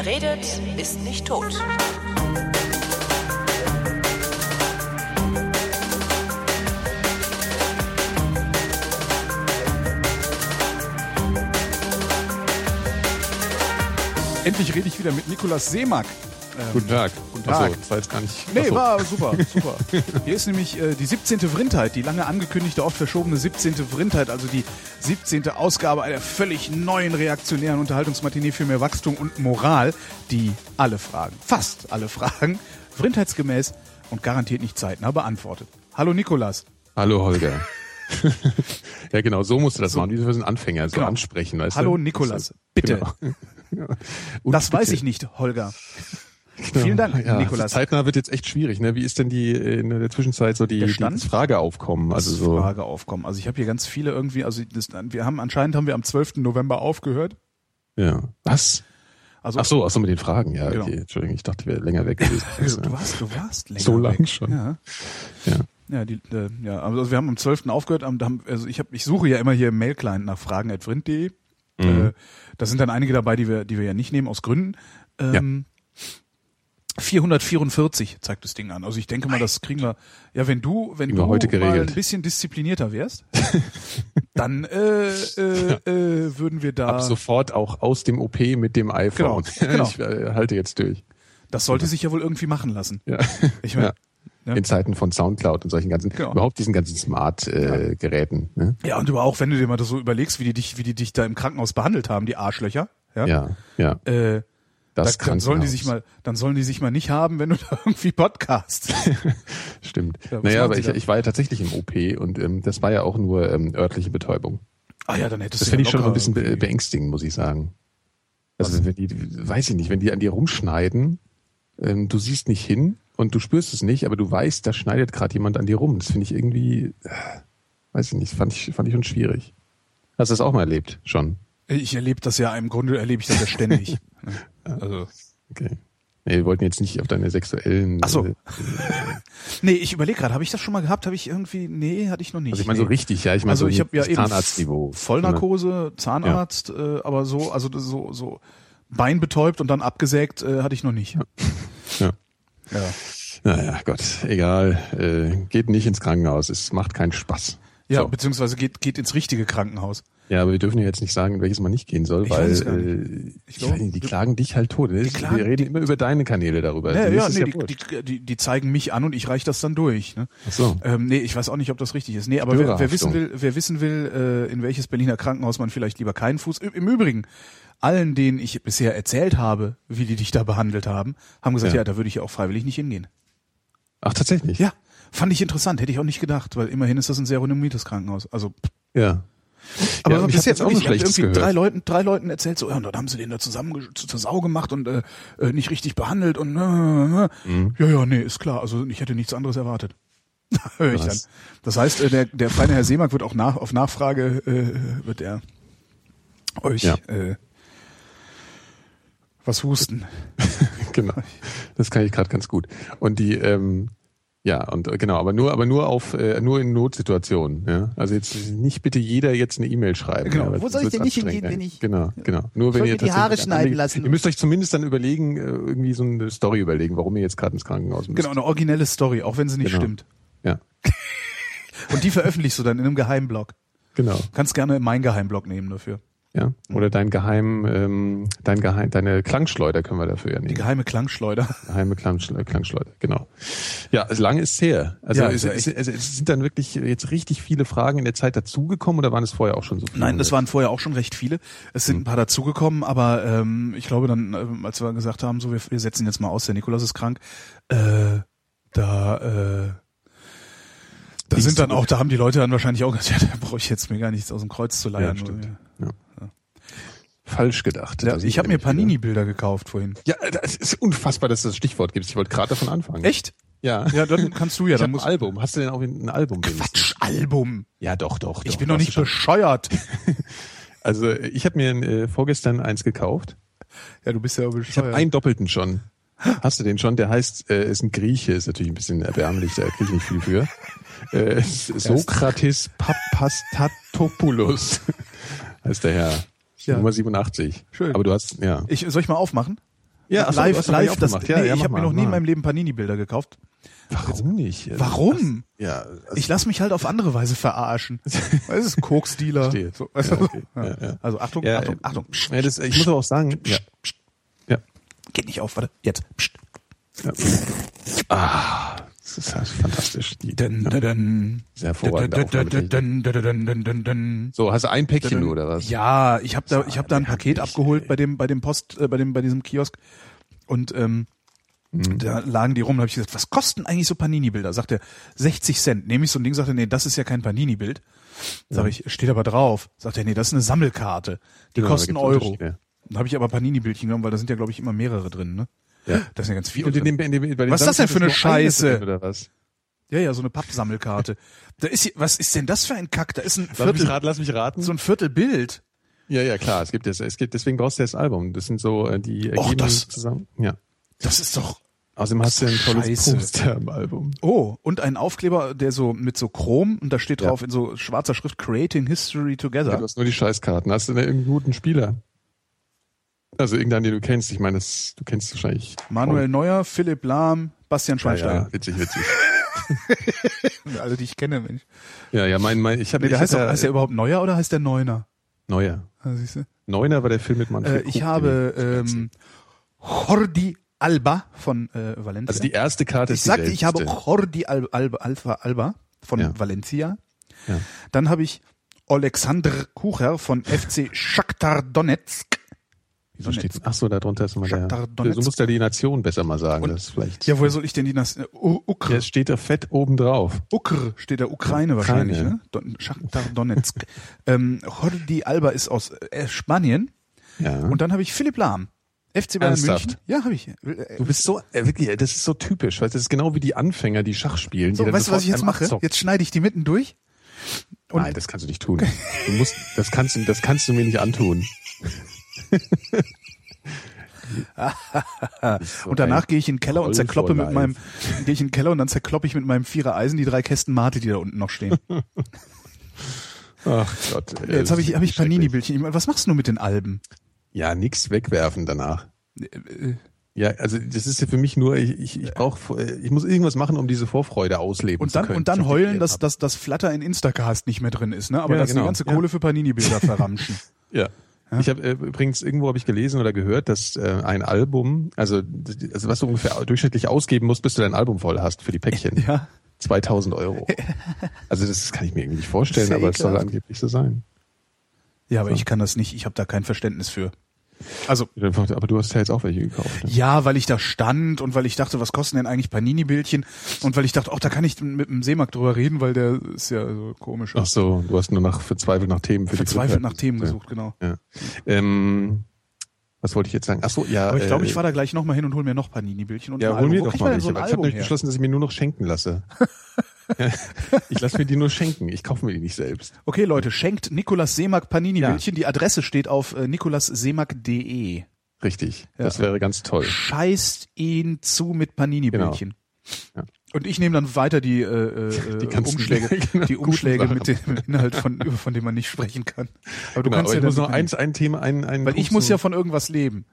Wer redet, ist nicht tot. Endlich rede ich wieder mit Nikolas Seemack. Ähm, guten Tag. Guten Tag. Achso, das war jetzt gar nicht. Nee, war super, super. Hier ist nämlich äh, die 17. Vrindheit, die lange angekündigte, oft verschobene 17. Vrindheit, also die 17. Ausgabe einer völlig neuen reaktionären Unterhaltungsmatinee für mehr Wachstum und Moral, die alle Fragen, fast alle Fragen, vrindheitsgemäß und garantiert nicht zeitnah beantwortet. Hallo Nikolas. Hallo Holger. ja, genau, so musst du das so, machen, wie für einen Anfänger, so genau. ansprechen. Weißt Hallo du? Nikolas, bitte. Genau. das bitte. weiß ich nicht, Holger. Genau. Vielen Dank, ja, Nikolas. Zeitnah wird jetzt echt schwierig. Ne? Wie ist denn die in der Zwischenzeit so die, die Frageaufkommen? Also so Frageaufkommen. Also ich habe hier ganz viele irgendwie. Also das, wir haben anscheinend haben wir am 12. November aufgehört. Ja. Was? Also, ach so, ach so mit den Fragen. Ja, genau. okay. Entschuldigung, ich dachte, wir wären länger weg gewesen. Also, du warst, du warst länger so lang weg. schon. Ja. ja. Ja, die, äh, ja, also wir haben am 12. aufgehört. Also ich habe, ich suche ja immer hier im Mail-Client nach fragen@vrind.de. Mhm. Äh, da sind dann einige dabei, die wir, die wir ja nicht nehmen aus Gründen. Ähm, ja. 444 zeigt das Ding an. Also ich denke mal, das kriegen wir. Ja, wenn du, wenn du heute mal ein bisschen disziplinierter wärst, dann äh, äh, äh, würden wir da ab sofort auch aus dem OP mit dem iPhone. Genau, genau. Ich äh, halte jetzt durch. Das sollte sich ja wohl irgendwie machen lassen. Ja. Ich meine, ja. Ne? In Zeiten von Soundcloud und solchen ganzen, genau. überhaupt diesen ganzen Smart-Geräten. Äh, ja. ne? ja, und auch wenn du dir mal so überlegst, wie die dich, wie die dich da im Krankenhaus behandelt haben, die Arschlöcher. Ja, ja. ja. Äh, das da, dann sollen die sich mal, dann sollen die sich mal nicht haben, wenn du da irgendwie podcast. Stimmt. Ja, naja, aber ich, ich war ja tatsächlich im OP und ähm, das war ja auch nur ähm, örtliche Betäubung. Ah ja, dann hättest das du. Das finde ich schon ein bisschen be beängstigend, muss ich sagen. Also wenn die, weiß ich nicht, wenn die an dir rumschneiden, ähm, du siehst nicht hin und du spürst es nicht, aber du weißt, da schneidet gerade jemand an dir rum. Das finde ich irgendwie, äh, weiß ich nicht, fand ich, fand ich schon schwierig. Hast du das auch mal erlebt, schon? Ich erlebe das ja, im Grunde erlebe ich das ja ständig. also. Okay. Nee, wir wollten jetzt nicht auf deine sexuellen. Ach so. Äh, nee, ich überlege gerade, habe ich das schon mal gehabt? Habe ich irgendwie, nee, hatte ich noch nicht. Also ich meine nee. so richtig, ja. Ich meine also so ich habe ja eben Zahnarztniveau. Vollnarkose, Zahnarzt, ja. äh, aber so, also so, so Bein betäubt und dann abgesägt äh, hatte ich noch nicht. Ja. ja. ja. Naja, Gott, egal. Äh, geht nicht ins Krankenhaus. Es macht keinen Spaß. Ja, so. beziehungsweise geht, geht ins richtige Krankenhaus. Ja, aber wir dürfen ja jetzt nicht sagen, in welches man nicht gehen soll, ich weil äh, ich glaub, die klagen dich halt tot. Die klagen, wir reden immer über deine Kanäle darüber. Ja, ja, nee, ja die, die, die, die zeigen mich an und ich reiche das dann durch. Ne? Ach so. Ähm, nee, ich weiß auch nicht, ob das richtig ist. Nee, aber wer, wer wissen will, wer wissen will, äh, in welches Berliner Krankenhaus man vielleicht lieber keinen Fuß. Im Übrigen, allen, denen ich bisher erzählt habe, wie die dich da behandelt haben, haben gesagt, ja, ja da würde ich ja auch freiwillig nicht hingehen. Ach, tatsächlich? Ja. Fand ich interessant, hätte ich auch nicht gedacht, weil immerhin ist das ein sehr renommiertes Krankenhaus. Also ja. Aber ja, bis jetzt auch wirklich, ich irgendwie drei Leuten, drei Leuten erzählt, so, ja, und dann haben sie den da zusammen zu, zur Sau gemacht und äh, äh, nicht richtig behandelt und äh, äh, mhm. ja, ja, nee, ist klar. Also ich hätte nichts anderes erwartet. Höre ich dann. Das heißt, äh, der, der feine Herr Seemark wird auch nach, auf Nachfrage äh, wird er euch ja. äh, was husten. genau. Das kann ich gerade ganz gut. Und die, ähm, ja, und äh, genau, aber nur, aber nur auf, äh, nur in Notsituationen. Ja? Also jetzt nicht bitte jeder jetzt eine E-Mail schreiben. Genau. Ja, Wo soll ich denn nicht hingehen, wenn ich? Genau, genau. Nur wenn ihr die Haare schneiden lassen. Ihr müsst euch zumindest dann überlegen, äh, irgendwie so eine Story überlegen, warum ihr jetzt gerade ins Krankenhaus müsst. Genau, eine originelle Story, auch wenn sie nicht genau. stimmt. Ja. und die veröffentlichst du dann in einem Geheimblog. Genau. Kannst gerne meinen Geheimblog nehmen dafür. Ja, oder dein Geheim, ähm, dein Geheim, deine Klangschleuder können wir dafür ja nehmen. Die geheime Klangschleuder. Geheime Klangschleuder, Klangschleuder, genau. Ja, lange ist her. Also, ja, es, es, es, es sind dann wirklich jetzt richtig viele Fragen in der Zeit dazugekommen oder waren es vorher auch schon so viele? Nein, das waren vorher auch schon recht viele. Es sind hm. ein paar dazugekommen, aber ähm, ich glaube dann, ähm, als wir gesagt haben, so wir, wir setzen jetzt mal aus, der Nikolaus ist krank, äh, da äh, da sind dann auch, da haben die Leute dann wahrscheinlich auch gesagt, ja, da brauche ich jetzt mir gar nichts aus dem Kreuz zu leiern. Ja. Falsch gedacht. Ja, ich habe mir Panini-Bilder gekauft vorhin. Ja, das ist unfassbar, dass du das Stichwort gibst. Ich wollte gerade davon anfangen. Echt? Ja. Ja, dann kannst du ja. Ich dann musst ein Album. Hast du denn auch ein Album? Quatsch, Album. Ja, doch, doch. Ich doch, bin doch nicht bescheuert. also ich habe mir äh, vorgestern eins gekauft. Ja, du bist ja bescheuert. Ich habe einen doppelten schon. Hast du den schon? Der heißt, äh, ist ein Grieche, ist natürlich ein bisschen erbärmlich, da kriege ich nicht viel für. Äh, Sokrates Papastatopoulos heißt der Herr. Ja. Nummer 87. Schön. Aber du hast, ja. Ich, soll ich mal aufmachen? Ja, ach so, live, gar live. Das. Ja, nee, ja, ich habe mir noch nie in meinem Leben Panini-Bilder gekauft. Warum nicht? Warum? Ja, also, Ich lasse mich halt auf andere Weise verarschen. Das ist Koksdealer. So, Ja, okay. ja. Ja. Also Achtung, Ja, Achtung, Achtung. Ja, das, ich muss aber auch sagen, ja, ja, Geht nicht auf, warte. Jetzt. Ja. Ah, das ist halt fantastisch. Die, Dun, dun, dun. Sehr dun. So, hast du ein Päckchen nur, oder was? Ja, ich habe da, ich habe da ein Paket abgeholt bei dem, bei dem Post, äh, bei dem, bei diesem Kiosk und ähm, Mhm. da lagen die rum. Da habe ich gesagt, was kosten eigentlich so Panini-Bilder? Sagt er 60 Cent. Nehme ich so ein Ding, sagt er, nee, das ist ja kein Panini-Bild. Sag ich, steht aber drauf. Sagt er, nee, das ist eine Sammelkarte. Die kosten Euro. Dann habe ich aber Panini-Bildchen genommen, weil da sind ja, glaube ich, immer mehrere drin. Ne? Ja. Das sind ja ganz viele. Und in dem, in dem, Was ist das denn für eine Scheiße? Oder was? Ja, ja, so eine Pappsammelkarte. da ist hier, was ist denn das für ein Kack? Da ist ein Lass mich, Viertel, raten, lass mich raten. so ein Viertelbild. ja, ja, klar. Es gibt es, es gibt, deswegen brauchst du das Album. Das sind so, äh, die Och, das- zusammen. Ja. Das ist doch. Außerdem hast du ein tolles Scheiße. Poster im Album. Oh, und ein Aufkleber, der so mit so Chrom und da steht Ja. drauf in so schwarzer Schrift Creating History Ja, Together. du hast nur die Scheißkarten. Hast du irgendeinen guten Spieler? Also irgendeinen, den du kennst. Ich meine, das, du kennst wahrscheinlich. Manuel Neuer, Philipp Lahm, Bastian ja, Schweinsteiger. ja, witzig, witzig. Alle, die ich kenne, Mensch. Ja, ja, mein, mein, ich habe. Nee, der heißt, ja, heißt der überhaupt Neuer oder heißt der Neuner? Neuer. Ah? Neuner war der Film mit Äh, Manfred ich Krug, habe ähm, Jordi Alba von äh, Valencia. Also die erste Karte ich ist sagte, die ich habe. Jordi Al Alba, Alpha Alba von Ja. Valencia. Ja. Dann habe ich Alexander Kucher von FC Shakhtar Donetsk. Wieso steht, ach so, da drunter ist mal der. Shakhtar Donetsk. So muss der die Nation besser mal sagen. Und- das ist vielleicht. Ja, woher soll ich denn die Nas U- Ukr, Ja, es steht da fett oben drauf. Ukr steht da Ukraine wahrscheinlich, Ukraine. ne? Don, Donetsk. ähm, Jordi Alba ist aus äh, Spanien. Ja. Und dann habe ich Philipp Lahm. FC Bayern Ernsthaft? München. Ja, habe ich. Äh, Du bist so, äh, wirklich, das ist so typisch, weil das ist genau wie die Anfänger, die Schach spielen. So, weißt du, was ich jetzt mache? abzocken. Jetzt schneide ich die mitten durch. Und Nein, das kannst du nicht tun. Du musst, das kannst du, das kannst du mir nicht antun. Und danach gehe ich in den Keller und zerkloppe mit meinem, gehe ich in den Keller und dann zerkloppe ich mit meinem Vierer Eisen die drei Kästen Mate, die da unten noch stehen. Ach Gott. ey, Jetzt habe ich, habe ich. Panini-Bildchen. Was machst du mit den Alben? Ja, nix wegwerfen danach. Äh, Ja, also das ist ja für mich nur, ich, ich, ich brauche, ich muss irgendwas machen, um diese Vorfreude ausleben Und zu dann, können. und dann heulen, dass, hab. dass das Flatter in Instacast nicht mehr drin ist, ne? Aber Ja, dass genau. die ganze Ja. Kohle für Panini-Bilder verramschen. Ja. Ich habe äh, übrigens irgendwo habe ich gelesen oder gehört, dass äh, ein Album, also, also was du ungefähr durchschnittlich ausgeben musst, bis du dein Album voll hast für die Päckchen. Ja. 2000 Euro. Also das kann ich mir irgendwie nicht vorstellen, aber es soll angeblich so sein. Ja, aber ich kann das nicht. Ich habe da kein Verständnis für. Also, Aber du hast ja jetzt auch welche gekauft. Ne? ja, weil ich da stand und weil ich dachte, was kosten denn eigentlich Panini-Bildchen? Und weil ich dachte, ach, da kann ich mit dem Seemarkt drüber reden, weil der ist ja so komisch. Ach so, du hast nur nach verzweifelt nach Themen für Verzweifelt nach Themen ja. gesucht, genau. Ja. Ähm, was wollte ich jetzt sagen? Ach so, ja. Aber ich glaube, äh, ich fahre da gleich nochmal hin und hol mir noch Panini-Bildchen. und Ja, hol mir doch mal so ich habe Album nämlich beschlossen, dass ich mir nur noch schenken lasse. Ja, ich lasse mir die nur schenken. Ich kaufe mir die nicht selbst. Okay, Leute, schenkt Nikolaus Seemack Panini-Bildchen. Die Adresse steht auf äh, nikolasseemack.de. Richtig. Ja. Das wäre ganz toll. Scheißt ihn zu mit Panini-Bildchen. Ja. Und ich nehme dann weiter die, äh, äh, Die ganzen- Umschläge, genau, die Umschläge mit dem Inhalt von, von dem man nicht sprechen kann. Aber du Genau, kannst aber ja ich muss noch eins, ein Thema, ein, ein weil ich muss ja von irgendwas leben.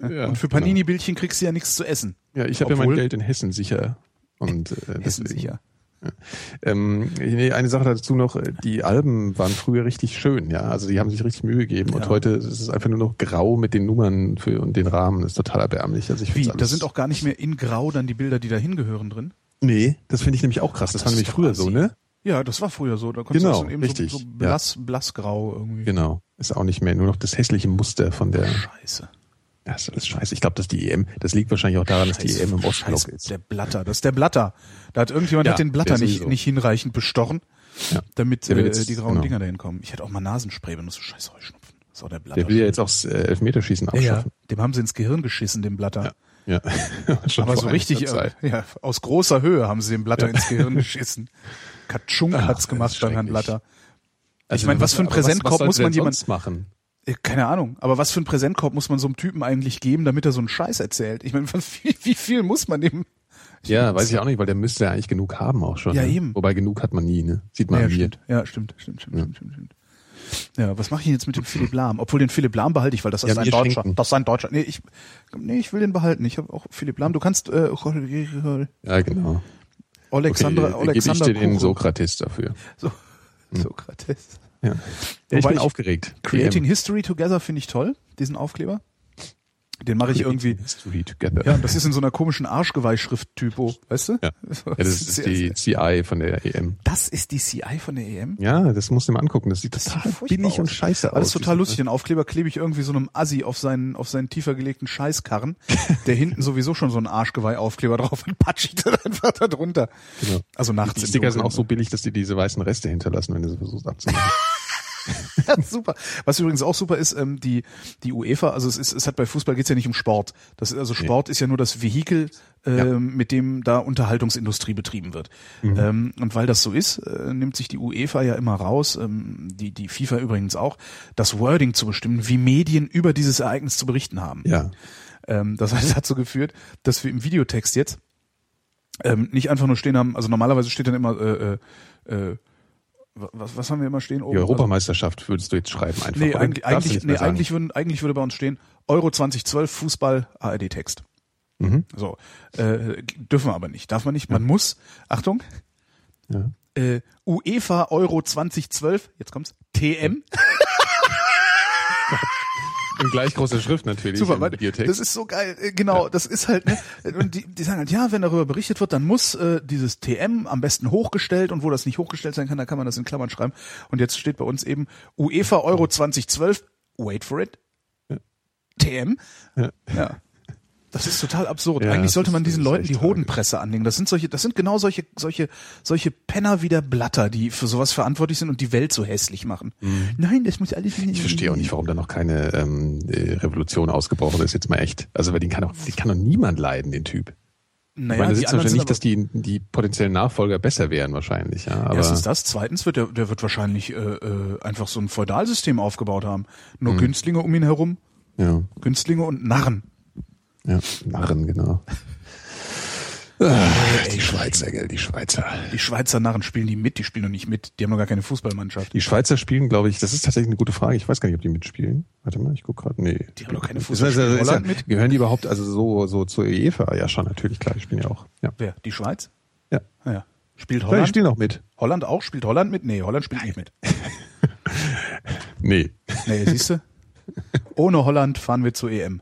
Ja, und für genau. Panini-Bildchen kriegst du ja nichts zu essen. Ja, ich habe ja mein Geld in Hessen sicher. Und äh, Hessen deswegen- sicher. Ähm, nee, eine Sache dazu noch, äh, die Alben waren früher richtig schön, ja. Also die haben sich richtig Mühe gegeben und Ja. heute ist es einfach nur noch grau mit den Nummern für und den Rahmen. Das ist total erbärmlich. Also ich Wie? Da sind auch gar nicht mehr in Grau dann die Bilder, die da hingehören drin? Nee, das finde ich nämlich auch krass. Das, Das war nämlich früher so, ne? Ja, das war früher so. Da konntest Genau, du das eben richtig, so, so ja. blass, blassgrau irgendwie. Genau. Ist auch nicht mehr, nur noch das hässliche Muster von der. Scheiße. Ja, ist scheiße. Ich glaube, dass die EM, das liegt wahrscheinlich auch daran, dass die Scheiß- EM im Ostblock ist. Der Blatter, das ist der Blatter. Da hat irgendjemand Ja, hat den Blatter nicht, nicht hinreichend bestochen, Ja. damit äh, jetzt- die grauen genau. Dinger dahin kommen. Ich hätte auch mal Nasenspray benutzt, so scheiß Heuschnupfen. Das ist auch der Blatter. Der will ja jetzt auch das äh, Elfmeterschießen ja, ja, abschaffen. dem haben sie ins Gehirn geschissen, dem Blatter. Ja. Schon Aber so richtig, äh, ja, aus großer Höhe haben sie dem Blatter ins Gehirn geschissen. Katschunk Ach, hat's das gemacht beim Herrn. Blatter. Also, meine, was für ein Präsentkorb was muss sollte man jemand- machen? Äh, Keine Ahnung, aber was für ein Präsentkorb muss man so einem Typen eigentlich geben, damit er so einen Scheiß erzählt? Ich meine, wie, wie viel muss man dem? Ja, weiß ich auch nicht, weil der müsste ja eigentlich genug haben auch schon. Ja, ne? eben. Wobei genug hat man nie, ne? Sieht man Ja, mir. stimmt. Ja, stimmt, stimmt, stimmt, stimmt, stimmt, stimmt. Ja, was mache ich jetzt mit dem Philipp Lahm? Obwohl den Philipp Lahm behalte ich, weil das ist Ja, ein mir Deutscher. schenken. Das ist ein Deutscher. Nee, ich, nee, ich will den behalten. Ich habe auch Philipp Lahm. Du kannst äh, Ja, genau. Alexander, okay, gebe ich Alexander dir den. Sokrates dafür. So, Sokrates. Ja. ich bin ich- aufgeregt. Creating. History Together finde ich toll, diesen Aufkleber. Den mache ich irgendwie. History together. Ja, das ist in so einer komischen Arschgeweih-Schrift-Typo, weißt du? Ja. Ja, das ist die CI von der EM. Das ist die CI von der EM? Ja, das musst du dir mal angucken. Das sieht Das total billig aus. und scheiße aus. Alles total lustig. Den Aufkleber klebe ich irgendwie so einem Assi auf seinen, auf seinen tiefer gelegten Scheißkarren, der hinten sowieso schon so einen Arschgeweih-Aufkleber drauf und patsch ich dann einfach da drunter. Genau. Also nachts Die Sticker sind auch so billig, dass die diese weißen Reste hinterlassen, wenn du sie versuchst abzumachen. Super. Was übrigens auch super ist, ähm, die, die UEFA, also es ist, es hat bei Fußball geht's ja nicht um Sport. Das ist, also Sport ist ja nur das Vehikel, ähm, Ja. mit dem da Unterhaltungsindustrie betrieben wird. Mhm. Ähm, und weil das so ist, äh, nimmt sich die UEFA ja immer raus, ähm, die, die FIFA übrigens auch, das Wording zu bestimmen, wie Medien über dieses Ereignis zu berichten haben. ja. Ähm, das hat dazu geführt, dass wir im Videotext jetzt ähm, nicht einfach nur stehen haben, also normalerweise steht dann immer, äh, äh, äh, was, was haben wir immer stehen oben? Die Europameisterschaft würdest du jetzt schreiben einfach. Nee, eigentlich, eigentlich, nee eigentlich, würden, eigentlich würde bei uns stehen Euro 2012 Fußball ARD-Text. Mhm. So, äh, dürfen wir aber nicht. Darf man nicht. Man muss, Achtung, Ja. äh, UEFA Euro 2012, jetzt kommt's, TM. In gleich großer Schrift natürlich. Super, weil das ist so geil. Äh, Genau, das ist halt, ne, und die, die sagen halt, ja, wenn darüber berichtet wird, dann muss äh, dieses TM am besten hochgestellt und wo das nicht hochgestellt sein kann, da kann man das in Klammern schreiben. Und jetzt steht bei uns eben UEFA Euro 2012, wait for it, TM. Ja. Ja. Das ist total absurd. Ja, Eigentlich sollte man diesen Leuten die tragisch. Hodenpresse anlegen. Das sind solche, das sind genau solche, solche, solche Penner wie der Blatter, die für sowas verantwortlich sind und die Welt so hässlich machen. Nein, das muss alles. Mhm. Ich verstehe auch nicht, warum da noch keine ähm, äh, Revolution ausgebrochen ist, jetzt mal echt. Also weil den kann doch, den kann doch niemand leiden, den Typ. ich Naja, meine, das ist wahrscheinlich nicht, dass die, die potenziellen Nachfolger besser wären wahrscheinlich, ja. Aber Erstens das, zweitens wird der, der wird wahrscheinlich äh, äh, einfach so ein Feudalsystem aufgebaut haben. Nur Günstlinge um ihn herum, ja, Günstlinge und Narren. Ja, Narren, genau. Ah, die Schweizer, gell, die Schweizer. Die Schweizer Narren spielen die mit, die spielen doch nicht mit. Die haben noch gar keine Fußballmannschaft. Die Schweizer spielen, glaube ich, das ist tatsächlich eine gute Frage. Ich weiß gar nicht, ob die mitspielen. Warte mal, ich gucke gerade. Nee. Die haben doch keine Ist- Fußball- ist- ist- ist- Holland mit? Gehören die überhaupt also so so zur UEFA? Ja, schon natürlich klar. Die spielen ja auch. Ja, Wer? Die Schweiz? ja. Naja. Spielt Klar, die Holland? spielen auch mit. Holland auch? Spielt Holland mit? Nee, Holland spielt nicht mit. Nee, Nee, siehst du? Ohne Holland fahren wir zur EM.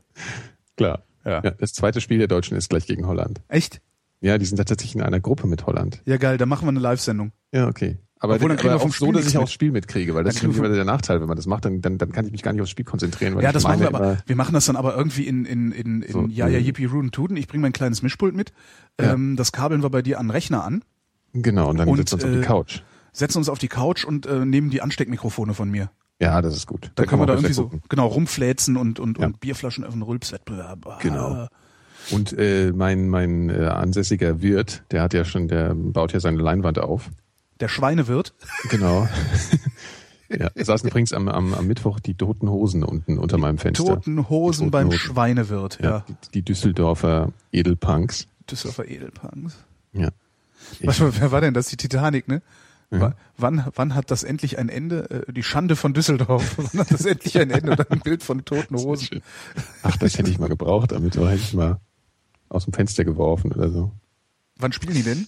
klar. Ja. Ja, das zweite Spiel der Deutschen ist gleich gegen Holland. Echt? Ja, die sind tatsächlich in einer Gruppe mit Holland. Ja, geil, dann machen wir eine Live-Sendung. Ja, okay. Aber, Obwohl, dann kriegen wir aber auch so, dass ich auch das Spiel mitkriege, weil das Dann ist immer der Nachteil, wenn man das macht, dann, dann, dann kann ich mich gar nicht aufs Spiel konzentrieren. Weil Ja, das machen wir aber. Wir machen das dann aber irgendwie in, in, in, in So, Ja, ja, mhm. Yippie, Ruden, Tuden. Ich bringe mein kleines Mischpult mit. Ja. Ähm, das kabeln wir bei dir an den Rechner an, Genau, und dann Und, sitzen wir uns auf äh, die Couch. setzen uns auf die Couch und äh, nehmen die Ansteckmikrofone von mir. Ja, das ist gut. Da können wir da irgendwie besser so, gucken. genau, rumfläzen und, und, Ja. und Bierflaschen öffnen, Rülpswettbewerb. Ah. Genau. Und äh, mein mein äh, ansässiger Wirt, der hat ja schon, der baut ja seine Leinwand auf. Der Schweinewirt. Genau. ja, saßen übrigens am, am, am Mittwoch die toten Hosen unten unter meinem Fenster. Toten Hosen Die beim Toten Hosen. Schweinewirt, ja. Ja, die, die Düsseldorfer Edelpunks. Düsseldorfer Edelpunks. Ja. Was, wer war denn das? Die Titanic, ne? Wa- Wann, wann hat das endlich ein Ende? Äh, Die Schande von Düsseldorf. wann hat das endlich ein Ende? Oder ein Bild von toten Hosen. Ach, das hätte ich mal gebraucht, damit hätte ich mal aus dem Fenster geworfen oder so. Wann spielen die denn?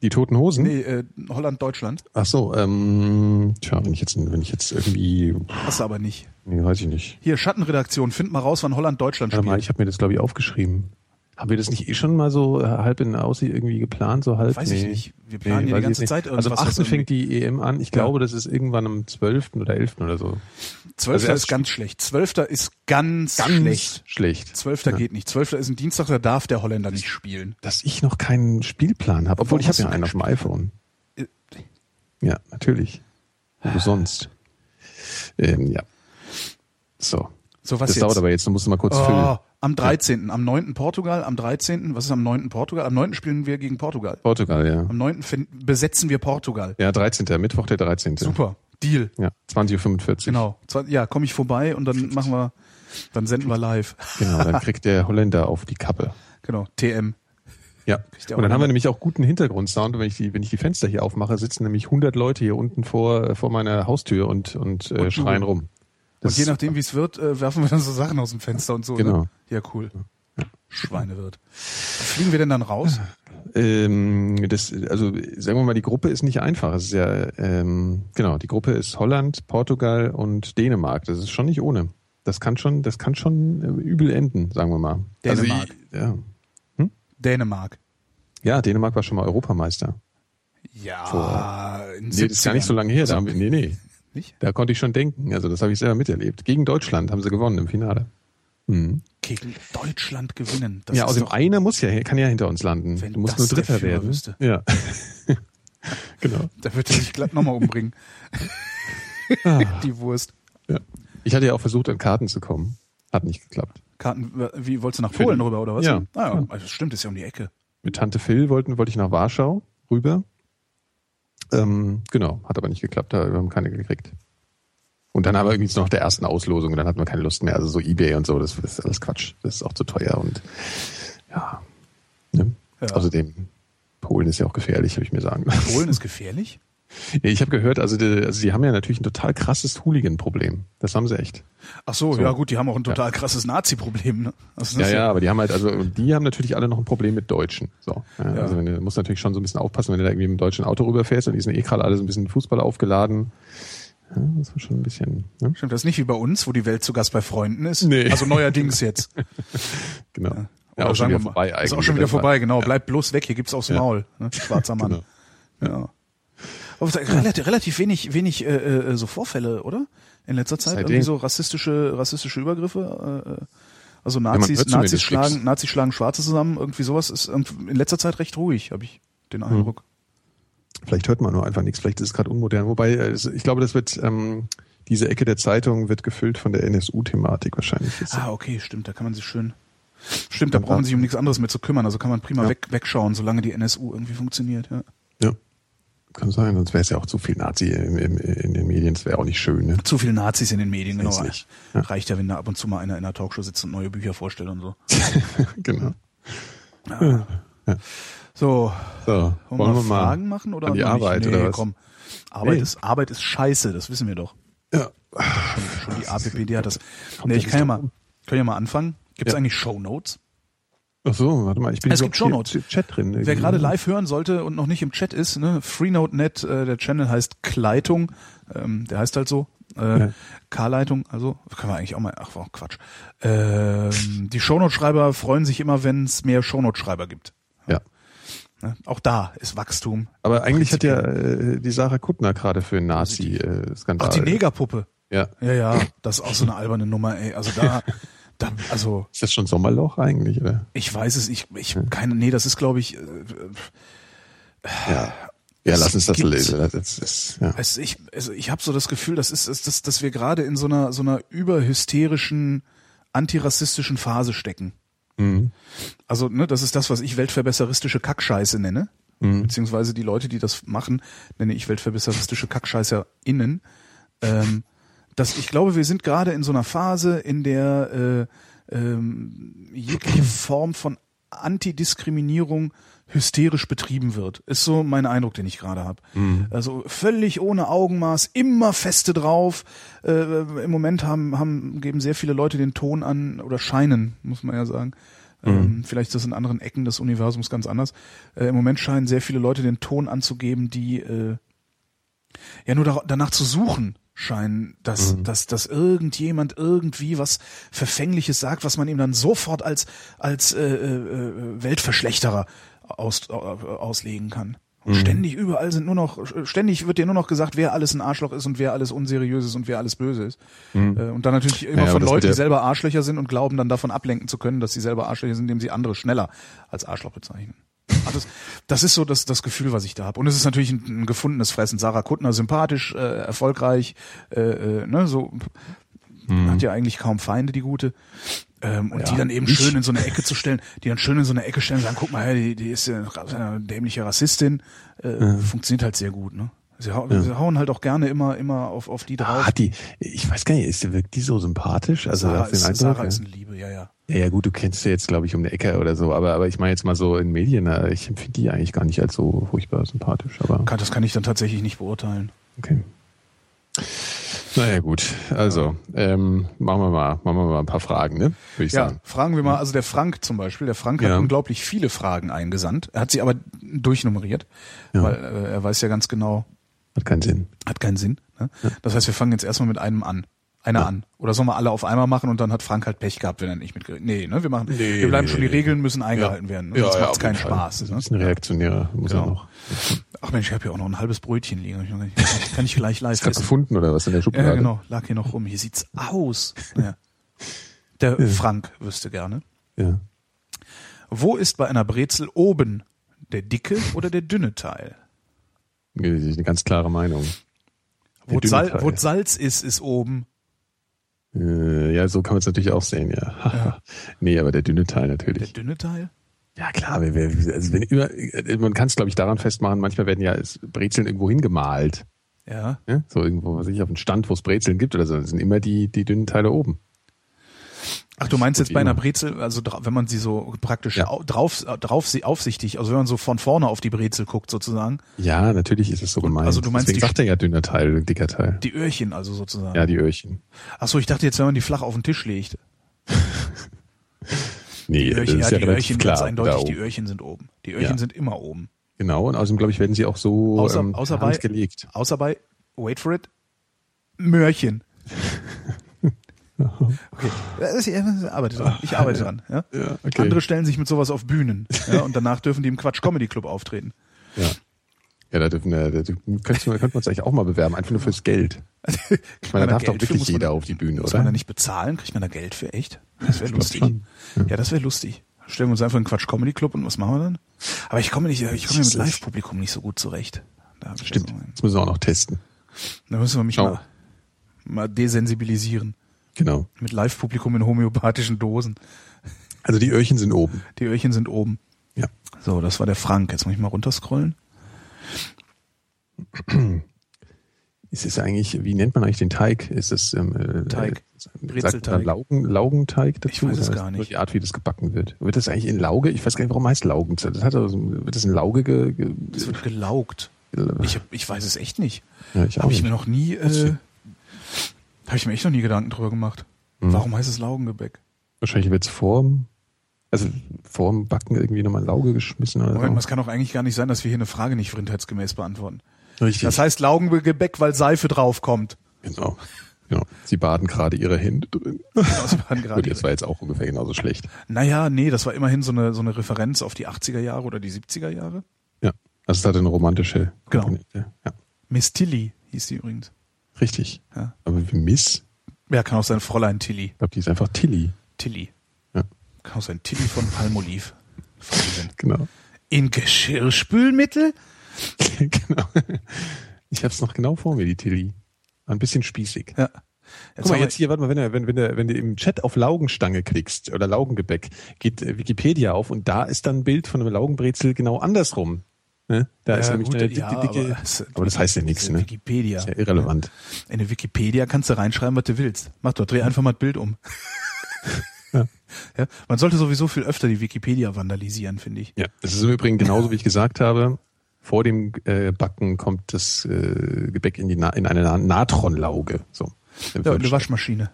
Die toten Hosen? Nee, äh, Holland, Deutschland. Ach so, ähm, tja, wenn ich jetzt, wenn ich jetzt irgendwie, Hast du aber nicht. nee, weiß ich nicht. Hier, Schattenredaktion, find mal raus, wann Holland, Deutschland Warte mal, spielt. ich habe mir das glaube ich aufgeschrieben. Haben wir das nicht eh schon mal so äh, halb in Aussicht irgendwie geplant, so halb? Weiß ich nicht. Wir planen weiß die ganze. Zeit Also am irgendwas, was 8. fängt die EM an. Ich Ja. glaube, das ist irgendwann am 12. oder 11. oder so. Zwölfter Also erst ist ganz schlecht. Zwölfter ist ganz, schlecht. schlecht. Zwölfter Ja. geht nicht. Zwölfter ist ein Dienstag, da darf der Holländer nicht spielen. Dass ich noch keinen Spielplan habe, obwohl Warum ich habe ja einen auf dem iPhone. Äh, Ja, natürlich. Wo sonst? Ähm, ja. So. So, was das jetzt? dauert aber jetzt, du musst mal kurz füllen. Am 13., am 9. Portugal, am 13., was ist am 9. Portugal? Am 9. spielen wir gegen Portugal. Portugal, ja. Am 9. fin- besetzen wir Portugal. Ja, 13. Mittwoch der 13. Super. Deal. Ja, 20.45 Uhr. Genau. Ja, komme ich vorbei und dann machen wir, dann senden wir live. Genau, dann kriegt der Holländer auf die Kappe. Genau. TM. Ja. Und dann haben wir nämlich auch guten Hintergrundsound. Und wenn ich die, wenn ich die Fenster hier aufmache, sitzen nämlich 100 Leute hier unten vor, vor meiner Haustür und, und, äh, schreien jubeln. Rum. Und je nachdem, wie es wird, äh, werfen wir dann so Sachen aus dem Fenster und so. Genau. Ne? Ja, cool. Schweinewirt. Fliegen wir denn dann raus? Ähm, das, also sagen wir mal, die Gruppe ist nicht einfach. Es ist ja, ähm, genau, die Gruppe ist Holland, Portugal und Dänemark. Das ist schon nicht ohne. Das kann schon, das kann schon äh, übel enden, sagen wir mal. Dänemark. Also, ich, ja. Dänemark. ja, Dänemark war schon mal Europameister. Ja, in Nee, das ist gar nicht so lange her. Da haben wir, nee, nee. Nicht? Da konnte ich schon denken. Also das habe ich selber miterlebt. Gegen Deutschland haben sie gewonnen im Finale. Mhm. Gegen Deutschland gewinnen. Das ja, außerdem doch, einer muss ja, kann ja hinter uns landen. Du musst nur Dritter werden. wüsste. Ja. genau. da wird er sich glatt nochmal umbringen. Die Wurst. Ja. Ich hatte ja auch versucht, an Karten zu kommen. Hat nicht geklappt. Karten, wie wolltest du nach Polen rüber oder was? Ja. Ah, ja. Ja. Also stimmt, ist ja um die Ecke. Mit Tante Phil wollten, wollte ich nach Warschau rüber. Ähm, genau, hat aber nicht geklappt, da wir haben keine gekriegt. Und dann haben wir irgendwie noch der ersten Auslosung und dann hatten wir keine Lust mehr. Also so Ebay und so, das, das ist alles Quatsch. Das ist auch zu teuer und ja. Ne? Ja. Außerdem, Polen ist ja auch gefährlich, habe ich mir sagen lassen. Polen ist gefährlich? Ich habe gehört, also die, also die haben ja natürlich ein total krasses Hooligan-Problem. Das haben sie echt. Ach so, So. ja gut, die haben auch ein total krasses Nazi-Problem. Ne? Also Ja, ist ja, aber die haben halt, also die haben natürlich alle noch ein Problem mit Deutschen. So. Ja, Ja. Also wenn du musst natürlich schon so ein bisschen aufpassen, wenn du da irgendwie mit dem deutschen Auto rüberfährst und die sind eh gerade alle so ein bisschen Fußball aufgeladen. Ja, das war schon ein bisschen, ne? Stimmt, das ist nicht wie bei uns, wo die Welt zu Gast bei Freunden ist. Nee. Also neuerdings jetzt. Genau. Oder Ja, auch schon sagen wieder wir mal, vorbei Ist eigentlich. auch schon wieder vorbei, genau. Bleib bloß weg, hier gibt's aufs Ja. Maul. Ne? Schwarzer Mann. Genau. Ja. Aber relativ, relativ wenig, wenig äh, äh, so Vorfälle, oder? In letzter Zeit Seitdem. irgendwie so rassistische, rassistische Übergriffe. Äh, also Nazis, zumindest Nazis schlagen. Nazis schlagen Schwarze zusammen. Irgendwie sowas ist in letzter Zeit recht ruhig, habe ich den Hm. Eindruck. Vielleicht hört man nur einfach nichts, vielleicht ist es gerade unmodern. Wobei, äh, ich glaube, das wird, ähm, diese Ecke der Zeitung wird gefüllt von der NSU-Thematik wahrscheinlich. Jetzt. Ah, okay, stimmt. Da kann man sich schön. Stimmt, da braucht man sich um nichts anderes mehr zu kümmern. Also kann man prima Ja. weg, wegschauen, solange die NSU irgendwie funktioniert. Ja. Ja. Kann sein, sonst wäre es ja auch zu viel Nazi im, im, in den Medien, das wäre auch nicht schön. Ne? Zu viele Nazis in den Medien, genau. Ja. Reicht ja, wenn da ab und zu mal einer in einer Talkshow sitzt und neue Bücher vorstellt und so. genau. So, So, wollen, wir Fragen machen oder an die? Arbeit nee, oder was? komm. Arbeit Nee. ist Arbeit ist scheiße, das wissen wir doch. Ja. Schon die APPD hat das. Nee, ja ich kann ja mal, können ja mal anfangen. Gibt es Ja. eigentlich Shownotes? Ach so, warte mal, ich bin Es gibt Shownotes. hier im Chat drin. Wer irgendwie. gerade live hören sollte und noch nicht im Chat ist, ne, Freenode.net, äh, der Channel heißt Kleitung, ähm, der heißt halt so, äh, Ja. K-Leitung, also können wir eigentlich auch mal, ach oh, Quatsch. Ähm, die Shownote-Schreiber freuen sich immer, wenn es mehr Shownote-Schreiber gibt. Ja. Ne? Auch da ist Wachstum. Aber eigentlich hat ja äh, die Sarah Kuttner gerade für einen Nazi-Skandal. Ach, die Negerpuppe. Ja. Ja, ja, das ist auch so eine alberne Nummer, ey. Also da, da also Ist das schon Sommerloch eigentlich, oder? ich weiß es, ich, ich keine, nee, das ist glaube ich, äh, Ja. Ja, lass uns das lesen. Das ist, ja. es, ich, also ich habe so das Gefühl, das ist, ist das, dass wir gerade in so einer so einer überhysterischen antirassistischen Phase stecken. Mhm. Also, ne, das ist das, was ich weltverbesseristische Kackscheiße nenne. Mhm. Beziehungsweise die Leute, die das machen, nenne ich weltverbesseristische KackscheißerInnen. Ähm, das, ich glaube, wir sind gerade in so einer Phase, in der äh, ähm, jegliche Form von Antidiskriminierung hysterisch betrieben wird. Ist so mein Eindruck, den ich gerade habe. Also völlig ohne Augenmaß, immer feste drauf. Äh, Im Moment haben, haben geben sehr viele Leute den Ton an oder scheinen, muss man ja sagen. Ähm, vielleicht ist das in anderen Ecken des Universums ganz anders. Äh, Im Moment scheinen sehr viele Leute den Ton anzugeben, die äh, ja nur da, danach zu suchen scheinen, dass, dass, dass irgendjemand irgendwie was Verfängliches sagt, was man ihm dann sofort als, als äh, äh, Weltverschlechterer aus, äh, auslegen kann. Und ständig überall sind nur noch, ständig wird dir nur noch gesagt, wer alles ein Arschloch ist und wer alles unseriös ist und wer alles böse ist. Äh, Und dann natürlich immer Ja, aber von Leuten, die selber Arschlöcher sind und glauben dann davon ablenken zu können, dass sie selber Arschlöcher sind, indem sie andere schneller als Arschloch bezeichnen. Ah, Das, das ist so das, das Gefühl, was ich da habe. Und es ist natürlich ein, ein gefundenes Fressen. Sarah Kuttner sympathisch, äh, erfolgreich, äh, äh, ne, so hat ja eigentlich kaum Feinde, die gute. Ähm, und Ja, die dann eben ich. schön in so eine Ecke zu stellen, die dann schön in so eine Ecke stellen und sagen, guck mal her, die, die ist ja eine dämliche Rassistin, äh, funktioniert halt sehr gut, ne? Sie, hau, sie hauen halt auch gerne immer, immer auf, auf die drauf. Ah, die, ich weiß gar nicht, ist die, wirkt die so sympathisch? Also Sarah, ist, Eindruck, Sarah ja. ist eine Liebe, ja, ja. Ja, ja gut, du kennst sie jetzt, glaube ich, um eine Ecke oder so, aber, aber ich meine jetzt mal so in Medien, äh, ich empfinde die eigentlich gar nicht als so furchtbar sympathisch, aber Kann- Das kann ich dann tatsächlich nicht beurteilen. okay. Naja gut, also ähm, machen wir mal, machen wir mal ein paar Fragen, ne? Würde ich Ja, sagen. fragen wir mal, also der Frank zum Beispiel, der Frank hat Ja. unglaublich viele Fragen eingesandt. Er hat sie aber durchnummeriert, Ja. weil äh, er weiß ja ganz genau, Hat keinen Sinn. hat keinen Sinn. Ne? Das heißt, wir fangen jetzt erstmal mit einem an. Einer an. Oder sollen wir alle auf einmal machen und dann hat Frank halt Pech gehabt, wenn er nicht mitgeredet Nee, ne? Wir machen, Nee, wir bleiben nee, schon, die nee. Regeln müssen eingehalten werden. Ne? Sonst macht's auf keinen. Spaß. Das Ne? ist ein Reaktionärer, muss Genau. er noch. Ach Mensch, ich habe hier auch noch ein halbes Brötchen liegen. Ich Kann ich gleich Ist gerade essen. gefunden oder was in der Schublade? Ja, genau. Lag hier noch rum. Hier sieht's aus. Ja. Der Frank wüsste gerne. Ja. Wo ist bei einer Brezel oben der dicke oder der dünne Teil? Eine ganz klare Meinung. Wo Salz ist, ist oben. Äh, ja, so kann man es natürlich auch sehen, ja. nee, aber der dünne Teil Der natürlich. dünne Teil? Ja klar, wir, wir, also wenn immer, man kann es glaube ich daran festmachen, manchmal werden ja Brezeln irgendwo hingemalt. Ja. Ja? So irgendwo, was weiß ich, auf einem Stand, wo es Brezeln gibt oder so, das sind immer die, die dünnen Teile oben. Ach, du meinst jetzt bei einer. Brezel, also wenn man sie so praktisch Ja. au- drauf, drauf sie aufsichtig, also wenn man so von vorne auf die Brezel guckt sozusagen, Ja, natürlich ist es so gemeint. also du meinst Deswegen die- sagt er ja dünner Teil, dicker Teil. die Öhrchen also sozusagen. ja, die Öhrchen. Ach so, ich dachte jetzt, wenn man die flach auf den Tisch legt. Nee, Die das Öhrchen, ist ja, ja die Öhrchen klar. ganz eindeutig, die. Öhrchen sind oben. Die Öhrchen Ja. sind immer oben. Genau, und außerdem glaube ich, werden sie auch so Außer- ähm, außer bei- gelegt. Außer bei, wait for it, Möhrchen. Okay, ich arbeite dran. Ich arbeite dran. Ja? Ja, okay. Andere stellen sich mit sowas auf Bühnen ja, und danach dürfen die im Quatsch Comedy Club auftreten. Ja. Ja, da dürfen wir, da könnte man, man uns eigentlich auch mal bewerben, einfach nur fürs Geld. Ich meine, da darf doch Geld für? wirklich Muss man jeder da- auf die Bühne, Muss oder? man da nicht bezahlen? Kriegt man da Geld für echt? Das wäre lustig. Ja, das wäre lustig. Stellen wir uns einfach in Quatsch Comedy Club und was machen wir dann? Aber ich komme nicht, ich komme mit. Live-Publikum nicht so gut zurecht. Da Stimmt. Das müssen wir auch noch testen. da müssen wir mich mal, mal desensibilisieren. Genau. Mit Live-Publikum in homöopathischen Dosen. Also die Öhrchen sind oben. Die Öhrchen sind oben. Ja. So, das war der Frank. Jetzt muss ich mal runterscrollen. Ist es eigentlich, wie nennt man eigentlich den Teig? Ist es ähm, äh, Teig. äh, sagt man Laugen, Laugenteig dazu? Ich weiß es gar nicht. Die Art, wie das gebacken wird. Wird das eigentlich in Lauge? Ich weiß gar nicht, warum heißt Laugen. Das hat also, wird das in Lauge ge, ge, Es wird gelaugt. Ich, hab- ich weiß es echt nicht. ja, ich Habe ich mir noch nie, äh, habe ich mir echt noch nie Gedanken drüber gemacht. Mhm. Warum heißt es Laugengebäck? Wahrscheinlich wird es vorm, also vorm Backen irgendwie nochmal Lauge geschmissen oder Moment, so. es kann doch eigentlich gar nicht sein, dass wir hier eine Frage nicht vrindheitsgemäß beantworten. Richtig. Das heißt Laugengebäck, weil Seife draufkommt. genau. genau. Sie baden gerade ihre Hände drin. Genau, sie waren gerade das war jetzt auch ungefähr genauso schlecht. naja, nee, das war immerhin so eine, so eine Referenz auf die 80er Jahre oder die 70er Jahre. Ja. Also es hatte eine romantische Genau. Komponente. Ja. Miss Tilly hieß die übrigens. Richtig. Ja. Aber wie Miss, Ja, kann auch sein Fräulein Tilly. ich glaube, die ist einfach Tilly. Tilly. Ja. Kann auch sein Tilly von Palmolive. Genau. In Geschirrspülmittel? genau. Ich habe es noch genau vor mir, die Tilly. Ein bisschen spießig. Ja. Guck mal, jetzt hier, warte mal, wenn du, wenn, wenn, du, wenn du im Chat auf Laugenstange klickst oder Laugengebäck, geht äh, Wikipedia auf und da ist dann ein Bild von einem Laugenbrezel genau andersrum. Ne? Da ist Ja, nämlich gut, eine dicke, ja, dicke, aber aber, es- das heißt ja nichts, ist ne? Wikipedia. Ist ja irrelevant. In der Wikipedia kannst du reinschreiben, was du willst. Mach doch, dreh einfach mal das Bild um. Ja. Ja, man sollte sowieso viel öfter die Wikipedia vandalisieren, finde ich. Ja, das ist im Übrigen genauso, wie ich gesagt habe. Vor dem äh, Backen kommt das äh, Gebäck in, die Na in eine Na Natronlauge. So. Ja, eine Waschmaschine.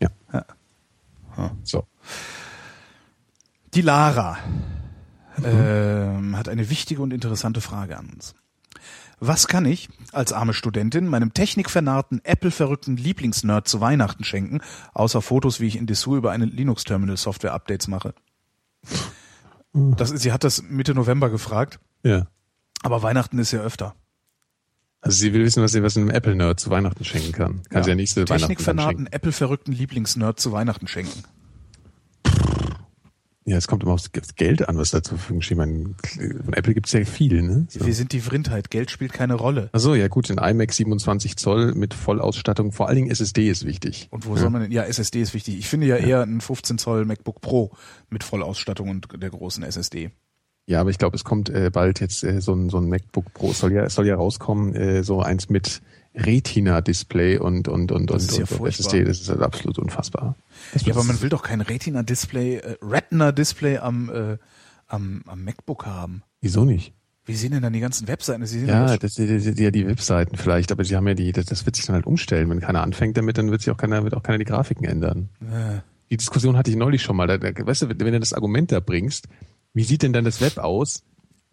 Ja. Ja. So. Die Lara ähm, hat eine wichtige und interessante Frage an uns. Was kann ich als arme Studentin meinem technikvernarrten, Apple-verrückten Lieblingsnerd zu Weihnachten schenken, außer Fotos, wie ich in Dessous über eine Linux-Terminal-Software-Updates mache? Das ist, sie hat das Mitte November gefragt, Ja. aber Weihnachten ist ja öfter. Also sie will wissen, was sie was einem Apple-Nerd zu Weihnachten schenken kann. Kann sie ja nächste Weihnachten schenken. Apple-verrückten Lieblingsnerd zu Weihnachten schenken. Ja, es kommt immer aufs Geld an, was da zur Verfügung steht. Ich meine, von Apple gibt's ja viel, ne? So. Wir sind die Vrindheit, Geld spielt keine Rolle. Achso, ja gut, ein iMac 27 Zoll mit Vollausstattung, vor allen Dingen SSD ist wichtig. Und wo soll man denn, ja, SSD ist wichtig. Ich finde ja, eher ein 15 Zoll MacBook Pro mit Vollausstattung und der großen SSD. Ja, aber ich glaube, es kommt äh, bald jetzt äh, so, ein, so ein MacBook Pro, es soll ja, es soll ja rauskommen, äh, so eins mit Retina-Display und und und Das und, ist ja und, furchtbar. SSD, das ist halt absolut unfassbar. Das Ja, aber man will doch kein Retina-Display, äh, Retina-Display am, äh, am, am MacBook haben. Wieso nicht? Wie sehen denn dann die ganzen Webseiten? Sie sehen Ja, das, das, das, ja, die Webseiten vielleicht, aber sie haben ja die, das, das wird sich dann halt umstellen. Wenn keiner anfängt damit, dann wird sich auch keiner, wird auch keiner die Grafiken ändern. Äh, Die Diskussion hatte ich neulich schon mal. Da, da, weißt du, wenn du das Argument da bringst, wie sieht denn dann das Web aus?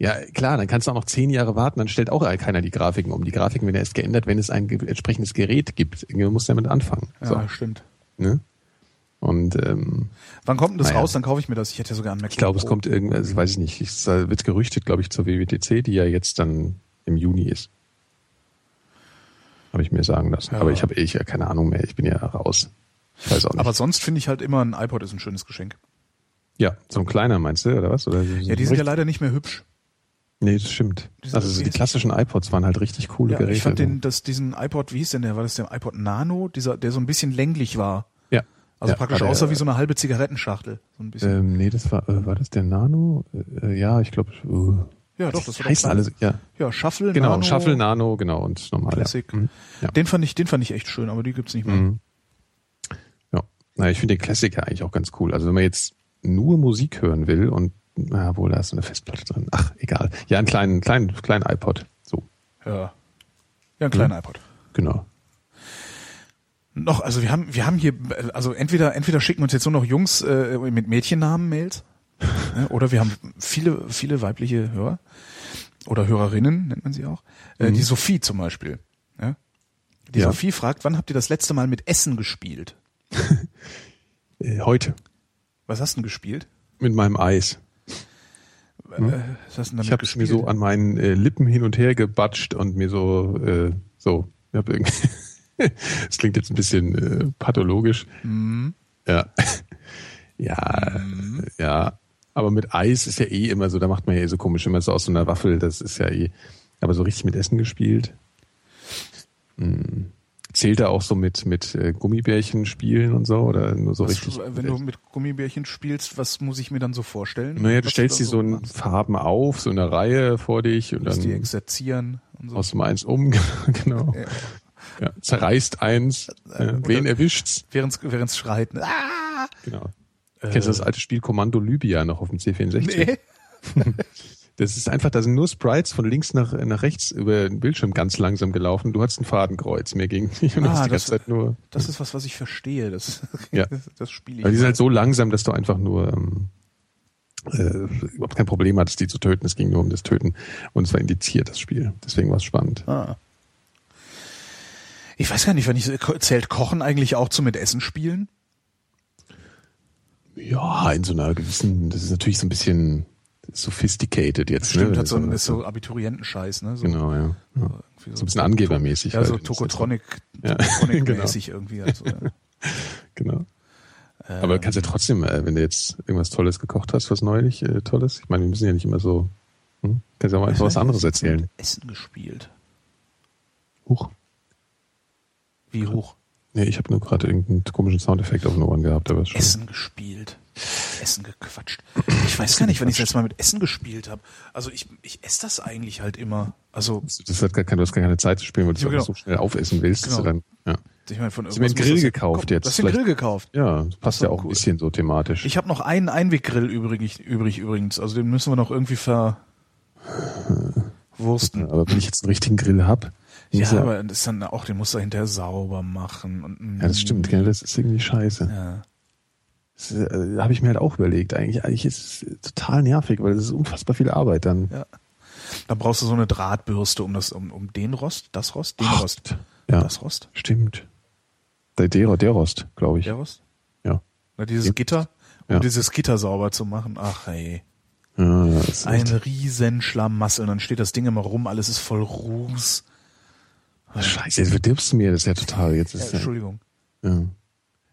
Ja, klar, dann kannst du auch noch zehn Jahre warten, dann stellt auch keiner die Grafiken um. Die Grafiken werden erst geändert, wenn es ein entsprechendes Gerät gibt. Irgendwie muss damit anfangen. ja, So, stimmt. ne? Und ähm, Wann kommt denn das Naja. raus? Dann kaufe ich mir das. Ich hätte ja sogar ein MacBook ich glaube, es kommt irgendwas, also weiß ich nicht. Es wird gerüchtet, glaube ich, zur WWDC, die ja jetzt dann im Juni ist. Habe ich mir sagen lassen. Ja. Aber ich habe eh ja keine Ahnung mehr. Ich bin ja raus. Ich weiß auch nicht. Aber sonst finde ich halt immer, ein iPod ist ein schönes Geschenk. ja, so ein kleiner meinst du, oder was? Oder so- Ja, die sind ja leider nicht mehr hübsch. Nee, das stimmt. Die sind Also so die klassischen iPods waren halt richtig coole Ja, Geräte. ich fand den, das, diesen iPod, wie hieß denn der? War das der iPod Nano? Dieser, der so ein bisschen länglich war. ja. Also ja, praktisch aussah wie so eine halbe Zigarettenschachtel. So ein bisschen. Ähm, nee, das war, äh, war das der Nano? Äh, ja, ich glaube. Äh, ja, doch, das war der heißen kleine. alle, ja. Ja, Shuffle, Genau, Nano, Shuffle, Nano, genau, und normal. Classic. Ja. Mhm. Ja. Den fand ich, den fand ich echt schön, aber die gibt's nicht mehr. Mhm. ja. Na, ich finde den Klassiker eigentlich auch ganz cool. Also wenn man jetzt nur Musik hören will und, na, wohl, da ist so eine Festplatte drin. Ach, egal. Ja, einen kleinen, kleinen, kleinen iPod. So, Ja. Ja, ein kleiner Mhm. iPod. genau. Noch, also wir haben, wir haben hier, also entweder, entweder schicken uns jetzt nur noch Jungs äh, mit Mädchennamen Mails, ne, oder wir haben viele, viele weibliche Hörer oder Hörerinnen nennt man sie auch. Äh, Die Sophie zum Beispiel. Ja? Die Ja. Sophie fragt, wann habt ihr das letzte Mal mit Essen gespielt? Äh, heute. Was hast du denn gespielt? Mit meinem Eis. Damit Ich habe es mir so an meinen äh, Lippen hin und her gebatscht und mir so, äh, so, ich hab irgendwie, das klingt jetzt ein bisschen äh, pathologisch. Mhm. Ja. Ja, ja. Aber mit Eis ist ja eh immer so, da macht man ja eh so komisch, immer so aus so einer Waffel, das ist ja eh, aber so richtig mit Essen gespielt. Hm. Zählt er auch so mit, mit äh, Gummibärchen spielen und so oder nur so was, richtig? wenn du mit Gummibärchen spielst, was muss ich mir dann so vorstellen? naja, du stellst da die so in machst? Farben auf, so in einer Reihe vor dich und Musst die dann exerzieren und so. aus dem eins um, genau. Ja. Ja, zerreißt eins, äh, wen erwischt's? Während's, während's schreit. Ah! Genau. Kennst du das alte Spiel Kommando Libya noch auf dem C64? Nee. Das ist einfach, da sind nur Sprites von links nach, nach rechts über den Bildschirm ganz langsam gelaufen. Du hattest ein Fadenkreuz, mehr ging nicht. Und Ah, hast die das- ganze Zeit nur. Das ist was, was ich verstehe. Das, Ja. das spiele ich. Aber die sind halt so langsam, dass du einfach nur ähm, äh, überhaupt kein Problem hattest, die zu töten. Es ging nur um das Töten. Und es war indiziert, das Spiel. Deswegen war es spannend. ah. Ich weiß gar nicht, wenn ich zählt Kochen eigentlich auch zum mit Essen spielen? Ja, in so einer gewissen, das ist natürlich so ein bisschen sophisticated jetzt. Stimmt, ne? hat so ein, Das ist so Abiturientenscheiß, ne? So, Genau, ja. ja. irgendwie So ein bisschen angebermäßig. Ja, halt. so Das ist Tokotronic, Ja, Tokotronic-mäßig irgendwie. Also, ja. Genau. Aber du kannst ja trotzdem, äh, wenn du jetzt irgendwas Tolles gekocht hast, was neulich äh, Tolles, ich meine, wir müssen ja nicht immer so, hm? kannst ja auch mal einfach was anderes erzählen. Essen gespielt. Huch. Wie hoch? Nee, ich habe nur gerade irgendeinen komischen Soundeffekt auf den Ohren gehabt, aber ist schon. Essen gespielt. Essen gequatscht. Ich weiß gar nicht, wann ich das letzte Mal mit Essen gespielt habe. Also ich, ich esse das eigentlich halt immer. Also Das hat gar keine, du hast gar keine Zeit zu spielen, weil du Ja, genau. so schnell aufessen willst. Genau. du dann, ja. ich meine von Hast du mir einen irgendwas Grill muss das- gekauft Komm, jetzt? Du hast den Grill gekauft. ja, das passt doch ja auch ein cool. bisschen so thematisch. Ich habe noch einen Einweggrill übrig, übrig übrigens. Also den müssen wir noch irgendwie verwursten. aber wenn ich jetzt einen richtigen Grill hab, Ja, muss er- aber das ist dann auch, den musst du hinterher sauber machen. Und, ja, das stimmt, gell? das ist irgendwie scheiße. Ja. Äh, habe ich mir halt auch überlegt. Eigentlich, eigentlich ist es total nervig, weil das ist unfassbar viel Arbeit dann. Ja. Dann brauchst du so eine Drahtbürste, um das, um, um den Rost, das Rost, den Rost, Ja, das Rost, stimmt. Der, der, der Rost, glaube ich. der Rost. Ja. Na, dieses Ja. Gitter, um Ja. dieses Gitter sauber zu machen. Ach hey. Ja, ja, das ist Ein echt, riesen Schlamassel. Und dann steht das Ding immer rum, alles ist voll Ruß. Scheiße, jetzt verdirbst du mir das ja total. Jetzt ist ja, Entschuldigung. ja.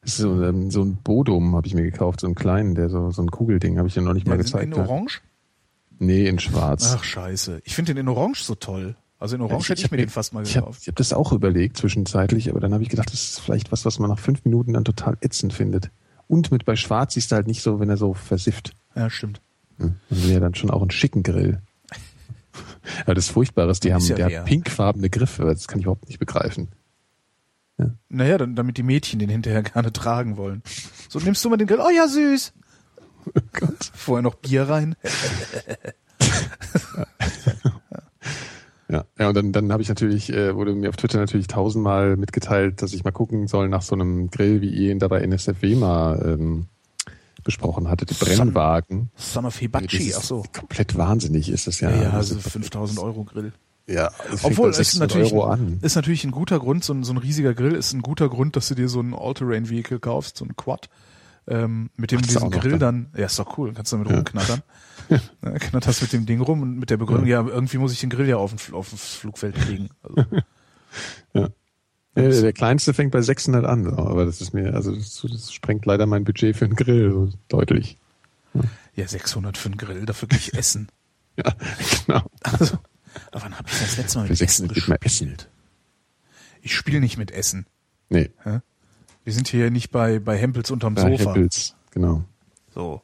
Das ist so, ähm, so ein Bodum habe ich mir gekauft, so einen kleinen, der so, so ein Kugelding, habe ich dir noch nicht mal Ja, gezeigt. in ja. Orange? Nee, in schwarz. Ach scheiße. Ich finde den in Orange so toll. Also in Orange hätte ich mir den fast mal Ich habe gekauft. hab das auch überlegt zwischenzeitlich, aber dann habe ich gedacht, das ist vielleicht was, was man nach fünf Minuten dann total ätzend findet. Und mit bei Schwarz siehst du halt nicht so, wenn er so versifft. Ja, stimmt. Hm. Will ja dann schon auch einen schicken Grill. Ja, das Furchtbare ist, die haben, Ist ja der hat pinkfarbene Griffe. Das kann ich überhaupt nicht begreifen. Naja, dann, damit die Mädchen den hinterher gerne tragen wollen. So, nimmst du mal den Grill? Oh ja, süß. Vorher noch Bier rein. Ja, ja und dann, dann habe ich natürlich, äh, wurde mir auf Twitter natürlich tausendmal mitgeteilt, dass ich mal gucken soll nach so einem Grill, wie ihr ihn da bei NSFW mal ähm, besprochen hattet, die Brennwagen. Son of Das Hibachi, ach so. Komplett wahnsinnig ist das ja. Ja, ja, also ist- 5000 Euro Grill. Ja Obwohl, es ist 600 natürlich, Euro an. ist natürlich ein guter Grund, so ein, so ein riesiger Grill ist ein guter Grund, dass du dir so ein All-Terrain-Vehicle kaufst, so ein Quad, ähm, mit dem du diesen Grill dann. dann, ja, ist doch cool, kannst du damit rumknattern. Ja, knatterst mit dem Ding rum und mit der Begründung, ja, irgendwie muss ich den Grill ja auf, den, auf das Flugfeld kriegen. Also, Ja, der kleinste fängt bei 600 an, aber das ist mir, also das, das sprengt leider mein Budget für einen Grill so deutlich. ja, 600 für einen Grill, dafür gehe ich essen. Ja, genau. Also, aber wann habe ich das letzte Mal mit 600 Essen gespielt? Ich spiele nicht mit Essen. Nee, Wir sind hier nicht bei, bei Hempels unterm bei Sofa. Hempels, genau. So,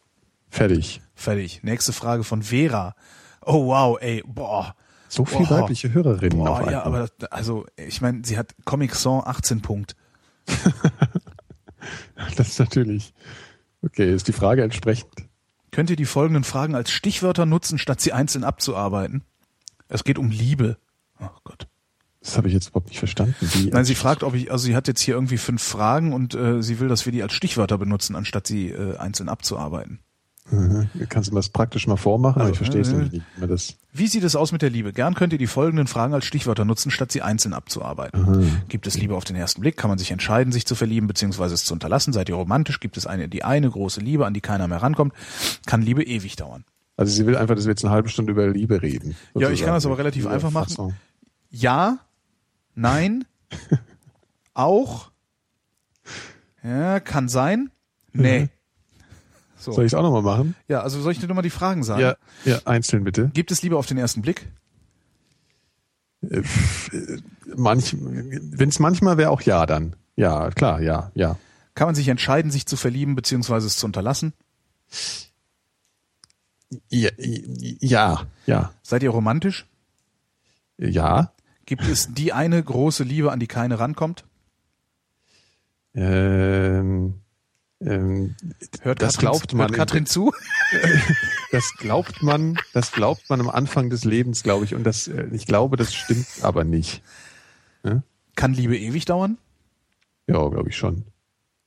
Fertig. fertig. Nächste Frage von Vera. Oh wow, ey, boah. So viel Boah. weibliche Hörerinnen auf Boah, einmal. ja, aber das, also ich meine, sie hat Comic Sans 18 Punkt. Das ist natürlich. Okay, ist die Frage entsprechend. Könnt ihr die folgenden Fragen als Stichwörter nutzen, statt sie einzeln abzuarbeiten? Es geht um Liebe. Oh Gott. Das habe ich jetzt überhaupt nicht verstanden. Wie, Nein, sie fragt, ob ich, also sie hat jetzt hier irgendwie fünf Fragen und äh, sie will, dass wir die als Stichwörter benutzen, anstatt sie äh, einzeln abzuarbeiten. Mhm. Kannst du mir das praktisch mal vormachen? aber Also, ich verstehe es äh, nämlich nicht. wie Das, Wie sieht es aus mit der Liebe? Gern könnt ihr die folgenden Fragen als Stichwörter nutzen, statt sie einzeln abzuarbeiten. Gibt es Liebe auf den ersten Blick? Kann man sich entscheiden, sich zu verlieben bzw. es zu unterlassen? Seid ihr romantisch? Gibt es eine, die eine große Liebe, an die keiner mehr rankommt? Kann Liebe ewig dauern? Also sie will einfach, dass wir jetzt eine halbe Stunde über Liebe reden. Ja, ich kann das sozusagen. aber relativ einfach machen. Ja, nein, auch, ja, kann sein, nee. So. Soll ich es auch nochmal machen? Ja, also soll ich dir nochmal die Fragen sagen? Ja, ja, einzeln bitte. Gibt es Liebe auf den ersten Blick? Manch, Wenn es manchmal wäre, auch ja dann. Ja, klar, ja, ja. Kann man sich entscheiden, sich zu verlieben bzw. es zu unterlassen? Ja, ja, ja. Seid ihr romantisch? Ja. Gibt es die eine große Liebe, an die keine rankommt? Ähm, ähm, Hört Das Katrin, glaubt man. Hört Katrin zu? das glaubt man, das glaubt man am Anfang des Lebens, glaube ich. Und das, äh, ich glaube, das stimmt aber nicht. Kann Liebe ewig dauern? Ja, glaube ich schon.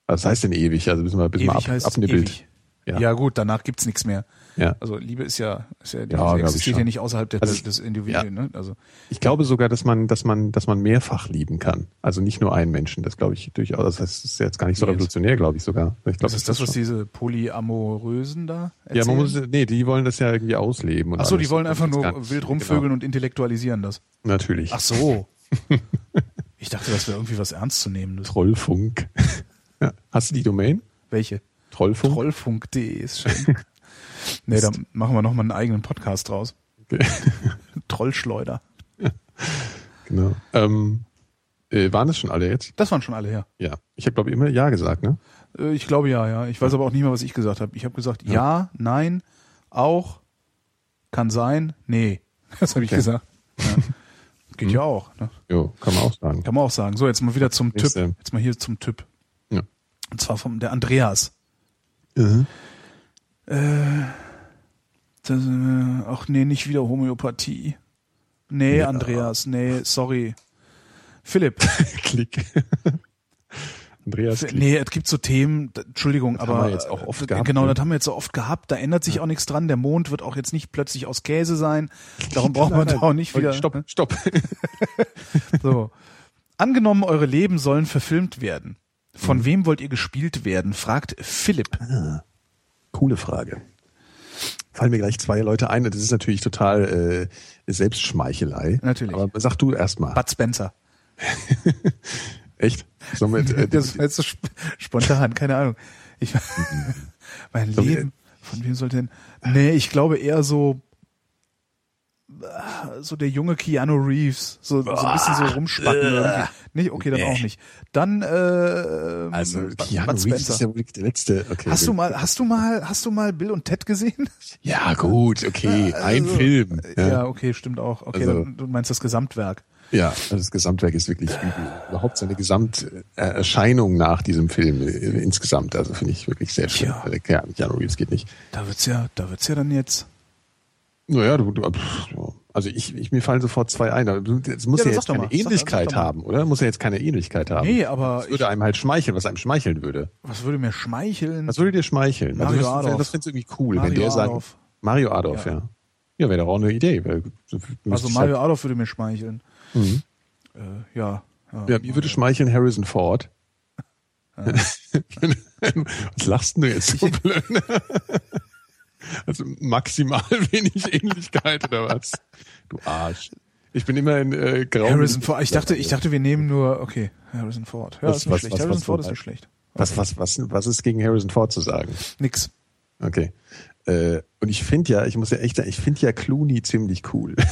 Was heißt denn ewig? Also man, bis man ewig ab, abnibbelt. Ja. Ja. gut, danach gibt's nichts mehr. Ja. Also Liebe ist ja, ist ja, Ja, glaub existiert ja nicht außerhalb der, Also, des Individuums. Ne? Also Ich glaube sogar, dass man, dass man, dass man mehrfach lieben kann. Also nicht nur einen Menschen. Das glaube ich durchaus. Das heißt, das ist jetzt gar nicht so revolutionär, glaube ich sogar. Ich glaube, das ist das, was schon. diese Polyamorösen da Ja, erzählen? man muss, nee, die wollen das ja irgendwie ausleben. und Ach so, die wollen einfach Das nur wild rumvögeln und intellektualisieren das. Genau, natürlich. Ach so. ich dachte, das wäre irgendwie was Ernstzunehmendes. Trollfunk. ja. Hast du die Domain? Welche? Trollfunk? Trollfunk.de ist schön. Nee, da machen wir nochmal einen eigenen Podcast draus. Okay. Trollschleuder. genau. Ähm, äh, waren das schon alle jetzt? Das waren schon alle her. Ja. Ich habe, glaube ich, immer Ja gesagt, ne? Äh, Ich glaube ja, ja. Ich weiß aber auch nicht mehr, was ich gesagt habe. Ich habe gesagt ja. nein, auch, kann sein, nee. Das habe ich Okay. gesagt. Ja. Geht ja auch. Ne? Jo, kann man auch sagen. Kann man auch sagen. So, jetzt mal wieder zum Typ. Jetzt mal hier zum Typ. Ja. Und zwar vom der Andreas. Mhm. Das, äh, ach nee, nicht wieder Homöopathie. Nee, Andreas, nee, sorry. Philipp, Klick. Andreas Klick. nee, es gibt so Themen, Entschuldigung, haben aber wir jetzt auch oft äh, gehabt, genau, ne? das haben wir jetzt so oft gehabt, da ändert sich auch nichts dran. Der Mond wird auch jetzt nicht plötzlich aus Käse sein. Darum brauchen wir Nein, da auch nicht wieder. Stopp, stopp. So. Angenommen, eure Leben sollen verfilmt werden. Mhm. Von wem wollt ihr gespielt werden? fragt Philipp. Coole Frage. Fallen mir gleich zwei Leute ein. Das ist natürlich total äh, Selbstschmeichelei. Natürlich. Aber sag du erst mal. Bud Spencer. Echt? Wir, äh, Das war jetzt so sp spontan, keine Ahnung. Ich, mein Leben, von wem sollte denn? Nee, ich glaube eher so, so der junge Keanu Reeves, so, so ein bisschen so rumspacken irgendwie. Nicht? Okay, dann Nee. auch nicht. Dann äh, Also Bud- Keanu Reeves ist ja wirklich der letzte. Okay, Hast du mal, hast du mal, hast du mal Bill und Ted gesehen? Ja, gut, okay, ein Also, Film. Ja. Ja, okay, stimmt auch. Okay, Also- dann, du meinst das Gesamtwerk. ja, also das Gesamtwerk ist wirklich übel. Überhaupt seine Gesamterscheinung nach diesem Film äh, insgesamt, also finde ich wirklich sehr schön. Ja, Keanu Reeves geht nicht. Da wird's ja, da wird's ja dann jetzt. Naja, du, du. Also ich, ich, mir fallen sofort zwei ein. Es muss Ja, ja, jetzt keine mal. Ähnlichkeit sag haben, oder? Muss ja jetzt keine Ähnlichkeit haben. Nee, aber Das würde einem halt schmeicheln, was einem schmeicheln würde. Was würde mir schmeicheln? Was würde dir schmeicheln? Mario also, Adolf. Das findest du irgendwie cool, Mario wenn der sagt, Adolf. Mario Adolf, Ja. ja. Ja, wäre doch auch eine Idee. Also Mario halt- Adolf würde mir schmeicheln. Mhm. Äh, ja. ja. Ja, mir würde schmeicheln Harrison Ford. Was lachst denn du jetzt so blöd? Also maximal wenig Ähnlichkeit oder was? Du Arsch. Ich bin immer in äh, grau. Harrison Ford. Ich dachte, ich dachte, wir nehmen nur, okay, Harrison Ford. Ja, Was- ist nicht was- schlecht. was- Harrison Ford ist nicht schlecht. Was, was, was, was ist gegen Harrison Ford zu sagen? Nix. Okay. Äh, und ich finde ja, ich muss ja echt sagen, ich finde ja Clooney ziemlich cool.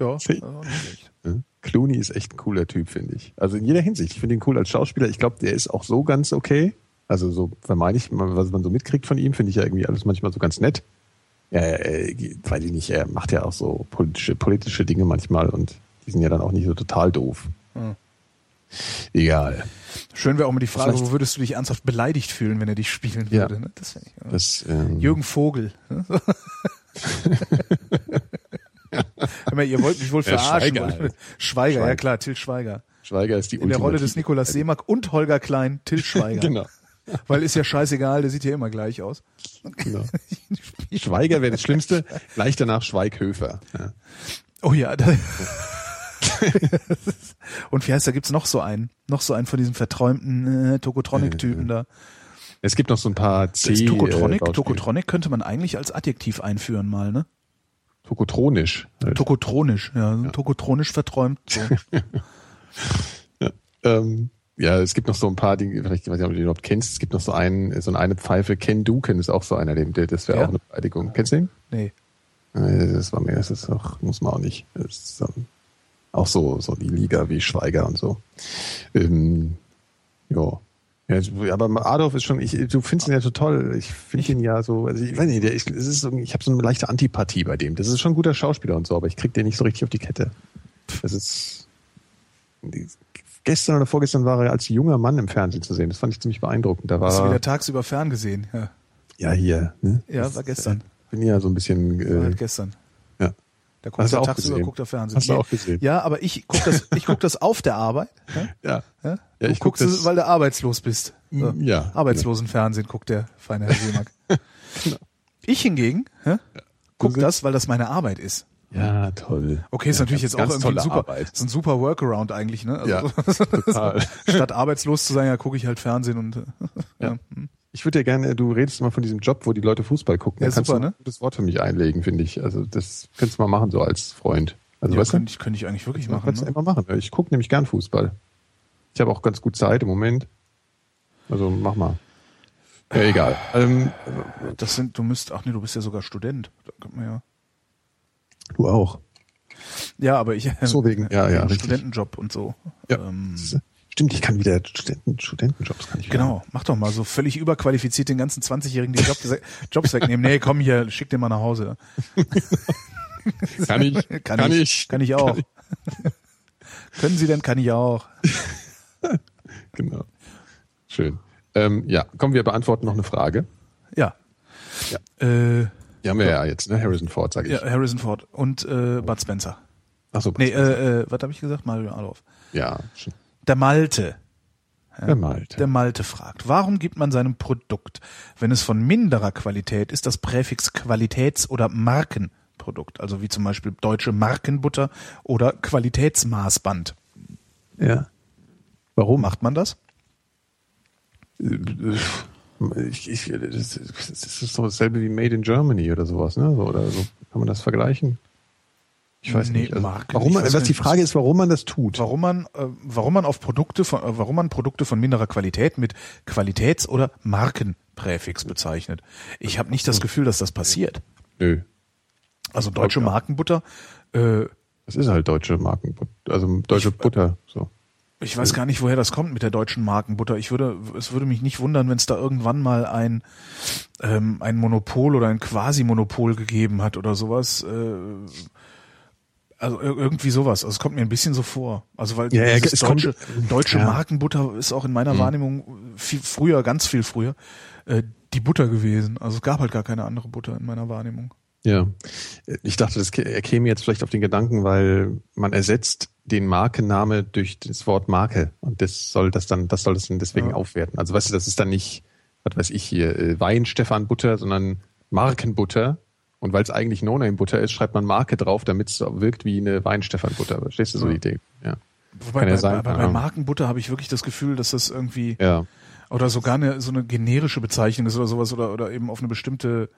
Ja, auch nicht schlecht. Ne? Clooney ist echt ein cooler Typ, finde ich. Also in jeder Hinsicht. Ich finde ihn cool als Schauspieler. Ich glaube, der ist auch so ganz okay. Also so vermeide ich, was man so mitkriegt von ihm, finde ich ja irgendwie alles manchmal so ganz nett. Ja, äh, weiß ich nicht, er macht ja auch so politische, politische Dinge manchmal und die sind ja dann auch nicht so total doof. Hm. Egal. Schön wäre auch mal die Frage, Vielleicht- wo würdest du dich ernsthaft beleidigt fühlen, wenn er dich spielen Ja. würde? Ne? Das. Das, ähm, Jürgen Vogel. ne? Mal, ihr wollt mich wohl Ja, verarschen. Schweiger halt. Schweiger, ja Schweiger. klar, Till Schweiger. Schweiger ist die In der Rolle des Nikolaus Seemack und Holger Klein, Till Schweiger. Genau. Weil ist ja scheißegal, der sieht ja immer gleich aus. genau. Schweiger wäre das Schlimmste. Gleich danach Schweighöfer. Ja. Oh ja. Da und wie heißt, da gibt's noch so einen, noch so einen von diesen verträumten äh, Tokotronic-Typen da. Es gibt noch so ein paar C. Das Tokotronic, äh. Tokotronic könnte man eigentlich als Adjektiv einführen mal, ne? Tokotronisch. Halt. Tokotronisch, ja, tokotronisch verträumt. So. Ähm, ja, es gibt noch so ein paar Dinge, vielleicht, ich weiß nicht, ob du den überhaupt kennst, es gibt noch so einen, so eine Pfeife, Ken Duken ist auch so einer, dem, das wäre Ja. auch eine Beleidigung. Kennst du den? Nee. Das war mir, das ist auch, muss man auch nicht. Das ist ähm, auch so, so die Liga wie Schweiger und so. Ähm, ja. Ja, aber Adolf ist schon, ich, du findest ihn ja so toll. Ich finde ihn ja so, also ich weiß nicht, der, ich, es ist so, ich habe so eine leichte Antipathie bei dem. Das ist schon ein guter Schauspieler und so, aber ich krieg den nicht so richtig auf die Kette. Das ist die, gestern oder vorgestern war er als junger Mann im Fernsehen zu sehen. Das fand ich ziemlich beeindruckend. Da Hast du war wieder tagsüber ferngesehen? Ja, ja hier. Ne? ja Das, war gestern. äh, Bin ja so ein bisschen. War Äh, halt gestern. ja. Da guckt Hast du er tagsüber, gesehen? guckt er Fernsehen. Hast du auch gesehen? Ja, aber ich guck das, ich guck das auf der Arbeit. Ja? Ja. Ja? Ja, du ich guck guckst es, das- weil du arbeitslos bist. So. Mm, ja, Arbeitslosenfernsehen guckt der feine Herr Seemack. Ich hingegen ja, guck Du das, weil das meine Arbeit ist. Ja, toll. Okay, ist ja, natürlich ganz- jetzt auch irgendwie super, Arbeit. ist ein super Workaround eigentlich, ne? Also, Ja, total. statt arbeitslos zu sein, ja, gucke ich halt Fernsehen und äh, Ja. Ich würde ja gerne, du redest immer von diesem Job, wo die Leute Fußball gucken. Ja, da kannst super, du ne? ein gutes Wort für mich einlegen, finde ich. Also das könntest du mal machen, so als Freund. Also ja, weißt du, könnte ich, könnte ich eigentlich wirklich das machen. kannst du Ne? immer machen. Ich gucke nämlich gern Fußball. Ich habe auch ganz gut Zeit im Moment. Also mach mal. Ja, egal. Ähm, Das sind, du müsst, ach nee, du bist ja sogar Student. Da könnte man ja. Du auch. Ja, aber ich So wegen- ja, ja. Studentenjob und so. Ja. Ähm, Stimmt, ich kann wieder Studenten, Studentenjobs kann ich genau, mach doch mal so völlig überqualifiziert den ganzen 20-Jährigen die Job, Jobs wegnehmen. Nee, komm hier, schick den mal nach Hause. machen. Kann ich, Kann, kann, ich, ich, Kann ich auch. Können Sie denn? Kann ich auch. Genau. Schön. Ähm, ja, kommen wir beantworten noch eine Frage. Ja. Ja. Äh, Die haben wir ja jetzt, ne? Harrison Ford, sage ich. ja, Harrison Ford und äh, Bud Spencer. Ach so, Nee, äh, äh, was habe ich gesagt? Mario Adolf. ja, schon. Der Malte. Der Malte. Der Malte fragt, warum gibt man seinem Produkt, wenn es von minderer Qualität ist, das Präfix Qualitäts- oder Markenprodukt, also wie zum Beispiel deutsche Markenbutter oder Qualitätsmaßband? ja. Warum? Macht man das? Ich, ich, das, das ist so dasselbe wie Made in Germany oder sowas, ne? So, oder so. Kann man das vergleichen? Ich weiß Nee, nicht. Also, Marken, warum ich man, was die Frage ist, warum man das tut. Warum man, äh, warum man auf Produkte von, äh, warum man Produkte von minderer Qualität mit Qualitäts- oder Markenpräfix bezeichnet? Ich habe nicht das Gefühl, dass das passiert. Nö. Also deutsche. Markenbutter. Äh, Das ist halt deutsche Markenbutter, also deutsche Butter. So. Ich weiß gar nicht, woher das kommt mit der deutschen Markenbutter. Ich würde, es würde mich nicht wundern, wenn es da irgendwann mal ein, ähm, ein Monopol oder ein Quasi-Monopol gegeben hat oder sowas. Äh, also ir- irgendwie sowas. Also es kommt mir ein bisschen so vor. Also weil Ja, ja, es kommt- deutsche, deutsche ja. Mhm. Markenbutter ist auch in meiner Wahrnehmung viel früher, ganz viel früher, äh, die Butter gewesen. Also es gab halt gar keine andere Butter in meiner Wahrnehmung. Ja. Ich dachte, das, kä- er käme jetzt vielleicht auf den Gedanken, weil man ersetzt den Markenname durch das Wort Marke und das soll das dann, das soll das dann deswegen Ja. aufwerten. Also weißt du, das ist dann nicht, was weiß ich hier, äh, Wein Stefan Butter, sondern Markenbutter. Und weil es eigentlich No-Name-Butter ist, schreibt man Marke drauf, damit es wirkt wie eine Wein Stefan Butter. Verstehst du so Ja. die Idee? Ja. Wobei Kann ja bei, sein, bei, bei. Markenbutter habe ich wirklich das Gefühl, dass das irgendwie Ja. oder sogar eine so eine generische Bezeichnung ist oder sowas oder oder eben auf eine bestimmte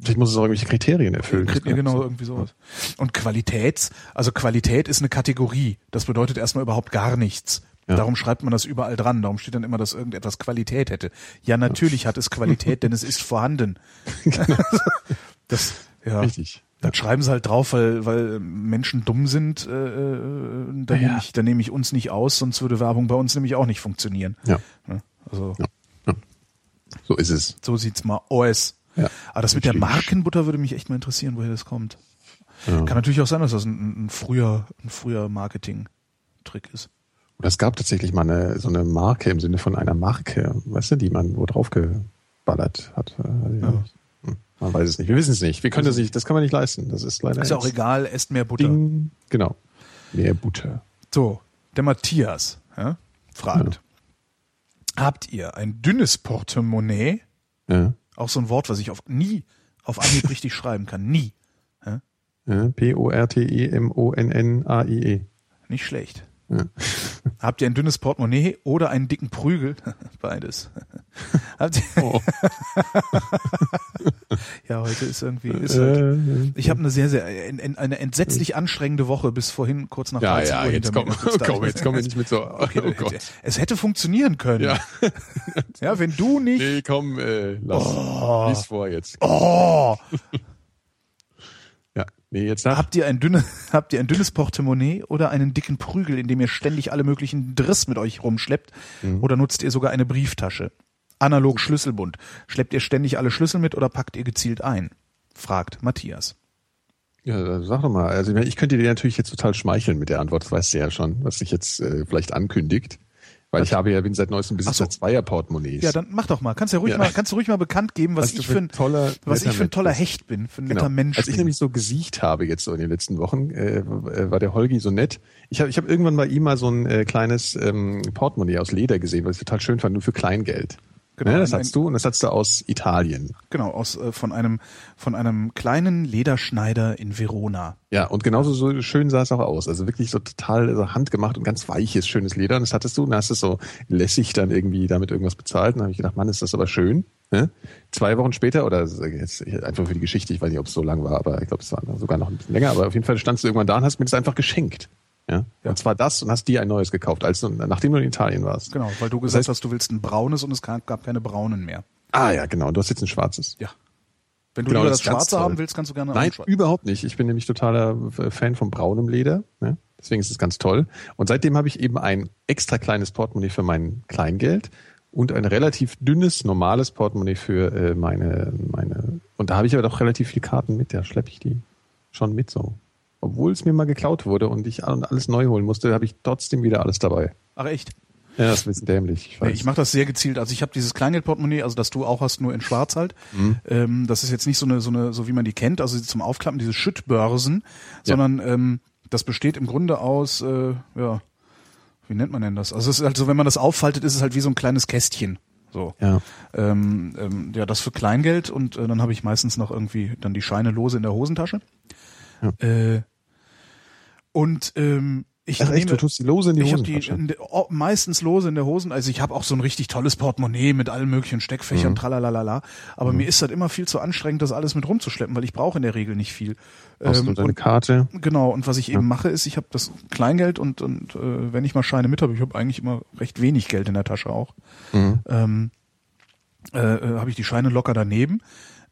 Vielleicht muss es auch irgendwelche Kriterien erfüllen. Kri- ja, genau irgendwie sowas. Und Qualitäts, also Qualität ist eine Kategorie. Das bedeutet erstmal überhaupt gar nichts. Ja. Darum schreibt man das überall dran. Darum steht dann immer, dass irgendetwas Qualität hätte. Ja, natürlich hat es Qualität, denn es ist vorhanden. das, ja. Richtig. Das schreiben sie halt drauf, weil, weil Menschen dumm sind. Äh, äh, da, Ja. nehme ich, da nehme ich uns nicht aus, sonst würde Werbung bei uns nämlich auch nicht funktionieren. Ja. Ne? Also So ist es. so sieht's mal aus. Ja. Aber das mit der. Markenbutter würde mich echt mal interessieren, woher das kommt. Ja. Kann natürlich auch sein, dass das ein, ein früher, ein früher Marketing-Trick ist. Und es gab tatsächlich mal eine, so eine Marke im Sinne von einer Marke, weißt du, die man wo drauf geballert hat. Äh, ja. Hm, Man weiß es nicht. Wir wissen es nicht. Wir können das nicht, das kann man nicht leisten. Das ist leider Ist auch egal, esst mehr Butter. Ding. Genau. Mehr Butter. So, der Matthias ja, fragt. Habt ihr ein dünnes Portemonnaie? Ja. Auch so ein Wort, was ich auf nie auf Anhieb richtig schreiben kann. Nie. Ja. P-O-R-T-E-M-O-N-N-A-I-E. Nicht schlecht. Ja. Habt ihr ein dünnes Portemonnaie oder einen dicken Prügel? Beides. Habt ihr, Oh. ja, heute ist irgendwie. Ist halt, Äh, ich habe eine sehr, sehr eine entsetzlich anstrengende Woche bis vorhin kurz nach ja, 13 ja, Uhr jetzt komm, komm, jetzt kommen wir nicht mit so, Okay, oh Gott. Es hätte funktionieren können. Ja. Ja, wenn du nicht. Nee, komm, äh, lass. Oh. Lies vor jetzt. Oh. Nee, jetzt nach. habt ihr ein dünne, habt ihr ein dünnes Portemonnaie oder einen dicken Prügel, in dem ihr ständig alle möglichen Driss mit euch rumschleppt? Mhm. Oder nutzt ihr sogar eine Brieftasche? Analog Schlüsselbund. Schleppt ihr ständig alle Schlüssel mit oder packt ihr gezielt ein? Fragt Matthias. Ja, sag doch mal. Also ich meine, ich könnte dir natürlich jetzt total schmeicheln mit der Antwort, das weißt du ja schon, was sich jetzt äh, vielleicht ankündigt. Weil ich habe ja, bin seit neuestem Besitzer so. zweier Portemonnaies. Ja, dann mach doch mal. Kannst ja ruhig Ja. mal, kannst du ruhig mal bekannt geben, was Was ich für ein toller, was ich für ein toller Hecht bin, für ein Genau. netter Mensch Als ich bin. nämlich so gesiecht habe jetzt so in den letzten Wochen, äh, war der Holgi so nett. Ich habe ich hab irgendwann bei ihm mal so ein äh, kleines ähm, Portemonnaie aus Leder gesehen, was ich total schön fand, nur für Kleingeld. Genau, ne, das ein- hast du und das hast du aus Italien. Genau, aus äh, von einem von einem kleinen Lederschneider in Verona. Ja, und genauso so schön sah es auch aus. Also wirklich so total so handgemacht und ganz weiches, schönes Leder. Und das hattest du und hast du es so lässig dann irgendwie damit irgendwas bezahlt. Und dann habe ich gedacht, Mann, ist das aber schön. Ne? Zwei Wochen später, oder jetzt einfach für die Geschichte, ich weiß nicht, ob es so lang war, aber ich glaube, es war sogar noch ein bisschen länger, aber auf jeden Fall standst du irgendwann da und hast mir das einfach geschenkt. Ja? Ja. Und zwar das und hast dir ein neues gekauft, als du, nachdem du in Italien warst. Genau, weil du gesagt heißt- hast, du willst ein braunes und es gab keine braunen mehr. Ah ja, genau. Und du hast jetzt ein schwarzes. Ja. Wenn du Genau, lieber das das Schwarze haben willst, kannst du gerne Nein, überhaupt nicht. Ich bin nämlich totaler Fan von braunem Leder. Ne? Deswegen ist es ganz toll. Und seitdem habe ich eben ein extra kleines Portemonnaie für mein Kleingeld und ein relativ dünnes, normales Portemonnaie für äh, meine, meine. Und da habe ich aber doch relativ viele Karten mit. Da schleppe ich die schon mit so. Obwohl es mir mal geklaut wurde und ich alles neu holen musste, habe ich trotzdem wieder alles dabei. Ach echt? Ja, das ist ein bisschen dämlich. Ich weiß. ich mache das sehr gezielt. Also ich habe dieses Kleingeldportemonnaie, also das du auch hast, nur in Schwarz halt. Mhm. Ähm, das ist jetzt nicht so eine, so eine, so wie man die kennt, also zum Aufklappen diese Schüttbörsen, sondern ähm, das besteht im Grunde aus, äh, ja, wie nennt man denn das? Also es ist halt so, wenn man das auffaltet, ist es halt wie so ein kleines Kästchen. So. ja. Ähm, ähm, ja, das für Kleingeld und äh, dann habe ich meistens noch irgendwie dann die Scheine lose in der Hosentasche. Ja. Äh, und ähm, ich Ach echt, nehme, du tust die Lose in die ich habe die oh, meistens lose in der Hosen. Also ich habe auch so ein richtig tolles Portemonnaie mit allen möglichen Steckfächern, Mhm. tralalala. Aber mir ist das immer viel zu anstrengend, das alles mit rumzuschleppen, weil ich brauche in der Regel nicht viel. Brauchst Ähm, du deine und, Karte? genau. Und was ich eben mache, ist, ich habe das Kleingeld und und äh, wenn ich mal Scheine mit habe, ich habe eigentlich immer recht wenig Geld in der Tasche auch. Mhm. Ähm, äh, äh, habe ich die Scheine locker daneben.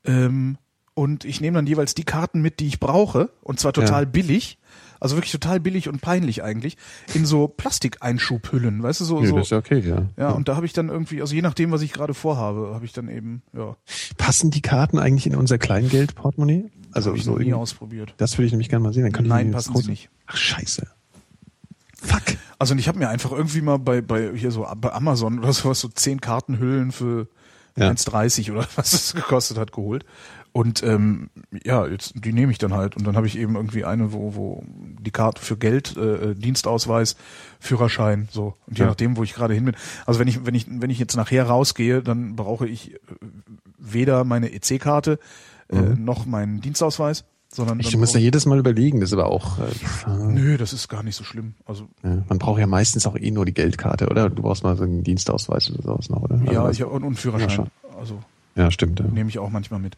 Ähm, und ich nehme dann jeweils die Karten mit, die ich brauche und zwar total Ja. billig, also wirklich total billig und peinlich eigentlich, in so Plastikeinschubhüllen, weißt du, so, Ja, so das ist ja okay, ja. ja, und da habe ich dann irgendwie, also je nachdem, was ich gerade vorhabe, habe ich dann eben, ja, Passen die Karten eigentlich in unser Kleingeldportemonnaie? Also habe ich so nie ausprobiert. Das würde ich nämlich gerne mal sehen. Dann kann Nein, ich passen sie nicht. Ach, scheiße. Fuck. Also ich habe mir einfach irgendwie mal bei, bei hier so bei Amazon oder sowas so zehn Kartenhüllen für Ja. 1,30 oder was es gekostet hat geholt. Und ähm, ja, jetzt die nehme ich dann halt. Und dann habe ich eben irgendwie eine, wo, wo die Karte für Geld, äh, Dienstausweis, Führerschein, so. Und je Ja. nachdem, wo ich gerade hin bin. Also wenn ich, wenn ich, wenn ich jetzt nachher rausgehe, dann brauche ich äh, weder meine EC-Karte äh, noch meinen Dienstausweis, sondern Ich muss ja jedes Mal überlegen, das ist aber auch, äh, Nö, das ist gar nicht so schlimm. Also ja, man braucht ja meistens auch eh nur die Geldkarte, oder? Du brauchst mal so einen Dienstausweis oder sowas noch, oder? ja, Also, ich hab, und, und Führerschein. schon. Also ja, stimmt. Ja. nehme ich auch manchmal mit.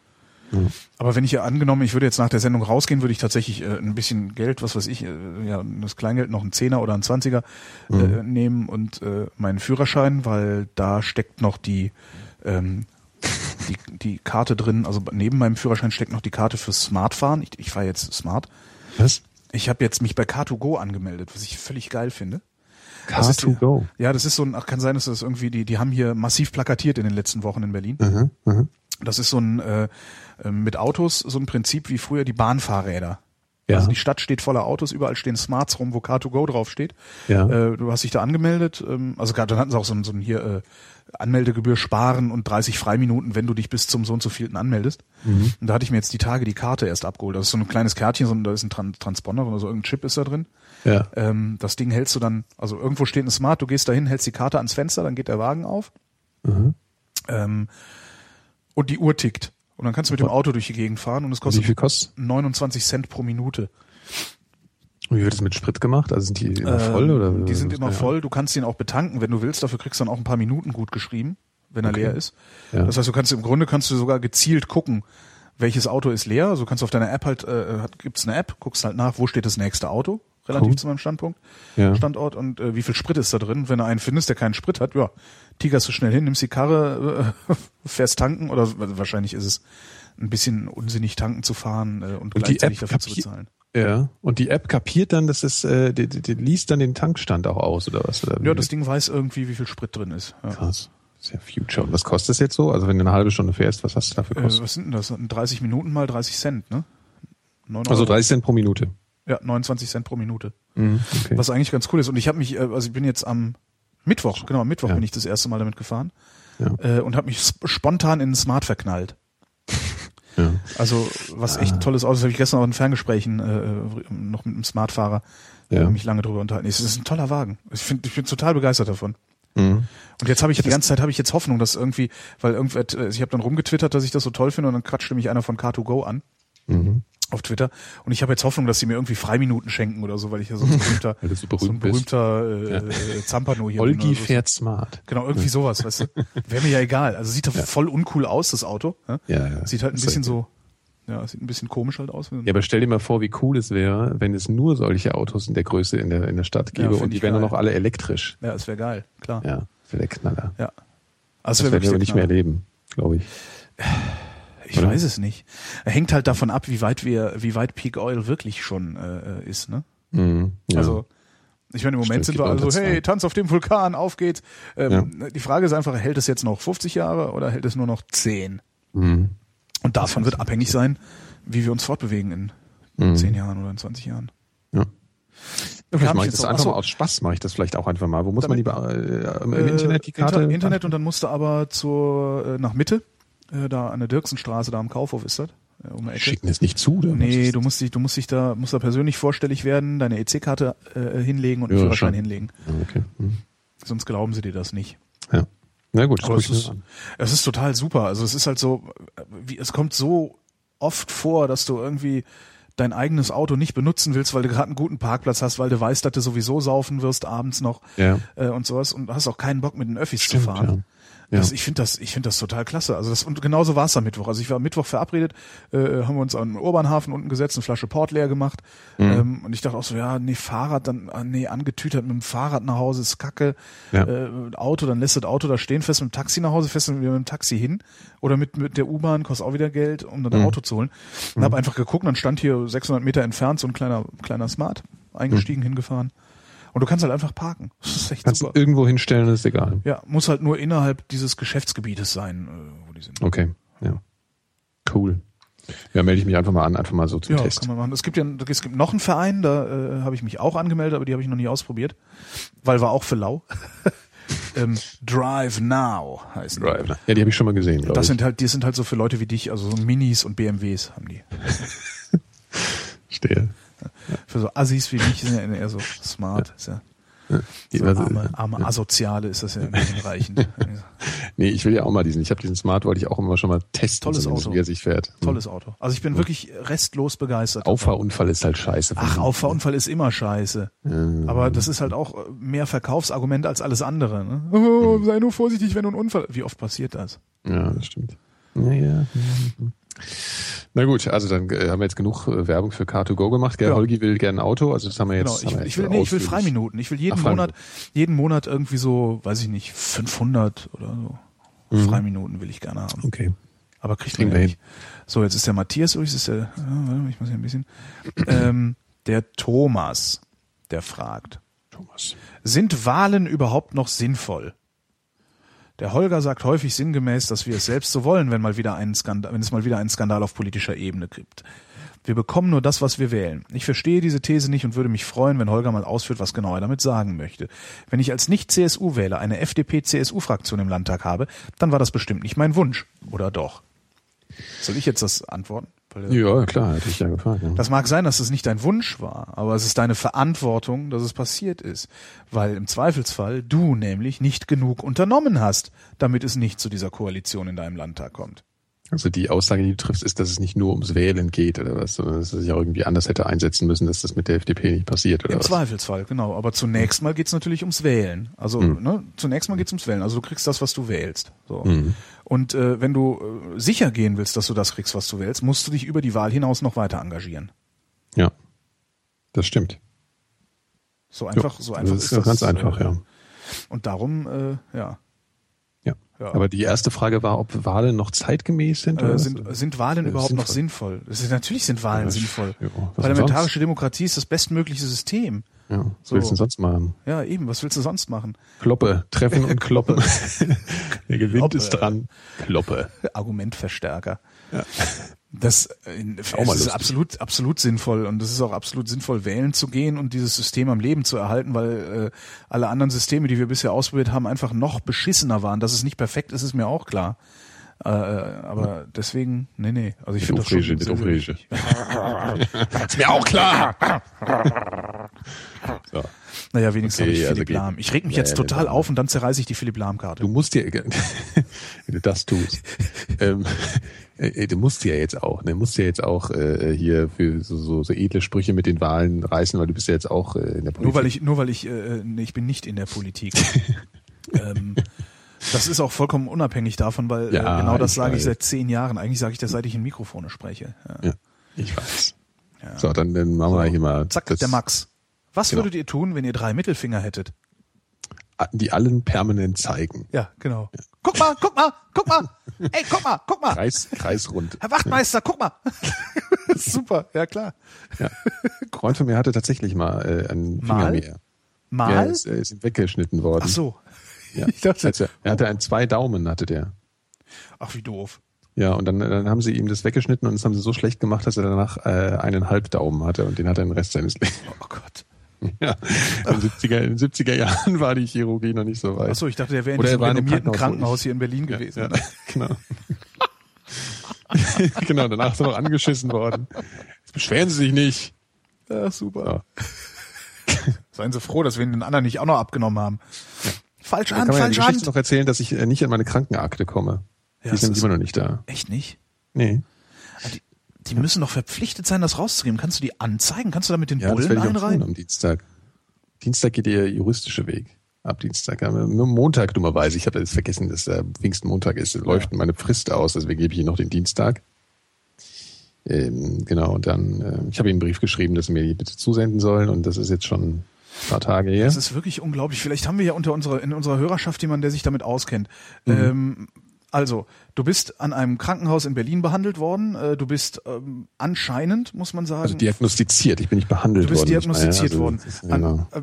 Ja. Aber wenn ich ja angenommen, ich würde jetzt nach der Sendung rausgehen, würde ich tatsächlich äh, ein bisschen Geld, was weiß ich, äh, ja, das Kleingeld, noch ein Zehner oder ein Zwanziger Mhm. äh, nehmen und äh, meinen Führerschein, weil da steckt noch die, ähm, die, die Karte drin, also neben meinem Führerschein steckt noch die Karte fürs Smartfahren. Ich, ich fahre jetzt Smart. Was? Ich habe jetzt mich bei Car2Go angemeldet, was ich völlig geil finde. Das ist die- Car2Go. Ja, das ist so ein, ach, kann sein, dass das irgendwie, die, die haben hier massiv plakatiert in den letzten Wochen in Berlin. Mhm, mhm. Das ist so ein äh, äh, mit Autos so ein Prinzip wie früher die Bahnfahrräder. Ja. Also die Stadt steht voller Autos, überall stehen Smarts rum, wo Car2Go draufsteht. Ja. Äh, du hast dich da angemeldet, ähm, also gerade dann hatten sie auch so ein, so ein hier äh, Anmeldegebühr sparen und 30 Freiminuten, wenn du dich bis zum so und so vielten anmeldest. Mhm. Und da hatte ich mir jetzt die Tage die Karte erst abgeholt. Das ist so ein kleines Kärtchen, so da ist ein Tran Transponder oder so irgendein Chip ist da drin. Ja. Ähm, das Ding hältst du dann, also irgendwo steht ein Smart, du gehst dahin, hältst die Karte ans Fenster, dann geht der Wagen auf. Mhm. Ähm, und die Uhr tickt. Und dann kannst du mit dem Auto durch die Gegend fahren und es Wie kostet viel kostet? 29 Cent pro Minute. Wie wird das mit Sprit gemacht? Also sind die immer voll Ähm, oder? Die sind immer voll. Du kannst ihn auch betanken, wenn du willst. Dafür kriegst du dann auch ein paar Minuten gut geschrieben, wenn er Okay. leer ist. Ja. Das heißt, du kannst im Grunde kannst du sogar gezielt gucken, welches Auto ist leer. Also du kannst auf deiner App halt, äh, hat- gibt's eine App, guckst halt nach, wo steht das nächste Auto, relativ Cool. zu meinem Standpunkt, Ja. Standort und äh, wie viel Sprit ist da drin. Wenn du einen findest, der keinen Sprit hat, ja, tigerst du schnell hin, nimmst die Karre, äh, fährst tanken oder wahrscheinlich ist es ein bisschen unsinnig tanken zu fahren äh, und, Und die gleichzeitig App dafür zu bezahlen. Ja. Und die App kapiert dann, dass es, äh, die, die, die liest dann den Tankstand auch aus oder was? Oder? Ja, das Ding weiß irgendwie, wie viel Sprit drin ist. Ja. Krass. Sehr Future. Und was kostet das jetzt so? Also wenn du eine halbe Stunde fährst, was hast du dafür Äh, Kosten? was sind denn das? 30 Minuten mal 30 Cent, ne? 9 also Euro. 30 Cent pro Minute. Ja, 29 Cent pro Minute. Mhm, okay. Was eigentlich ganz cool ist. Und ich habe mich, äh, also ich bin jetzt am Mittwoch, genau, am Mittwoch Ja. bin ich das erste Mal damit gefahren Ja. äh, und habe mich sp- spontan in ein Smart verknallt. Ja. Also was echt ein tolles Auto ist, habe ich gestern auch in Ferngesprächen äh, noch mit einem Smartfahrer äh, Ja. mich lange drüber unterhalten. Es ist ein toller Wagen. Ich finde, ich bin total begeistert davon. Mhm. Und jetzt habe ich die ganze Zeit habe ich jetzt Hoffnung, dass irgendwie, weil irgendwer, äh, ich habe dann rumgetwittert, dass ich das so toll finde und dann quatschte mich einer von Car2Go an Mhm. Auf Twitter und ich habe jetzt Hoffnung, dass sie mir irgendwie Freiminuten schenken oder so, weil ich ja so ein berühmter, Weil du so so ein berühmt bist. berühmter äh, äh, Zampano hier bin Olgi so. fährt smart. Genau, irgendwie sowas, weißt du. Wäre mir ja egal. Also sieht doch voll uncool aus, das Auto. Ja? Ja, ja. Sieht halt ein Ist bisschen so, ja, sieht ein bisschen komisch halt aus. Ja, aber stell dir mal vor, wie cool es wäre, wenn es nur solche Autos in der Größe in der, in der Stadt Ja, gäbe find und die wären geil. noch alle elektrisch. Ja, es wäre geil, klar. Ja. Ja, das wäre der Knaller. Also Das werden wir der nicht mehr erleben, glaube ich. Ich oder? weiß es nicht. Hängt halt davon ab, wie weit wir, wie weit Peak Oil wirklich schon äh, ist, ne? Mhm. Ja. Also, ich meine, im Moment Stimmt, sind wir also, hey. Tanz auf dem Vulkan, auf geht's. Ähm, Die Frage ist einfach, hält es jetzt noch 50 Jahre oder hält es nur noch 10? mhm. Und davon wird abhängig sein, wie wir uns fortbewegen in Mhm. 10 Jahren oder in 20 Jahren. Ja. Vielleicht mache ich das einfach Achso, mal aus Spaß, mache ich das vielleicht auch einfach mal. Wo muss Damit- man die, äh, im äh, Internet die Karte? Inter Internet und dann musst du aber zur, äh, nach Mitte, äh, da an der Dirksenstraße, da am Kaufhof ist das, äh, um. Schicken es nicht zu, oder? Nee, du musst dich, du musst dich da, musst da persönlich vorstellig werden, deine EC-Karte äh, hinlegen und einen Ja, Führerschein schon. hinlegen. Ja, okay. Mhm. Sonst glauben sie dir das nicht. Ja. Na gut, das es ist, es ist total super. Also es ist halt so, wie, es kommt so oft vor, dass du irgendwie dein eigenes Auto nicht benutzen willst, weil du gerade einen guten Parkplatz hast, weil du weißt, dass du sowieso saufen wirst abends noch Ja. äh, und sowas und hast auch keinen Bock mit den Öffis Stimmt, zu fahren. Ja. Das, ich finde das, ich finde das total klasse. Also das und genauso war es am Mittwoch. Also ich war am Mittwoch verabredet, äh, haben wir uns an den Urbanhafen unten gesetzt, eine Flasche Port leer gemacht. Mhm. Ähm, und ich dachte auch so, ja, nee, Fahrrad, dann, ah, nee, angetütert mit dem Fahrrad nach Hause ist Kacke. Ja. Äh, Auto, dann lässt das Auto da stehen, fährst mit dem Taxi nach Hause, fährst wieder mit dem Taxi hin oder mit, mit der U-Bahn, kostet auch wieder Geld, um dann ein Mhm. Auto zu holen. Und hab einfach geguckt, dann stand hier 600 Meter entfernt so ein kleiner, kleiner Smart, eingestiegen, hingefahren. Und du kannst halt einfach parken. Das ist echt. Kannst super. irgendwo hinstellen, ist egal. Ja, muss halt nur innerhalb dieses Geschäftsgebietes sein, äh, wo die sind. Okay, ja. Cool. Ja, melde ich mich einfach mal an, einfach mal so zum Ja, Test. kann man machen. Es gibt ja es gibt noch einen Verein, da äh, habe ich mich auch angemeldet, aber die habe ich noch nie ausprobiert, weil war auch für lau. ähm, Drive Now heißen. Drive. Ja, die habe ich schon mal gesehen, glaube Das ich. sind halt, die sind halt so für Leute wie dich, also so Minis und BMWs haben die. Stehe. Für so Assis wie mich sind ja eher so smart. Ist ja, so arme, arme Asoziale ist das ja Reichen. Nee, ich will ja auch mal diesen. Ich habe diesen Smart, wollte ich auch immer schon mal testen, Tolles Auto. wie er sich fährt. Hm. Tolles Auto. Also ich bin wirklich restlos begeistert. Auffahrunfall ist halt scheiße. Ach, Auffahrunfall ist immer scheiße. Ähm, Aber das ist halt auch mehr Verkaufsargument als alles andere. Ne? Oh, sei nur vorsichtig, wenn du einen Unfall. Wie oft passiert das? Ja, das stimmt. Naja. Na gut, also dann äh, haben wir jetzt genug äh, Werbung für Car2Go gemacht. Gell? Ja. Holgi will gerne ein Auto, also das haben wir jetzt. Genau. Ich, wir ich jetzt will, nee, ich will Freiminuten. Ich will jeden Ach, Monat, jeden Monat irgendwie so, weiß ich nicht, 500 oder so. Mhm. Freiminuten will ich gerne haben. Okay. Aber kriegt man ja nicht. So, jetzt ist der Matthias das ist der, mal, ich muss hier ein bisschen, ähm, der Thomas, der fragt, Thomas. sind Wahlen überhaupt noch sinnvoll? Der Holger sagt häufig sinngemäß, dass wir es selbst so wollen, wenn mal wieder einen Skandal, wenn es mal wieder einen Skandal auf politischer Ebene gibt. Wir bekommen nur das, was wir wählen. Ich verstehe diese These nicht und würde mich freuen, wenn Holger mal ausführt, was genau er damit sagen möchte. Wenn ich als Nicht-CSU-Wähler eine FDP-CSU-Fraktion im Landtag habe, dann war das bestimmt nicht mein Wunsch. Oder doch? Soll ich jetzt das antworten? Weil- Ja, klar, hätte ich ja gefragt. Ja. das mag sein, dass es nicht dein Wunsch war, aber es ist deine Verantwortung, dass es passiert ist. Weil im Zweifelsfall du nämlich nicht genug unternommen hast, damit es nicht zu dieser Koalition in deinem Landtag kommt. Also die Aussage, die du triffst, ist, dass es nicht nur ums Wählen geht oder was, sondern dass es sich auch irgendwie anders hätte einsetzen müssen, dass das mit der FDP nicht passiert oder Im was. Zweifelsfall, genau. Aber zunächst mal geht's natürlich ums Wählen. Also ne, zunächst mal geht's ums Wählen. Also du kriegst das, was du wählst. So. Und äh, wenn du äh, sicher gehen willst, dass du das kriegst, was du wählst, musst du dich über die Wahl hinaus noch weiter engagieren. Ja, das stimmt. So einfach, so einfach das ist, ganz einfach, äh, ja. Und darum, äh, ja. Ja. Ja. Aber die erste Frage war, ob Wahlen noch zeitgemäß sind. oder Äh, sind, sind Wahlen überhaupt noch sinnvoll. sinnvoll? Das ist, natürlich sind Wahlen Ja, sinnvoll. ja, Parlamentarische Demokratie ist das bestmögliche System. Ja, was So. willst du sonst machen? Ja, eben. Was willst du sonst machen? Kloppe, treffen und kloppen. Der Gewinn Kloppe. ist dran. Kloppe. Argumentverstärker. Das äh, Auch mal ist lustig. absolut, absolut sinnvoll und es ist auch absolut sinnvoll, wählen zu gehen und dieses System am Leben zu erhalten, weil äh, alle anderen Systeme, die wir bisher ausprobiert haben, einfach noch beschissener waren. Dass es nicht perfekt ist, ist mir auch klar. Äh, aber deswegen, nee, nee. Also ich finde das schon mit Aufrege. Ist mir auch klar. So. Naja, wenigstens Okay, habe ich also Philipp Lahm. Ich reg mich Ja, jetzt total ja. auf und dann zerreiße ich die Philipp Lahm-Karte. Du musst dir, wenn du das tust, ähm, äh, du musst ja jetzt auch, ne, musst ja jetzt auch äh, hier für so, so, so edle Sprüche mit den Wahlen reißen, weil du bist ja jetzt auch äh, in der Politik. Nur weil ich, nur weil ich, äh, nee, ich bin nicht in der Politik. ähm, das ist auch vollkommen unabhängig davon, weil Ja, äh, genau das sage ich seit zehn Jahren. Eigentlich sage ich das, seit ich in Mikrofone spreche. Ja. Ja, ich weiß. So, dann, dann machen wir hier mal Zack, das, der Max. Was Genau. würdet ihr tun, wenn ihr drei Mittelfinger hättet? die allen permanent zeigen. Ja, genau. Guck mal, guck mal, guck mal. Ey, guck mal, guck mal. Kreis, kreisrund. Herr Wachtmeister, guck mal. Super, ja klar. Ja. Freund von mir hatte tatsächlich mal äh, einen Finger Mal? mehr. Mal? Ja, ist, äh, ist weggeschnitten worden. Ach so. Ja. Ich dachte, Also, er hatte einen zwei Daumen, hatte der. ach wie doof. Ja, und dann, dann haben sie ihm das weggeschnitten und das haben sie so schlecht gemacht, dass er danach äh, einen Halbdaumen hatte und den hat er den Rest seines Lebens. Oh Gott. Ja, in den 70er, in den 70er Jahren war die Chirurgie noch nicht so weit. Ach so, ich dachte, der wäre in diesem einem renommierten Krankenhaus, Krankenhaus hier in Berlin gewesen. Ja, genau. genau, danach ist er noch angeschissen worden. Jetzt beschweren Sie sich nicht. Ja, super. Ja. Seien Sie froh, dass wir den anderen nicht auch noch abgenommen haben. Falsche Dann Hand, kann man ja die falsche Geschichte Hand. noch erzählen, dass ich äh, nicht an meine Krankenakte komme. Ja, die sind immer noch nicht da. Echt nicht? Nee. Ah, Die, die müssen doch verpflichtet sein, das rauszugeben. Kannst du die anzeigen? Kannst du da mit den Ja, das Bullen ich tun einreihen? am Dienstag. Dienstag geht der juristische Weg. ab Dienstag. Nur Montag dummerweise. Ich habe jetzt vergessen, dass der Pfingstmontag ist. Läuft meine Frist aus, deswegen gebe ich Ihnen noch den Dienstag. Ähm, genau, und dann, äh, ich habe ihm einen Brief geschrieben, dass sie mir die bitte zusenden sollen und das ist jetzt schon paar Tage her. Das ist wirklich unglaublich. Vielleicht haben wir ja unter unserer, in unserer Hörerschaft jemanden, der sich damit auskennt. Mhm. Ähm, also, du bist an einem Krankenhaus in Berlin behandelt worden. Äh, Du bist ähm, anscheinend, muss man sagen, Also diagnostiziert, ich bin nicht behandelt Du bist worden. diagnostiziert Also, worden. ist- An, Genau. äh,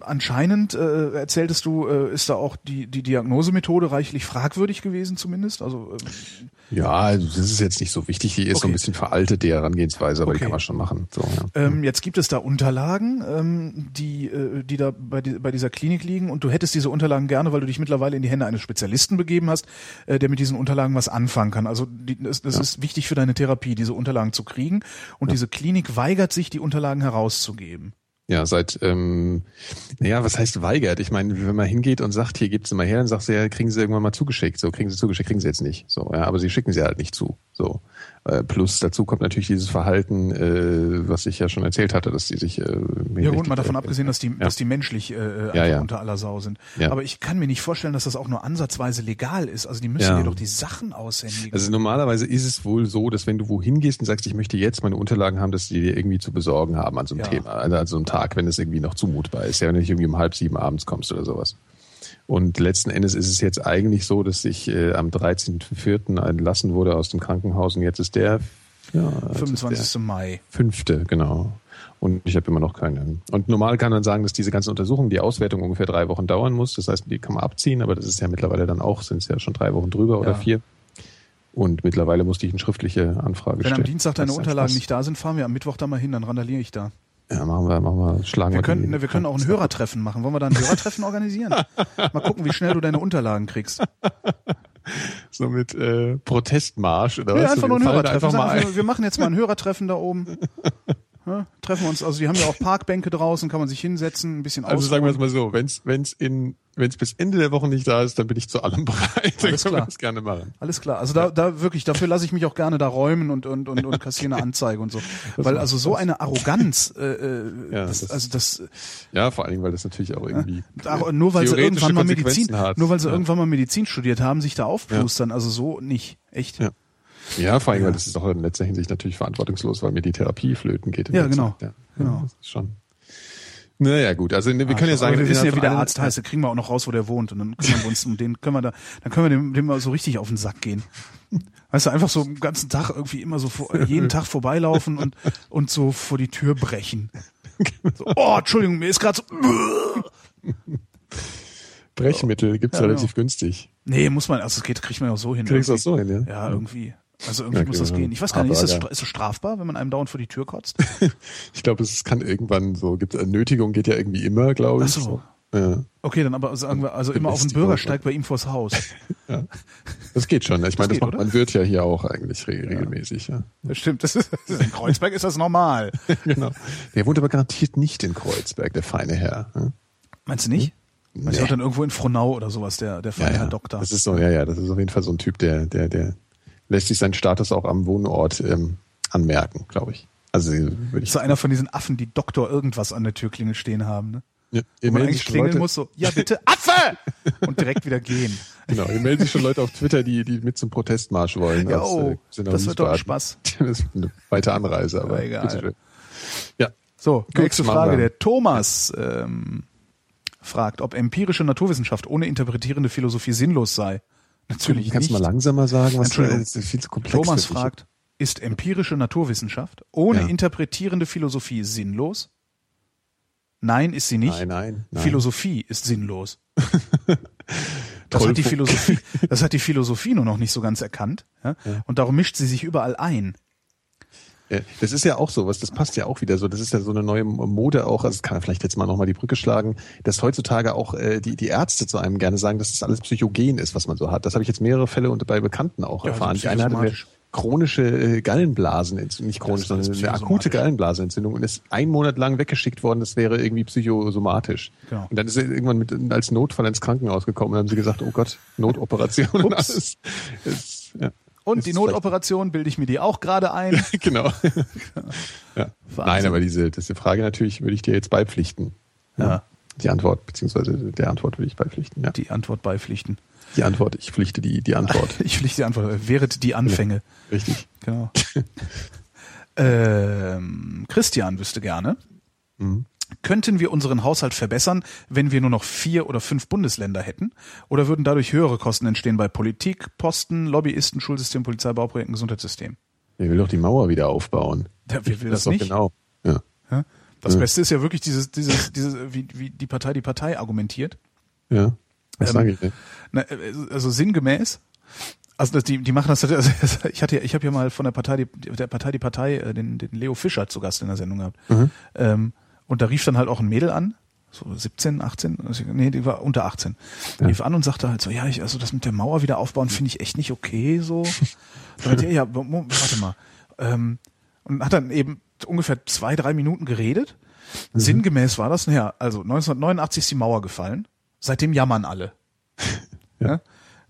anscheinend äh, erzähltest du, äh, ist da auch die, die Diagnosemethode reichlich fragwürdig gewesen, zumindest. Also ähm, Ja, also das ist jetzt nicht so wichtig. Die ist so Okay. ein bisschen veraltet, die Herangehensweise, aber Okay. die kann man schon machen. So, ja. ähm, jetzt gibt es da Unterlagen, ähm, die, äh, die da bei, die, bei dieser Klinik liegen und du hättest diese Unterlagen gerne, weil du dich mittlerweile in die Hände eines Spezialisten begeben hast, äh, der mit diesen Unterlagen was anfangen kann. Also die, das, das ist wichtig für deine Therapie, diese Unterlagen zu kriegen. Und diese Klinik weigert sich, die Unterlagen herauszugeben. Ja, seit, ähm, naja, was heißt weigert? Ich meine, wenn man hingeht und sagt, hier gibt's mal her, dann sagt sie, ja, kriegen sie irgendwann mal zugeschickt. So, kriegen sie zugeschickt, kriegen sie jetzt nicht. So, ja, aber sie schicken sie halt nicht zu. So. Äh, plus dazu kommt natürlich dieses Verhalten, äh, was ich ja schon erzählt hatte, dass die sich äh, Ja gut, mal davon abgesehen, dass die, Ja. dass die menschlich äh, einfach Ja, ja. unter aller Sau sind. Aber ich kann mir nicht vorstellen, dass das auch nur ansatzweise legal ist. Also die müssen Ja. dir doch die Sachen aushändigen. Also normalerweise ist es wohl so, dass wenn du wohin gehst und sagst, ich möchte jetzt meine Unterlagen haben, dass die dir irgendwie zu besorgen haben an so einem. Thema, also an so einem Tag, wenn es irgendwie noch zumutbar ist, ja, wenn du nicht irgendwie um halb sieben abends kommst oder sowas. Und letzten Endes ist es jetzt eigentlich so, dass ich äh, am 13.04. entlassen wurde aus dem Krankenhaus und jetzt ist der ja, jetzt ist 25. Mai. Der fünfte, genau. Und ich habe immer noch keine. Und normal kann man sagen, dass diese ganzen Untersuchungen, die Auswertung ungefähr drei Wochen dauern muss. Das heißt, die kann man abziehen, aber das ist ja mittlerweile dann auch, sind es ja schon drei Wochen drüber oder Ja. vier. Und mittlerweile musste ich eine schriftliche Anfrage Wenn stellen. am Dienstag deine Unterlagen nicht da sind, fahren wir am Mittwoch da mal hin, dann randaliere ich da. Ja, machen wir, machen wir, schlagen Wir wir können, ne, wir können auch ein Hörertreffen machen. Wollen wir da ein Hörertreffen organisieren? Mal gucken, wie schnell du deine Unterlagen kriegst. So mit äh, Protestmarsch oder Ja, was? einfach Wir nur ein Hörertreffen. Einfach wir machen jetzt mal ein Hörertreffen da oben. Ja, treffen wir uns, also die haben ja auch Parkbänke draußen, kann man sich hinsetzen, ein bisschen Also sagen wir es mal so, wenn es wenn's in wenn's bis Ende der Woche nicht da ist, dann bin ich zu allem bereit. Dann Alles können wir klar. das gerne machen. Alles klar. Also da, da wirklich, dafür lasse ich mich auch gerne da räumen und und und, und kassiere eine Anzeige und so. Weil also so eine Arroganz, äh, äh, Ja, das, das- also das Ja, vor allen Dingen, weil das natürlich auch irgendwie Ach, nur weil sie irgendwann mal Medizin, hat. nur weil sie ja. irgendwann mal Medizin studiert haben, sich da aufplustern. Also so nicht. Echt. Ja. Ja, vor allem, Ja. weil das ist auch in letzter Hinsicht natürlich verantwortungslos, weil mir die Therapie flöten geht. Ja, genau. Ja, Genau. Ja, das ist schon. Naja, gut. Also ne, wir können ja sagen, wir wissen ja, wie der Arzt heißt. Da kriegen wir auch noch raus, wo der wohnt. Und dann kümmern wir uns um den, können wir da, dann können wir dem, dem mal so richtig auf den Sack gehen. Weißt du, einfach so den ganzen Tag irgendwie immer so vor, jeden Tag vorbeilaufen und, und so vor die Tür brechen. So, oh, Entschuldigung, mir ist gerade so, Brechmittel gibt's Ja, relativ genau. günstig. nee, muss man, also das geht, kriegt man ja auch so hin. Kriegst du irgendwie. so hin, ja? Ja, irgendwie. Also irgendwie Ja, muss das genau. gehen. Ich weiß gar nicht, ist das, ist das strafbar, wenn man einem dauernd vor die Tür kotzt? Ich glaube, es kann irgendwann so, gibt Nötigung geht ja irgendwie immer, glaube ich. Ach so. Ja, Okay, dann aber sagen wir, also immer auf den. Bürgersteig bei ihm vors Haus. das geht schon. Ich meine, das geht, macht oder? man wird ja hier auch eigentlich re regelmäßig. Ja. Das stimmt, das ist, das ist, in Kreuzberg ist das normal. genau. Der wohnt aber garantiert nicht in Kreuzberg, der feine Herr. Ja? Meinst du nicht? Meinst du Nee. auch dann irgendwo in Frohnau oder sowas, der, der Ja, feine ja. Herr Doktor? Das ist so, ja, ja, das ist auf jeden Fall so ein Typ, der, der, der lässt sich seinen Status auch am Wohnort ähm, anmerken, glaube ich. Also würde ich so einer von diesen Affen, die Doktor irgendwas an der Türklingel stehen haben, ne? Ja, Wo ihr man meldet eigentlich klingeln Leute, muss, so, ja bitte, Affe! Und direkt wieder gehen. Genau, ihr meldet sich schon Leute auf Twitter, die, die mit zum Protestmarsch wollen. Ja, aus, oh, äh, sind das aus wird doch. Spaß. Das ist eine weite Anreise, aber Aber egal. Ja, So, Gut, nächste Frage. Der Thomas ähm, fragt, ob empirische Naturwissenschaft ohne interpretierende Philosophie sinnlos sei. Natürlich kannst du mal langsamer sagen, was ist viel zu komplex. Thomas fragt, ist empirische Naturwissenschaft ohne Ja. interpretierende Philosophie sinnlos? Nein, ist sie nicht. Nein, nein, nein. Philosophie ist sinnlos. Das hat, die Philosophie, das hat die Philosophie nur noch nicht so ganz erkannt. Ja? Und darum mischt sie sich überall ein. Ja, Das ist ja auch so, was das passt ja auch wieder so. Das ist ja so eine neue Mode auch. Also das kann man vielleicht jetzt mal nochmal die Brücke schlagen, dass heutzutage auch äh, die die Ärzte zu einem gerne sagen, dass das alles psychogen ist, was man so hat. Das habe ich jetzt mehrere Fälle und bei Bekannten auch Ja, erfahren. Die eine hatte eine chronische äh, Gallenblasenentzündung, nicht chronisch, sondern eine akute Gallenblasenentzündung und ist ein Monat lang weggeschickt worden. Das wäre irgendwie psychosomatisch. Genau. Und dann ist er irgendwann mit als Notfall ins Krankenhaus gekommen und haben sie gesagt, oh Gott, Notoperation und alles. Das, ja. Und die Notoperation bilde ich mir die auch gerade ein. genau. ja. Nein, aber diese, diese Frage natürlich würde ich dir jetzt beipflichten. Ja. Die Antwort, beziehungsweise der Antwort würde ich beipflichten. Ja. Die Antwort beipflichten. Die Antwort, ich pflichte die, die Antwort. ich pflichte die Antwort. Wäret die Anfänge. Richtig. Genau. ähm, Christian wüsste gerne. Mhm. Könnten wir unseren Haushalt verbessern, wenn wir nur noch vier oder fünf Bundesländer hätten? Oder würden dadurch höhere Kosten entstehen bei Politik, Posten, Lobbyisten, Schulsystem, Polizei, Bauprojekten, Gesundheitssystem? Er will doch die Mauer wieder aufbauen. Ja, wer will das, doch nicht? Genau. Ja. Das Ja. Beste ist ja wirklich dieses, dieses, dieses, wie, wie die Partei die Partei argumentiert. Ja. Was Ähm, sage ich denn? Na, also sinngemäß. Also das- die, die machen das. Also ich hatte, ich habe ja mal von der Partei die, der Partei die Partei äh, den, den Leo Fischer zu Gast in der Sendung gehabt. Mhm. Ähm, und da rief dann halt auch ein Mädel an, so 17, 18, also, nee, die war unter 18. Die Ja. rief an und sagte halt so, ja, ich, also das mit der Mauer wieder aufbauen finde ich echt nicht okay, so. Er, ja, mo- warte mal. Ähm, und hat dann eben ungefähr zwei, drei Minuten geredet. Mhm. Sinngemäß war das, naja, also 1989 ist die Mauer gefallen. Seitdem jammern alle. Ja. Ja?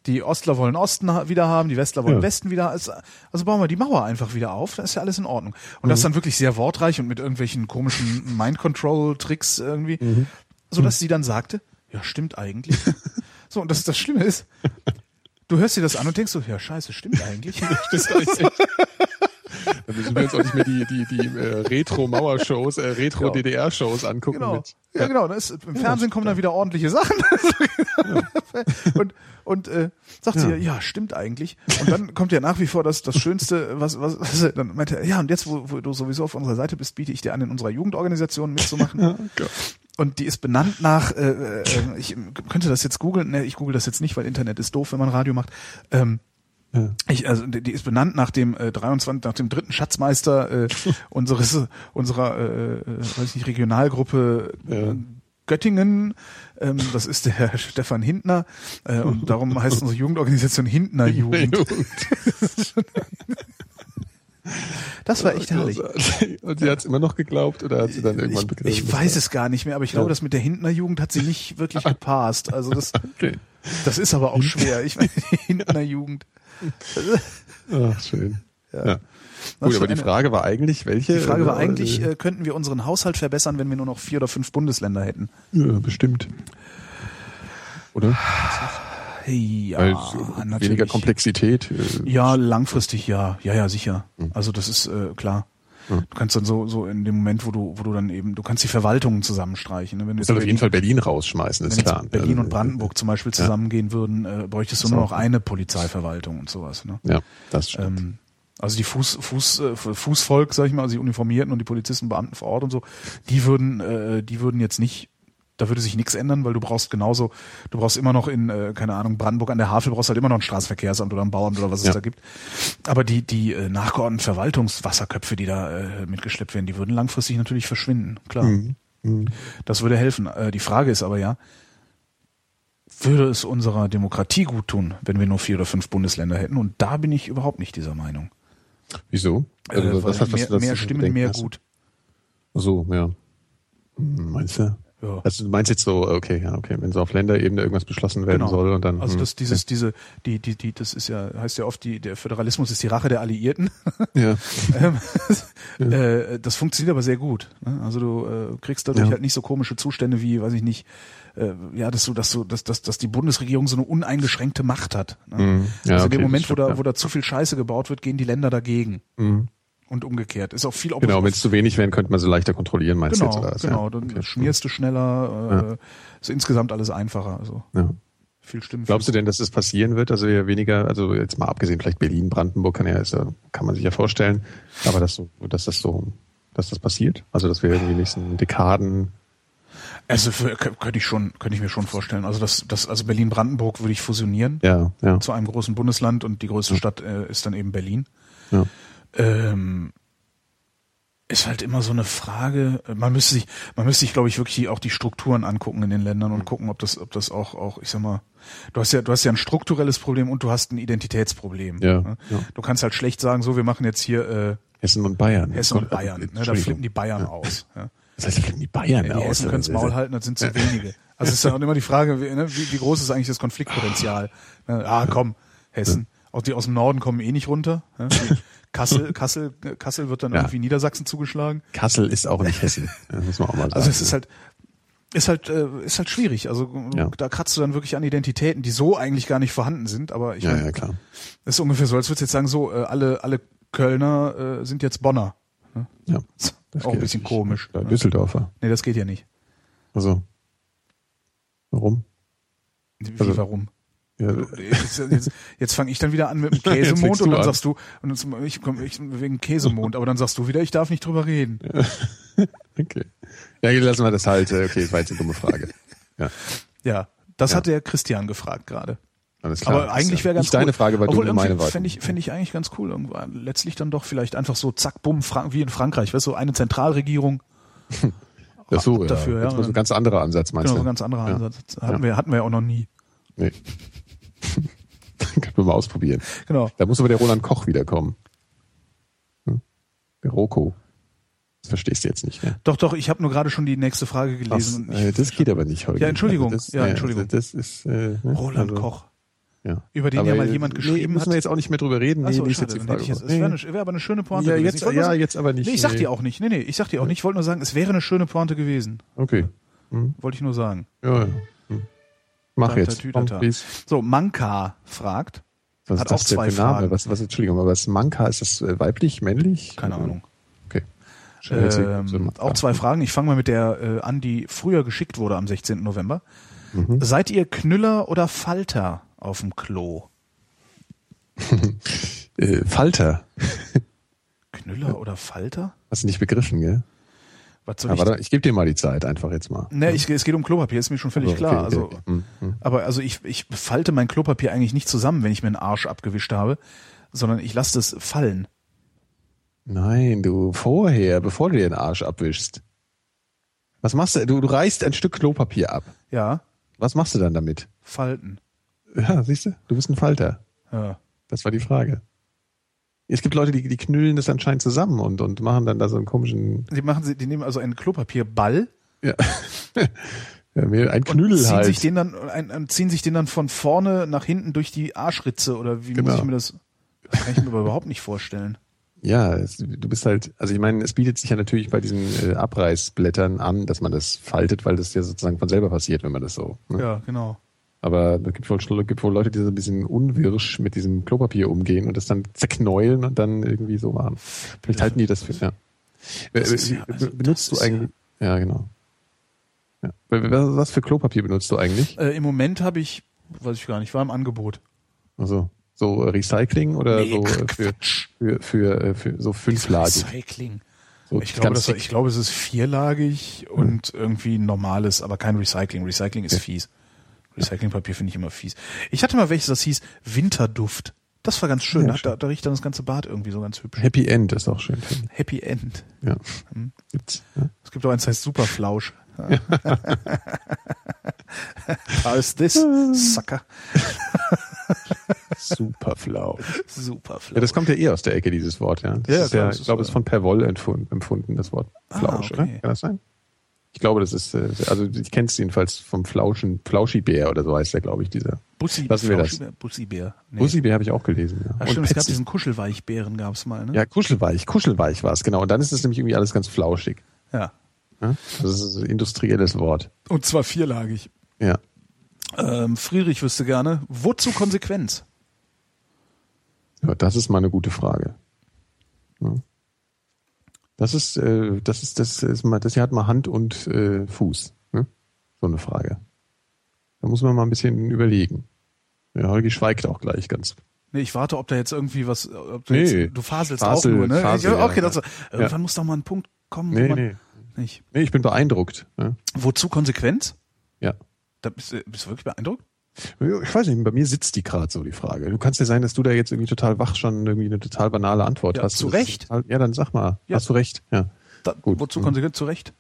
Die Ostler wollen Osten wieder haben, die Westler wollen Ja. Westen wieder. Also, also bauen wir die Mauer einfach wieder auf, dann ist ja alles in Ordnung. Und Mhm. das ist dann wirklich sehr wortreich und mit irgendwelchen komischen Mind-Control-Tricks irgendwie, Mhm. so dass sie dann sagte, ja, stimmt eigentlich. so, und das, das Schlimme ist, du hörst dir das an und denkst so, ja, scheiße, stimmt eigentlich. Dann müssen wir uns auch nicht mehr die, die, die äh, Retro-Mauer-Shows, äh, Retro-DDR-Shows angucken. Genau. Mit, Ja, genau. Das ist, Im Fernsehen kommen dann wieder ordentliche Sachen. und und äh, sagt sie, Ja. ja, stimmt eigentlich. Und dann kommt ja nach wie vor das, das Schönste, was, was, was dann meinte er, ja, und jetzt, wo, wo du sowieso auf unserer Seite bist, biete ich dir an, in unserer Jugendorganisation mitzumachen. Ja. Und die ist benannt nach, äh, äh, ich könnte das jetzt googeln, ne, ich google das jetzt nicht, weil Internet ist doof, wenn man Radio macht. Ähm, Ja. ich, also die ist benannt nach dem äh, 23, nach dem dritten Schatzmeister äh, unseres unserer äh, äh, weiß ich nicht Regionalgruppe Ja. Göttingen. Ähm, das ist der Herr Stefan Hintner äh, und darum heißt unsere Jugendorganisation Hintner Jugend. Das war echt herrlich. Und sie hat es immer noch geglaubt oder hat sie dann irgendwann Ich, begriffen? ich weiß es gar nicht mehr, aber ich glaube, das mit der Hintner Jugend hat sie nicht wirklich gepasst. Also das, Okay. das ist aber auch schwer. Ich meine, die Hintner Jugend. Ach, schön. Ja. Das Gut, aber die Frage war eigentlich, welche? Die Frage war äh, eigentlich, äh, könnten wir unseren Haushalt verbessern, wenn wir nur noch vier oder fünf Bundesländer hätten? ja, bestimmt. Oder? Ja, Weil so natürlich. weniger Komplexität. Äh, Ja, langfristig ja. Ja, ja, sicher. Hm. Also das ist äh, klar. Du kannst dann so, so in dem Moment, wo du, wo du dann eben, du kannst die Verwaltungen zusammenstreichen. Ne? Wenn du muss halt auf jeden Fall Berlin rausschmeißen, ist wenn klar. jetzt Berlin und Brandenburg zum Beispiel zusammengehen würden, äh, bräuchtest du nur noch eine Polizeiverwaltung und sowas. Ne? Ja, das stimmt. Ähm, also die Fuß, Fuß, äh, Fußvolk, sag ich mal, also die Uniformierten und die Polizisten, Beamten vor Ort und so, die würden, äh, die würden jetzt nicht, da würde sich nichts ändern, weil du brauchst genauso, du brauchst immer noch in, äh, keine Ahnung, Brandenburg an der Havel brauchst halt immer noch ein Straßenverkehrsamt oder ein Bauamt oder was es Ja. da gibt. Aber die, die äh, nachgeordneten Verwaltungswasserköpfe, die da äh, mitgeschleppt werden, die würden langfristig natürlich verschwinden, klar. Mhm. Mhm. Das würde helfen. Äh, die Frage ist aber ja, würde es unserer Demokratie gut tun, wenn wir nur vier oder fünf Bundesländer hätten? Und da bin ich überhaupt nicht dieser Meinung. Wieso? Äh, weil was hast- was mehr, dazu mehr Stimmen, mehr hast? gut. Ach So, ja. Hm, Meinst du? Ja. Also du meinst jetzt so, okay, ja, okay, wenn so auf Länderebene irgendwas beschlossen werden Genau. soll und dann. Also hm, das, dieses, diese, die, die, die, das ist ja, heißt ja oft, die, der Föderalismus ist die Rache der Alliierten. Ja. Ähm, äh, das funktioniert aber sehr gut. Ne? Also du äh, kriegst dadurch Ja. halt nicht so komische Zustände wie, weiß ich nicht, äh, ja, dass du, dass du, dass, dass, dass die Bundesregierung so eine uneingeschränkte Macht hat. Ne? Mhm. Ja, also in okay, dem Moment, wo da, ja. wo da zu viel Scheiße gebaut wird, gehen die Länder dagegen. Mhm. Und umgekehrt. Ist auch viel Genau, wenn es zu wenig wären, könnte man sie leichter kontrollieren, meinst Genau, du jetzt? Oder genau. Ja. Dann Okay. schmierst du schneller, äh, ist insgesamt alles einfacher. Also Ja. viel Stimmen. Glaubst du denn, dass das passieren wird? Also ja weniger, also jetzt mal abgesehen, vielleicht Berlin, Brandenburg kann ja, ist, ja- kann man sich ja vorstellen, aber dass so, dass das so, dass das passiert? Also dass wir irgendwie in den nächsten Dekaden Also für, könnte ich schon, könnte ich mir schon vorstellen. Also das, das, also Berlin-Brandenburg würde ich fusionieren ja, ja, zu einem großen Bundesland und die größte Stadt äh, ist dann eben Berlin. ja. Ähm, ist halt immer so eine Frage. Man müsste sich, man müsste sich, glaube ich, wirklich die, auch die Strukturen angucken in den Ländern und gucken, ob das, ob das auch, auch, ich sag mal, du hast ja, du hast ja ein strukturelles Problem und du hast ein Identitätsproblem. Ja, ne? ja. Du kannst halt schlecht sagen, so, wir machen jetzt hier äh, Hessen und Bayern. Hessen und Gott, Bayern. Ne? Da flippen die Bayern aus. Ja. Das heißt, da flippen die Bayern Die aus. Hessen können Maul halten, das sind zu wenige. Also es ist dann auch immer die Frage, wie, ne, wie, wie groß ist eigentlich das Konfliktpotenzial? Ne, ah, komm, Hessen. Auch die aus dem Norden kommen eh nicht runter. Ne? Die Kassel, Kassel, Kassel wird dann Ja. irgendwie Niedersachsen zugeschlagen. Kassel ist auch nicht Hessen. Das muss man auch mal sagen. Also es ist halt, Ist halt, äh, ist halt schwierig. Also Ja. da kratzt du dann wirklich an Identitäten, die so eigentlich gar nicht vorhanden sind. Aber ich Ja, mein, ja, klar. das ist ungefähr so, als würdest du jetzt sagen, so, äh, alle, alle Kölner äh, sind jetzt Bonner. Ja. Auch ein bisschen komisch. Ja, Düsseldorfer. Nee, das geht ja nicht. Also. Warum? Wie, Also- warum? Ja, Jetzt, jetzt, jetzt fange ich dann wieder an mit dem Käsemond und dann an. sagst du, und jetzt, ich komme ich, wegen Käsemond, aber dann sagst du wieder, ich darf nicht drüber reden. okay. Ja, lassen wir das halt. äh, Okay, war jetzt eine dumme Frage. Ja, Ja, das Ja. hat der Christian gefragt gerade. alles klar. Aber eigentlich wäre ganz Nicht deine cool. Frage, weil Obwohl du meine irgendwie war. Fände ich, fänd ich eigentlich ganz cool irgendwann. Letztlich dann doch vielleicht einfach so zack, bumm, Frank wie in Frankreich, weißt du, so eine Zentralregierung. Ach so, ja. dafür, ja. Jetzt mal so ein ganz anderer Ansatz, meinst Genau, so du? ein ganz anderer Ja. Ansatz. Hatten, wir, hatten wir ja auch noch nie. Nee. Können wir mal ausprobieren. Genau. Da muss aber der Roland Koch wiederkommen. Hm? Der Roko. Das verstehst du jetzt nicht, ne? Doch, doch, ich habe nur gerade schon die nächste Frage gelesen. ich, äh, das geht aber nicht heute. Ja, Entschuldigung. Also das, Ja, Entschuldigung. Also das ist, äh, ne? Roland also, Koch. Ja. Über den ja mal jemand geschrieben nee, müssen hat. wir jetzt auch nicht mehr drüber reden. Nee, nicht schade, jetzt jetzt, es Nee. wäre eine- wäre aber eine schöne Pointe ja, gewesen. jetzt, ja, sagen- jetzt aber nicht. Nee, ich sag nee. dir auch nicht. Nee, nee, ich sag dir auch nicht. Ich wollte nur sagen, es wäre eine schöne Pointe gewesen. Okay. Hm. Wollte ich nur sagen. Ja, ja. Mach Tata, jetzt. Komm, please. So, Manka fragt. Was Hat ist das auch zwei für ein Name? Fragen. Was, was, Entschuldigung, aber was Manka, ist das äh, weiblich, männlich? Keine Ahnung. Okay. Ähm, auch zwei Fragen. Ich fange mal mit der äh, an, die früher geschickt wurde am 16. November. Mhm. Seid ihr Knüller oder Falter auf dem Klo? Äh, Falter. Knüller oder Falter? Hast du nicht begriffen, gell? Was soll ich? warte, ich gebe dir mal die Zeit, einfach jetzt mal. Ne, ich, es geht um Klopapier, ist mir schon völlig So, okay, klar. okay, Also, okay. Hm, hm. aber also ich, ich falte mein Klopapier eigentlich nicht zusammen, wenn ich mir einen Arsch abgewischt habe, sondern ich lasse das fallen. Nein, du vorher, bevor du dir den Arsch abwischst. Was machst du? Du, du reißt ein Stück Klopapier ab. Ja, Was machst du dann damit? falten. Ja, siehst du? Du bist ein Falter. Ja. Das war die Frage. Es gibt Leute, die, die knüllen das anscheinend zusammen und, und machen dann da so einen komischen, Die machen sie, die nehmen also einen Klopapierball ja, ja ein und Knüdel ziehen halt. sich den dann ein, ziehen sich den dann von vorne nach hinten durch die Arschritze oder wie muss Genau. ich mir das? Das kann ich mir aber überhaupt nicht vorstellen. Ja, es, du bist halt, also ich meine, es bietet sich ja natürlich bei diesen äh, Abreißblättern an, dass man das faltet, weil das ja sozusagen von selber passiert, wenn man das so. Ne? Ja, genau. Aber es gibt wohl, gibt wohl Leute, die so ein bisschen unwirsch mit diesem Klopapier umgehen und das dann zerknäulen und dann irgendwie so machen. Vielleicht halten die das für, ja. Das Äh, ja- also benutzt du eigentlich, ja, genau. Ja. Was für Klopapier benutzt du eigentlich? Äh, Im Moment habe ich, weiß ich gar nicht, war im Angebot. Also, so Recycling oder Nee, so äh, für, für, für, äh, für so fünflagig? Recycling. So Ich glaube, das, ich glaube, es ist vierlagig und irgendwie normales, aber kein Recycling. Recycling ist Ja. fies. Recyclingpapier finde ich immer fies. Ich hatte mal welches, das hieß Winterduft. Das war ganz schön. Ja, da, da, da riecht dann das ganze Bad irgendwie so ganz hübsch. Happy End ist auch schön. Happy End. Ja. Hm. Gibt's, ja. Es gibt auch eins, das heißt Superflausch. How is this, Sucker? Super flau. Superflausch. Ja, das kommt ja eh aus der Ecke, dieses Wort, ja. Das Ja, ist klar, ja ich glaube, es ist von Perwoll empfunden, empfunden, das Wort Ah, Flausch, okay. oder? Kann das sein? Ich glaube, das ist, äh, also ich kenne es jedenfalls vom Flauschen, Flauschibär oder so heißt der, glaube ich, dieser. Bussi, Lassen wir das. Bussibär. Nee. Bussibär habe ich auch gelesen, ja. Ach, Und stimmt, es gab diesen Kuschelweichbären, gab's mal, ne? Ja, kuschelweich, kuschelweich war es, genau. Und dann ist es nämlich irgendwie alles ganz flauschig. ja. Ja? Das ist ein industrielles Wort. Und zwar vierlagig. Ja. Ähm, Friedrich wüsste gerne, wozu Konsequenz? Ja, das ist mal eine gute Frage. Ja. Das ist, äh, das ist, das ist mal, das hier hat mal Hand und äh, Fuß. Ne? So eine Frage. Da muss man mal ein bisschen überlegen. Ja, Holgi schweigt auch gleich ganz. Nee, ich warte, ob da jetzt irgendwie was, ob du, Nee, jetzt, du faselst Fasel- auch nur, ne? Fasel, ja, okay, ja, das, irgendwann muss doch mal ein Punkt kommen, wo Nee, man nee. nicht. Nee, ich bin beeindruckt. Ne? Wozu Konsequenz? Ja. Da bist, bist du wirklich beeindruckt? Ich weiß nicht, bei mir sitzt die gerade so, die Frage. Du kannst ja sein, dass du da jetzt irgendwie total wach schon irgendwie eine total banale Antwort Ja, hast. zu Recht. Total, ja, dann sag mal. Ja. Hast du recht. Ja. Da, Gut. Wozu Mhm. Konsequenz? Zu Recht?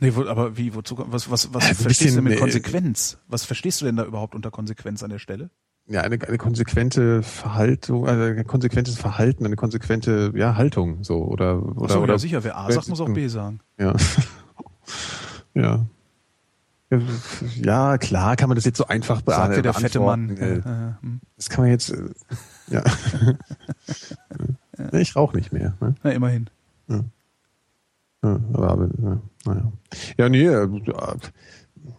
Nee, wo, aber wie, wozu, was, was, was Ja, ein verstehst bisschen, du denn mit äh, Konsequenz? Was verstehst du denn da überhaupt unter Konsequenz an der Stelle? Ja, eine, eine konsequente Verhaltung, also ein konsequentes Verhalten, eine konsequente ja, Haltung, so oder oder so, oder ja, sicher, wer A sagt, muss auch B sagen. Ja. ja. Ja, klar kann man das jetzt so einfach be Sagte der fette Mann. beantworten. Ja, ja, hm. Das kann man jetzt, äh, ja. Ja, Ich rauche nicht mehr. Ne? Na, immerhin. Ja, aber, aber ja, naja. Ja, nee, äh,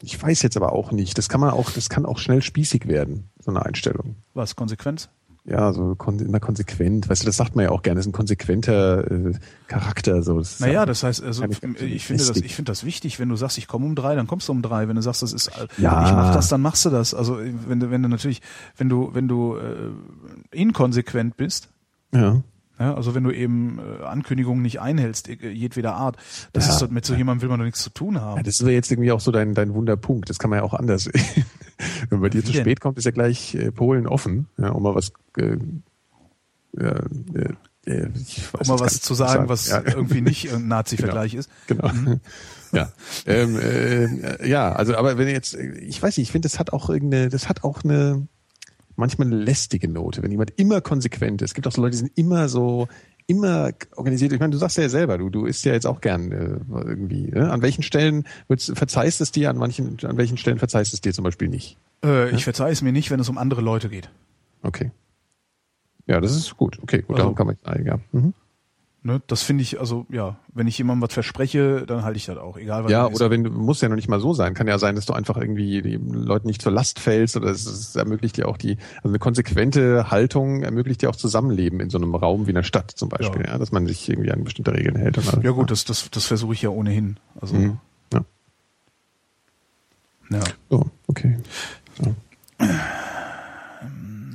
ich weiß jetzt aber auch nicht. Das kann man auch, das kann auch schnell spießig werden, so eine Einstellung. Was, Konsequenz? Ja, so kon immer konsequent. Weißt du, das sagt man ja auch gerne, das ist ein konsequenter äh, Charakter. So. Das Naja, ja- das heißt, also ich finde das, ich finde das wichtig, wenn du sagst, ich komme um drei, dann kommst du um drei. Wenn du sagst, das ist, äh, Ja. ich mach das, dann machst du das. Also wenn du, wenn du natürlich, wenn du, wenn du äh, inkonsequent bist, ja. Ja, also wenn du eben äh, Ankündigungen nicht einhältst, äh, jedweder Art, das Ja. ist doch, mit so jemandem will man doch nichts zu tun haben. Ja, das ist aber jetzt irgendwie auch so dein, dein Wunderpunkt. Das kann man ja auch anders. Wenn bei dir zu spät kommt, ist ja gleich äh, Polen offen, ja, um mal was, äh, ja, äh, äh, ich weiß um mal was zu sagen, was Ja. irgendwie nicht ein Nazi-Vergleich ist. Genau. Ja. Ähm, äh, ja, also aber wenn jetzt, ich weiß nicht, ich finde, das hat auch irgendeine, das hat auch eine manchmal eine lästige Note, wenn jemand immer konsequent ist. Es gibt auch so Leute, die sind immer so, immer organisiert. Ich meine, du sagst ja selber, du, du isst ja jetzt auch gern äh, irgendwie. Ne? An welchen Stellen verzeihst es dir, an manchen, an welchen Stellen verzeihst es dir zum Beispiel nicht? Äh, ich verzeihe es mir nicht, wenn es um andere Leute geht. Okay. Ja, das ist gut. Okay, gut, Also- darum kann man ah, ja. Mhm. Ne? Das finde ich, also ja, wenn ich jemandem was verspreche, dann halte ich das auch, egal was Ja, oder wenn du muss ja noch nicht mal so sein. Kann ja sein, dass du einfach irgendwie den Leuten nicht zur Last fällst oder es, es ermöglicht dir auch die, also eine konsequente Haltung ermöglicht dir auch Zusammenleben in so einem Raum wie einer Stadt zum Beispiel, ja, Ja. dass man sich irgendwie an bestimmte Regeln hält. Und alles. Ja gut, das, das, das versuche ich ja ohnehin. Also, Mhm. Ja. ja. So, okay. So.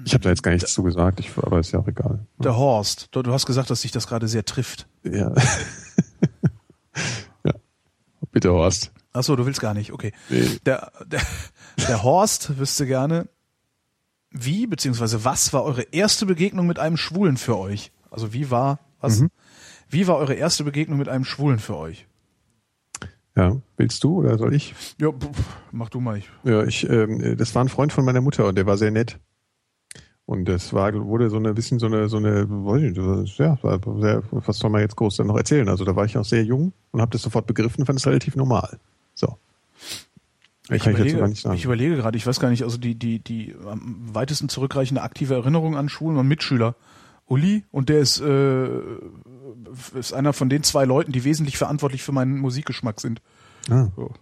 Ich habe da jetzt gar nichts zu gesagt, ich, aber ist ja auch egal. Der Horst, du, du hast gesagt, dass dich das gerade sehr trifft. Ja. ja. Bitte, Horst. Ach so, du willst gar nicht, okay. Nee. Der, der, der Horst wüsste gerne, wie beziehungsweise was war eure erste Begegnung mit einem Schwulen für euch? Also wie war, was? Mhm. Wie war eure erste Begegnung mit einem Schwulen für euch? Ja, willst du oder soll ich? Ja, mach du mal. Ich, Ja, ich, ähm, das war ein Freund von meiner Mutter und der war sehr nett. Und das war, wurde so eine bisschen so eine, so eine, weiß ich, ja, sehr, was soll man jetzt groß dann noch erzählen? Also da war ich auch sehr jung und habe das sofort begriffen, fand es relativ normal. So. Ich, ich überlege, ich überlege gerade, ich weiß gar nicht, also die, die, die am weitesten zurückreichende aktive Erinnerung an Schulen und Mitschüler. Uli, und der ist, äh, ist einer von den zwei Leuten, die wesentlich verantwortlich für meinen Musikgeschmack sind. ah. So.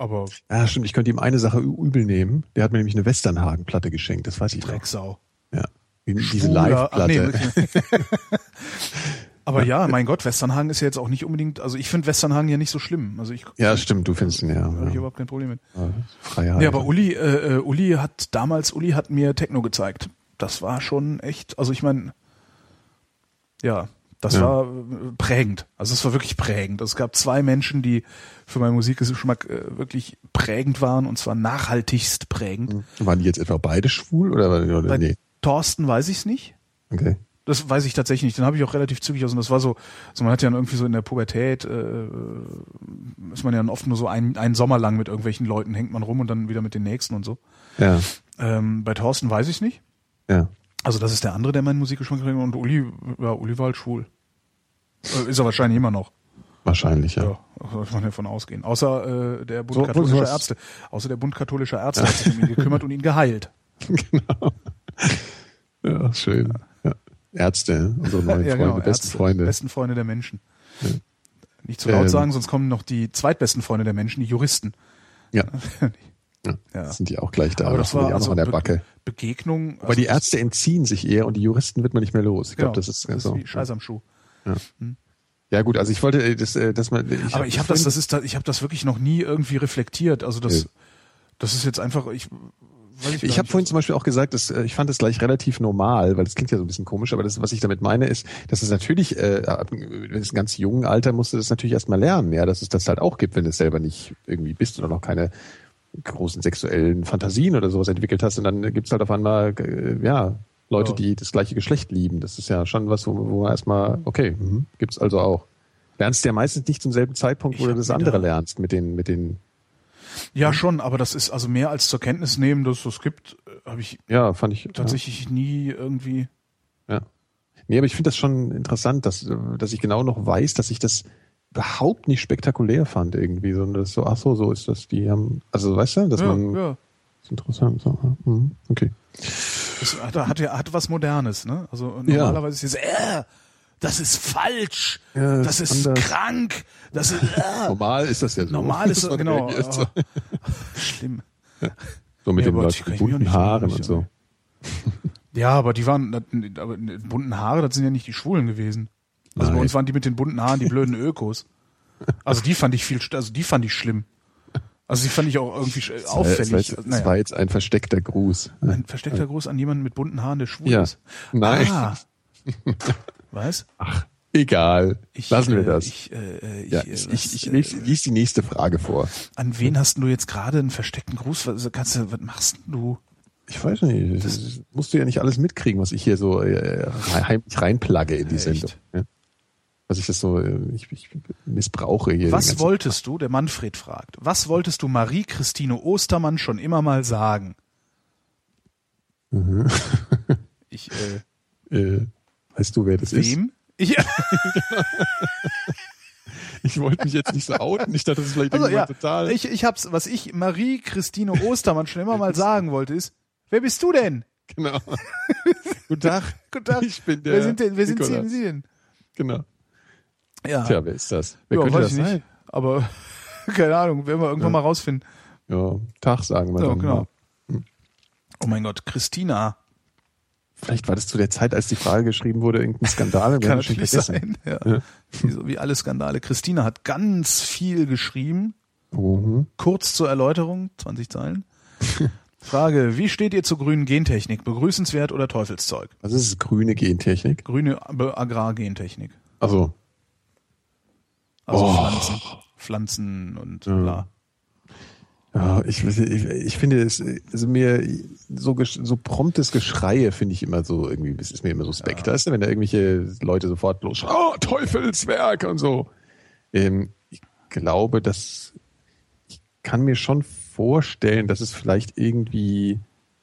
Aber Ja, stimmt, ich könnte ihm eine Sache übel nehmen. Der hat mir nämlich eine Westernhagen-Platte geschenkt, das weiß ich noch. Drecksau. Ja. Die- Diese nee, Live-Platte. wirklich. Aber ja, mein Gott, Westernhagen ist ja jetzt auch nicht unbedingt, also ich finde Westernhagen ja nicht so schlimm. Also ich ja, stimmt, du findest ihn, ja. habe ich ja. überhaupt kein Problem mit. Freiheit. Ja, aber Uli, äh, äh, Uli hat damals, Uli hat mir Techno gezeigt. Das war schon echt, also ich meine, ja, das Ja. war äh, prägend. Also es war wirklich prägend. Es gab zwei Menschen, die für meinen Musikgeschmack äh, wirklich prägend waren und zwar nachhaltigst prägend. Waren die jetzt etwa beide schwul oder, oder Bei nee? Thorsten weiß ich es nicht. Okay. Das weiß ich tatsächlich nicht. Den habe ich auch relativ zügig aus. Und das war so, also man hat ja irgendwie so in der Pubertät, äh, ist man ja dann oft nur so ein, einen Sommer lang mit irgendwelchen Leuten, hängt man rum und dann wieder mit den nächsten und so. Ja, Ähm, bei Thorsten weiß ich es nicht. ja. Also das ist der andere, der meinen Musikgeschmack bringt. Und Uli, ja, Uli war halt schwul. Äh, Ist er wahrscheinlich immer noch. Wahrscheinlich, ja. Ja, sollte man davon ausgehen. Außer äh, der Bund So, katholischer Ärzte. Außer der Bund katholischer Ärzte hat sich um ihn gekümmert und ihn geheilt. genau. Ja, schön. Ja. Ärzte, unsere neuen Freunde, besten Ärzte, Freunde. Besten Freunde der Menschen. Nicht zu laut Ähm. sagen, sonst kommen noch die zweitbesten Freunde der Menschen, die Juristen. Ja, ja. ja. sind die auch gleich da. Aber das die war also an der Be- Backe. Begegnung. Aber die also Ärzte entziehen sich eher und die Juristen wird man nicht mehr los. Ich genau, glaube, das ist das ist so. Scheiß am Schuh. Ja gut, also ich wollte, äh, das, äh, dass man. Ich Aber ich habe das, das ist, ich habe das wirklich noch nie irgendwie reflektiert. Also das, das ist jetzt einfach, ich, ich, Ich habe vorhin zum Beispiel auch gesagt, dass, äh, ich fand das gleich relativ normal, weil das klingt ja so ein bisschen komisch, aber das, was ich damit meine, ist, dass es natürlich, äh, wenn es ein ganz jungen Alter musst du das natürlich erstmal lernen, ja, dass es das halt auch gibt, wenn du es selber nicht irgendwie bist oder noch keine großen sexuellen Fantasien oder sowas entwickelt hast und dann gibt's halt auf einmal, äh, ja, Leute, Ja. die das gleiche Geschlecht lieben. Das ist ja schon was, wo, wo man erstmal, okay, mhm, gibt's also auch. Lernst ja meistens nicht zum selben Zeitpunkt, wo Ich du das andere lernst mit den, mit den, Ja, schon, aber das ist also mehr als zur Kenntnis nehmen, dass es das gibt, äh, habe ich ja, fand ich. ja. tatsächlich nie irgendwie. Ja. Nee, aber ich finde das schon interessant, dass, dass ich genau noch weiß, dass ich das überhaupt nicht spektakulär fand irgendwie, sondern das so, ach so, so ist das, die haben, also weißt du, dass Ja, man, ja. das ist interessant, so, ja, mhm, okay. Das hat, hat ja hat was Modernes, ne? Also normalerweise ist es äh, das ist falsch, Ja, das ist anders. krank, das ist äh, Normal ist das ja so. normal ist das, genau. Oh, schlimm. So mit Ja, den Leuten bunten Haaren und so. Ja, aber die waren, aber die bunten Haare, das sind ja nicht die Schwulen gewesen. Also bei Nein. uns waren die mit den bunten Haaren die blöden Ökos. Also die fand ich viel, also die fand ich schlimm. Also die fand ich auch irgendwie sch- Das war auffällig. Naja. war jetzt ein versteckter Gruß. Ein versteckter Gruß an jemanden mit bunten Haaren, der schwul Ja. ist. Nein. Ah. Was? Ach, egal. Ich, Lassen wir äh, das. Ich, äh, ich, ja, äh, ich, was, ich, ich äh, lese, lies die nächste Frage vor. An wen hast du jetzt gerade einen versteckten Gruß? Was, kannst du, was machst du? Ich weiß nicht, das, das musst du ja nicht alles mitkriegen, was ich hier so äh, heimlich reinplagge in die Echt? Sendung. Ja? Was ich das so, äh, ich, ich missbrauche hier. Was wolltest du, der Manfred fragt, was wolltest du Marie-Christine Ostermann schon immer mal sagen? Ich, äh, Äh, weißt du, wer das ist? wem? Ja, Ich wollte mich jetzt nicht so outen. Ich dachte, das ist vielleicht also, ja, total. ich, ich hab's, was ich Marie-Christine Ostermann schon immer mal sagen wollte, ist, wer bist du denn? genau. Guten Tag. Guten Tag. Ich bin der wer sind denn, wer sind Sie, Nikolas. Sie denn? Genau. Ja, Tja, wer ist das? Wer ja könnte weiß das ich nicht. sein? Aber, keine Ahnung, werden wir irgendwann mal rausfinden. Ja, Tag sagen wir Ja, dann genau. mal. Oh mein Gott, Christina. Vielleicht war das zu der Zeit, als die Frage geschrieben wurde, irgendein Skandal. Kann natürlich sein. Ja. Wie, so, wie alle Skandale. Christina hat ganz viel geschrieben. Mhm. Kurz zur Erläuterung, 20 Zeilen. Frage, wie steht ihr zur grünen Gentechnik? Begrüßenswert oder Teufelszeug? Was ist grüne Gentechnik? Grüne Agrargentechnik. Also, Also Oh. Pflanzen. Pflanzen und bla. ja, ich, ich, ich finde es, also mir so, so promptes Geschreie finde ich immer so irgendwie, das ist mir immer suspekt. Weißt du, wenn da irgendwelche Leute sofort los, oh, Teufelswerk und so. Ähm, ich glaube, dass ich kann mir schon vorstellen, dass es vielleicht irgendwie,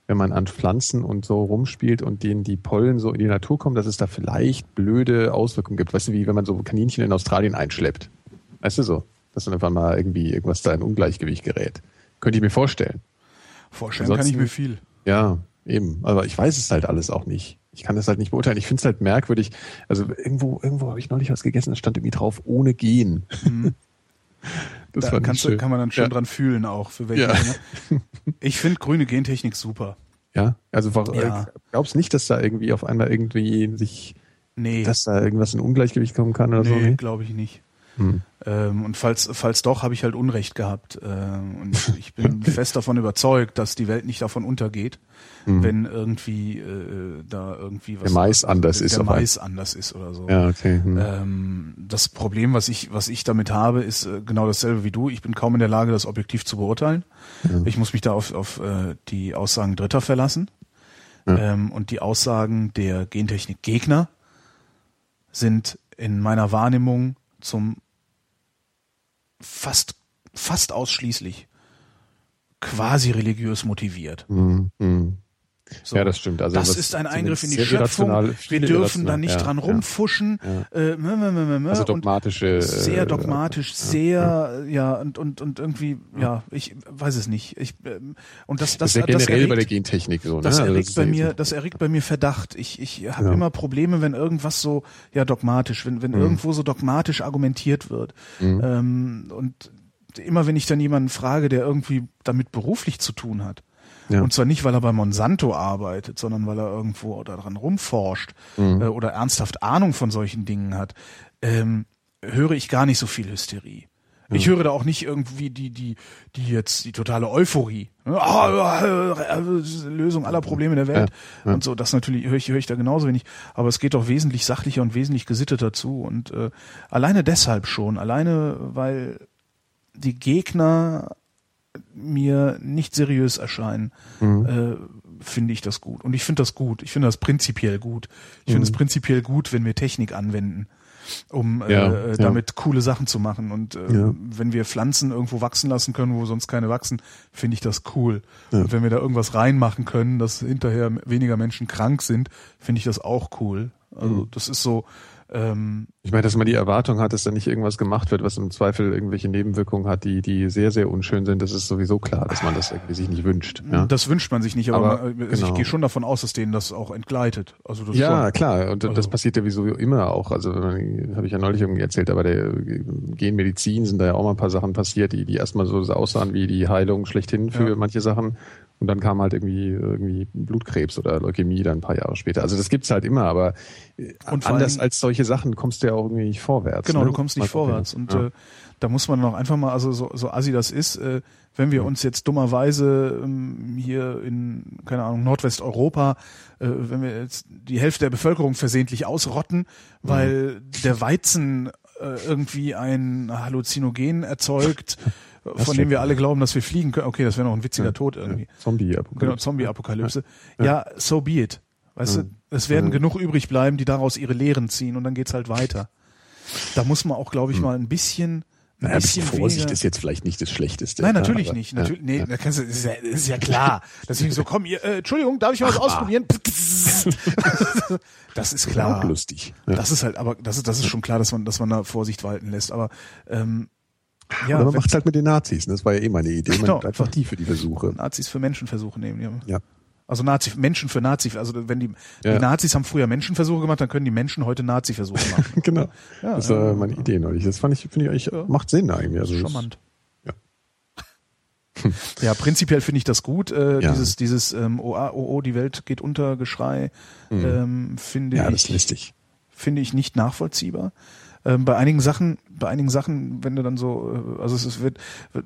wenn man an Pflanzen und so rumspielt und denen die Pollen so in die Natur kommen, dass es da vielleicht blöde Auswirkungen gibt. Weißt du, wie wenn man so Kaninchen in Australien einschleppt. Weißt du so? Dass dann einfach mal irgendwie irgendwas da in Ungleichgewicht gerät. Könnte ich mir vorstellen. Vorstellen kann ich Ansonsten- mir viel. Ja, eben. Aber ich weiß es halt alles auch nicht. Ich kann das halt nicht beurteilen. Ich finde es halt merkwürdig. Also irgendwo, irgendwo habe ich neulich was gegessen, da stand irgendwie drauf, ohne Gen. Das Da kannst du, kann man dann schön ja. dran fühlen auch, für welche Ja. Ich finde grüne Gentechnik super. Ja, also war, Ja. glaubst nicht, dass da irgendwie auf einmal irgendwie sich, Nee, dass da irgendwas in Ungleichgewicht kommen kann oder so? nee Nee? glaube ich nicht. Hm. Ähm, und falls, falls doch, habe ich halt Unrecht gehabt. Ähm, und ich bin fest davon überzeugt, dass die Welt nicht davon untergeht, wenn irgendwie äh, da irgendwie was Hm. Der Mais anders der, ist Der. Mais anders ist oder so. Ja, okay. Hm. Ähm, das Problem, was ich, was ich damit habe, ist äh, genau dasselbe wie du. Ich bin kaum in der Lage, das objektiv zu beurteilen. Ich muss mich da auf, auf äh, die Aussagen Dritter verlassen. Ähm, und die Aussagen der Gentechnik-Gegner sind in meiner Wahrnehmung zum fast, fast ausschließlich quasi religiös motiviert. Hm, hm. So. Ja, das stimmt. Also das was ist ein Eingriff in die Schöpfung. Wir dürfen da nicht ja, dran ja. rumfuschen. Äh, mö, mö, mö, mö. Also dogmatische. äh, sehr dogmatisch, sehr, ja, und, und, und irgendwie, ja, ich weiß es nicht. Ich, ähm, und das, Das das, ist ja das, generell erregt, bei der Gentechnik so. Ne? das Also erregt ist bei ja- mir, das erregt bei mir Verdacht. Ich, ich habe Ja. immer Probleme, wenn irgendwas so, ja, dogmatisch, wenn, Mhm. wenn irgendwo so dogmatisch argumentiert wird. Ähm, und immer wenn ich dann jemanden frage, der irgendwie damit beruflich zu tun hat, Ja. und zwar nicht, weil er bei Monsanto arbeitet, sondern weil er irgendwo daran rumforscht Mhm. äh, oder ernsthaft Ahnung von solchen Dingen hat, ähm, höre ich gar nicht so viel Hysterie. Ich höre da auch nicht irgendwie die, die, die jetzt die totale Euphorie. Äh, Lösung aller Probleme der Welt. Ja, ja. Und so, das natürlich höre ich, höre ich da genauso wenig. Aber es geht doch wesentlich sachlicher und wesentlich gesitteter zu. Und äh, alleine deshalb schon, alleine weil die Gegner mir nicht seriös erscheinen, äh, finde ich das gut. Und ich finde das gut. Ich finde das prinzipiell gut. Ich finde es prinzipiell gut, wenn wir Technik anwenden, um äh, Ja, äh, ja. damit coole Sachen zu machen. Und äh, Ja. wenn wir Pflanzen irgendwo wachsen lassen können, wo sonst keine wachsen, finde ich das cool. Und wenn wir da irgendwas reinmachen können, dass hinterher weniger Menschen krank sind, finde ich das auch cool. Also Mhm. das ist so, ähm, Ich meine, dass man die Erwartung hat, dass da nicht irgendwas gemacht wird, was im Zweifel irgendwelche Nebenwirkungen hat, die, die sehr, sehr unschön sind. Das ist sowieso klar, dass man das irgendwie sich nicht wünscht. Ja, das wünscht man sich nicht, aber, Aber, man, also genau. ich gehe schon davon aus, dass denen das auch entgleitet. Also das ja schon. klar. Und das Also- passiert ja wieso immer auch. Also habe ich ja neulich irgendwie erzählt, aber der Genmedizin sind da ja auch mal ein paar Sachen passiert, die, die erstmal so aussahen wie die Heilung schlechthin für Ja. manche Sachen. Und dann kam halt irgendwie, irgendwie Blutkrebs oder Leukämie dann ein paar Jahre später. Also das gibt's halt immer, aber äh, anders allem- als solche Sachen kommst du ja auch irgendwie nicht vorwärts. Genau, ne? du kommst nicht vorwärts. Und ja. äh, da muss man auch einfach mal, also so, so assi das ist, äh, wenn wir uns jetzt dummerweise ähm, hier in, keine Ahnung, Nordwesteuropa, äh, wenn wir jetzt die Hälfte der Bevölkerung versehentlich ausrotten, weil der Weizen äh, irgendwie ein Halluzinogen erzeugt, von dem wir alle glauben, dass wir fliegen können. Okay, das wäre noch ein witziger Ja, Tod irgendwie. Ja, Zombie Genau, Zombie-Apokalypse. Ja. so be it. Weißt du, es werden genug übrig bleiben, die daraus ihre Lehren ziehen und dann geht's halt weiter. Da muss man auch, glaube ich, mal ein bisschen, ein Naja, bisschen Vorsicht weniger- ist jetzt vielleicht nicht das Schlechteste. Nein, ja, natürlich aber- nicht. ja, Natürlich, nee, ja. da kannst du, das ist ja, das ist ja klar. Deswegen so, komm, ihr, äh, Entschuldigung, darf ich mal was ausprobieren? das ist klar. Auch lustig. Ja. Das ist halt, aber das ist, das ist schon klar, dass man, dass man da Vorsicht walten lässt. Aber ähm, ja, Oder man macht halt mit den Nazis. ne? Das war ja eh meine Idee. Man Genau. nimmt einfach die für die Versuche. Nazis für Menschenversuche nehmen. Ja. Ja. Also Nazi, Menschen für Nazi, also wenn die, Ja. die Nazis haben früher Menschenversuche gemacht, dann können die Menschen heute Nazi-Versuche machen. genau. Ja, das war ja. meine Idee neulich. Das fand ich, finde ich eigentlich, macht Sinn eigentlich. Also Charmant. Ja. Ja, prinzipiell finde ich das gut. Äh. Dieses, dieses ähm, oh, ah, oh, oh, die Welt geht unter, Geschrei, ähm, finde Mhm. Ja, das ich, ist lästig. finde ich nicht nachvollziehbar. Ähm, bei einigen Sachen, bei einigen Sachen, wenn du dann so, äh, also es, es wird, wird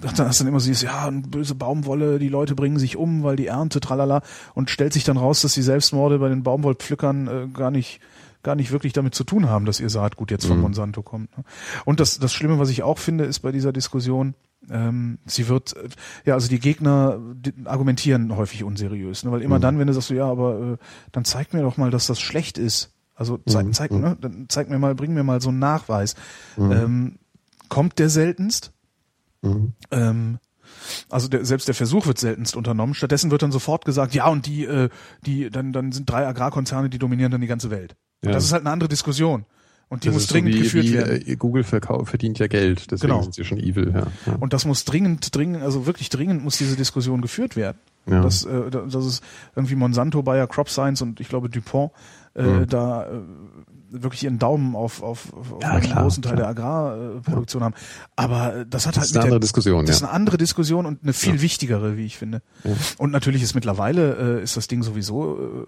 dann hast du dann immer so dieses, ja, eine böse Baumwolle, die Leute bringen sich um, weil die Ernte, tralala, und stellt sich dann raus, dass die Selbstmorde bei den Baumwollpflückern äh, gar nicht gar nicht wirklich damit zu tun haben, dass ihr Saatgut jetzt von Mhm. Monsanto kommt. ne? Und das, das Schlimme, was ich auch finde, ist bei dieser Diskussion, ähm, sie wird, äh, ja, also die Gegner argumentieren häufig unseriös, ne? weil immer Mhm. dann, wenn du sagst, so, ja, aber äh, dann zeig mir doch mal, dass das schlecht ist. Also zeig, Mhm. zeig, ne? dann zeig mir mal, bring mir mal so einen Nachweis. Mhm. Ähm, kommt der seltenst? Mhm. Ähm, also der, selbst der Versuch wird seltenst unternommen. Stattdessen wird dann sofort gesagt, ja, und die, äh, die, dann, dann sind drei Agrarkonzerne, die dominieren dann die ganze Welt. Ja. das ist halt eine andere Diskussion. Und die Das muss ist so dringend wie, geführt wie, werden. äh, Google verdient ja Geld, deswegen Genau. sind sie schon evil. Ja. Ja. Und das muss dringend, dringend, also wirklich dringend muss diese Diskussion geführt werden. Ja. Das, äh, das ist irgendwie Monsanto, Bayer, Crop Science und ich glaube DuPont äh, Mhm. da äh, wirklich ihren Daumen auf, auf, auf Ja, einen klar, großen Teil klar. der Agrarproduktion haben. Aber äh, das hat Das halt ist eine andere der, Diskussion. das ist Ja. eine andere Diskussion und eine viel wichtigere, wie ich finde. Ja. Und natürlich ist mittlerweile äh, ist das Ding sowieso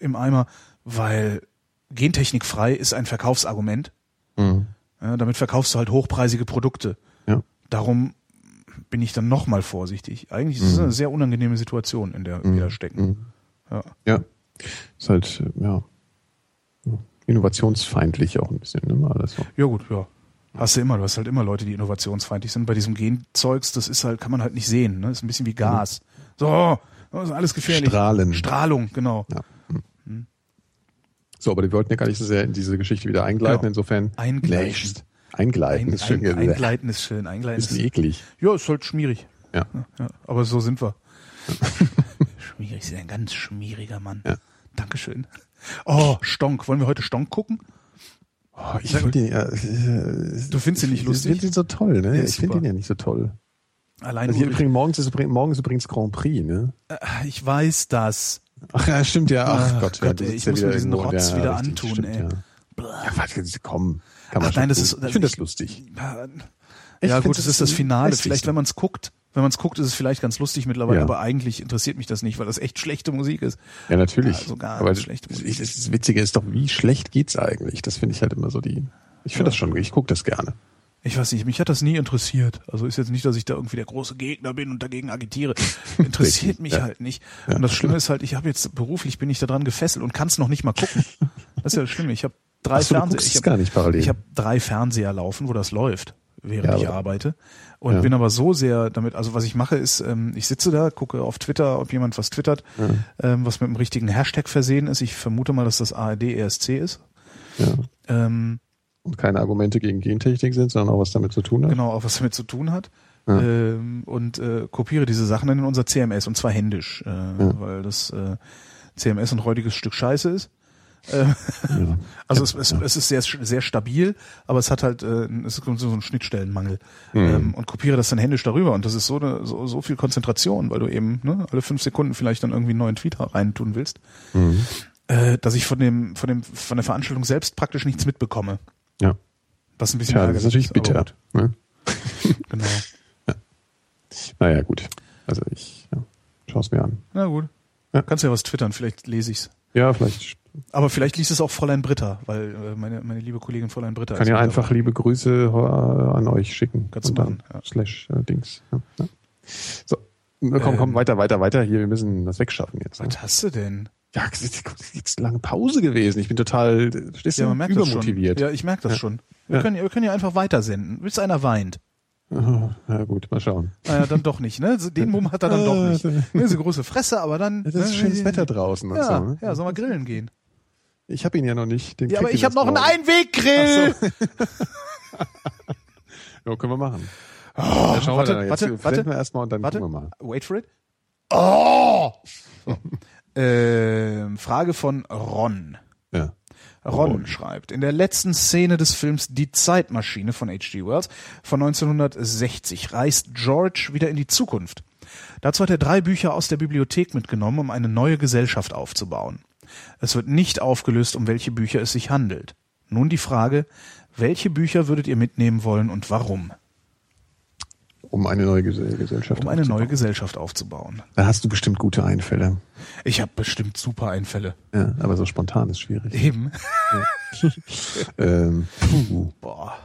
äh, im Eimer, weil gentechnikfrei ist ein Verkaufsargument. Mhm. Ja, damit verkaufst du halt hochpreisige Produkte. Ja. Darum bin ich dann noch mal vorsichtig. Eigentlich ist es Mhm. eine sehr unangenehme Situation, in der wir da stecken. Mhm. Ja. Ja. Ist halt, äh, ja. Innovationsfeindlich auch ein bisschen, ne? Alles so. ja gut, ja. Hast du immer, du hast halt immer Leute, die innovationsfeindlich sind. Bei diesem Genzeugs, das ist halt, kann man halt nicht sehen. Ne? ist ein bisschen wie Gas. So, ist alles gefährlich. Strahlen. Strahlung, genau. Ja. So, aber wir wollten ja gar nicht so sehr in diese Geschichte wieder eingleiten, Genau. insofern. Eingleiten. Nächst. Eingleiten Ein, ist schön. ein, eingleiten ist schön. Eingleiten Bisschen ist, eklig. ja, ist halt schmierig. Ja. Ja, aber so sind wir. schmierig, ist ein ganz schmieriger Mann. Ja. Dankeschön. Oh, Stonk. Wollen wir heute Stonk gucken? Oh, ich finde den ja. äh, Du findest ihn nicht Ich lustig? finde ihn so toll, ne? Ich finde ihn ja nicht so toll. Allein Also ich, übrigens, morgens ist, übrigens- übrigens Grand Prix, ne? äh, ich weiß das. Ach ja, stimmt ja. Ach, Ach Gott, Gott, ja, ey, ich muss mir diesen irgendwo- Rotz ja, wieder richtig, antun, stimmt, ey. Ja. Warte, komm. Kann man Ach nein, das tun. ist- ich finde das ich- lustig. Ja, Ich ja gut, das es ist das Finale. Vielleicht, wenn man es guckt, wenn man es guckt, ist es vielleicht ganz lustig mittlerweile, Ja. aber eigentlich interessiert mich das nicht, weil das echt schlechte Musik ist. Ja, natürlich. Also gar Aber schlechte Musik. das Witzige ist doch, wie schlecht geht's eigentlich? Das finde ich halt immer so die. Ich finde das schon, ich gucke das gerne. Ich weiß nicht, mich hat das nie interessiert. Also ist jetzt nicht, dass ich da irgendwie der große Gegner bin und dagegen agitiere. Interessiert mich ja. halt nicht. Und das Schlimme ist halt, ich habe jetzt beruflich bin ich da dran gefesselt und kann es noch nicht mal gucken. Das ist ja das Schlimme. Ich habe drei Ach so, du Fernseher. Ich es hab, habe drei Fernseher laufen, wo das läuft, während Ja, ich arbeite. Und Ja. bin aber so sehr damit, also was ich mache ist, ähm, ich sitze da, gucke auf Twitter, ob jemand was twittert, ähm, was mit dem richtigen Hashtag versehen ist. Ich vermute mal, dass das ARD ESC ist. Ja. Ähm, Und keine Argumente gegen Gentechnik sind, sondern auch was damit zu tun hat. genau, auch was damit zu tun hat. Ja. Ähm, und äh, kopiere diese Sachen dann in unser CMS und zwar händisch, äh, weil das äh, CMS ein räudiges Stück Scheiße ist. Äh, also es, es, es ist sehr, sehr stabil, aber es hat halt, äh, es ist so ein Schnittstellenmangel. Ähm, und kopiere das dann händisch darüber. Und das ist so, eine, so, so viel Konzentration, weil du eben ne, alle fünf Sekunden vielleicht dann irgendwie einen neuen Tweet reintun willst, äh, dass ich von dem, von dem, von der Veranstaltung selbst praktisch nichts mitbekomme. Ja. Was ein bisschen Tja, das ist natürlich bitter. Ne? Genau. Naja, gut. Also ich ja, schaue es mir an. Na gut. Ja. Kannst ja was twittern, vielleicht lese ich's. Ja, vielleicht Aber vielleicht liest es auch Fräulein Britta, weil äh, meine, meine liebe Kollegin Fräulein Britta kann ja einfach dabei. liebe Grüße äh, an euch schicken. Kannst du und dann ja. Slash äh, Dings. Ja, ja. So, komm, komm, Ähm. weiter, weiter, weiter. Hier, wir müssen das wegschaffen jetzt. Ne? Was hast du denn? Ja, es ist lange Pause gewesen. Ich bin total, stehst Ja, man übermotiviert. Ja, ich merke das schon. Wir, können, wir können ja einfach weitersenden, bis einer weint. Oh, na gut, mal schauen. Naja, dann doch nicht, ne? Den Mumm hat er dann doch nicht. Ah, Ne, so große Fresse, aber dann. Es ist ne, schönes Wetter draußen und Ja, so. Ne? ja, sollen wir grillen gehen? Ich habe ihn ja noch nicht. Den Ja, aber ich habe noch einen. Einweggrill. Ja, können wir machen. Oh, Ja, schauen warte, wir. Jetzt warte, warte. wir erstmal und dann Warte. gucken wir mal. Wait for it. Oh! So. Ähm, Frage von Ron. Ja. Ron Ron. schreibt, in der letzten Szene des Films Die Zeitmaschine von H.G. Wells von 1960 reist George wieder in die Zukunft. Dazu hat er drei Bücher aus der Bibliothek mitgenommen, um eine neue Gesellschaft aufzubauen. Es wird nicht aufgelöst, um welche Bücher es sich handelt. Nun die Frage, welche Bücher würdet ihr mitnehmen wollen und warum? Um eine neue Ges- Gesellschaft Um eine neue aufzubauen. Gesellschaft aufzubauen. Da hast du bestimmt gute Einfälle. Ich habe bestimmt super Einfälle. Ja, aber so spontan ist schwierig. Eben. ähm, puh. Boah.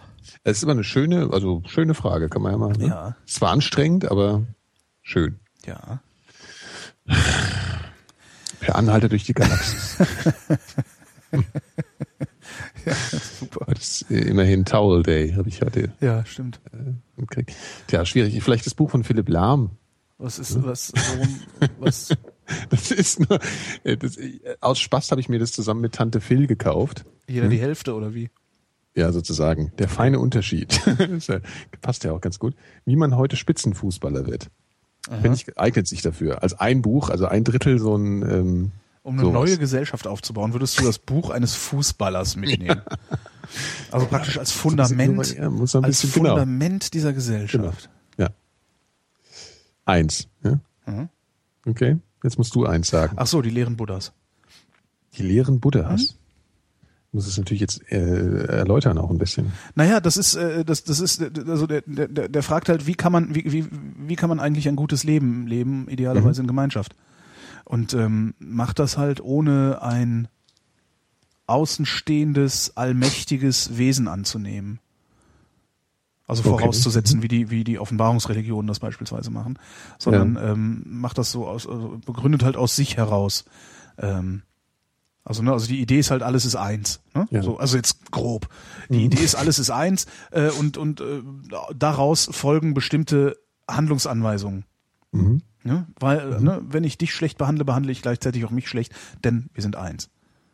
Es ist immer eine schöne, also schöne Frage, kann man ja mal. Ne? Ja. Es war anstrengend, aber schön. Ja. Per Anhalter durch die Galaxis. Super. Das ist äh, immerhin Towel Day, habe ich heute Ja, stimmt. gekriegt. Tja, schwierig. Vielleicht das Buch von Philipp Lahm. Was ist, was, warum, was, Das ist nur, äh, das, äh, aus Spaß habe ich mir das zusammen mit Tante Phil gekauft. jeder die Hälfte oder wie? Ja, sozusagen. Der feine Unterschied. Ja- Passt ja auch ganz gut. Wie man heute Spitzenfußballer wird. Finde ich, eignet sich dafür. Als ein Buch, also ein Drittel so ein, ähm, Um eine sowas. neue Gesellschaft aufzubauen, würdest du das Buch eines Fußballers mitnehmen. Also praktisch als Fundament, Ja, muss ein als bisschen, genau. Fundament dieser Gesellschaft. Ja. Eins. Ja? Mhm. Okay. Jetzt musst du eins sagen. Ach so, die Lehren Buddhas. Die Lehren Buddhas. Mhm. Muss es natürlich jetzt äh, erläutern auch ein bisschen. Naja, das ist, äh, das, das ist, äh, also der, der, der fragt halt, wie kann man, wie, wie, wie kann man eigentlich ein gutes Leben leben, idealerweise in Gemeinschaft? Und ähm, macht das halt ohne ein außenstehendes, allmächtiges Wesen anzunehmen. Also Okay. vorauszusetzen, wie die, wie die Offenbarungsreligionen das beispielsweise machen, sondern ähm, macht das so aus, also begründet halt aus sich heraus. Ähm, also, ne, also die Idee ist halt, alles ist eins. Ne? Ja. So, also jetzt grob. Die Idee ist, alles ist eins äh, und, und äh, daraus folgen bestimmte Handlungsanweisungen. Mhm. Ne? Weil, ne, wenn ich dich schlecht behandle, behandle ich gleichzeitig auch mich schlecht, denn wir sind eins.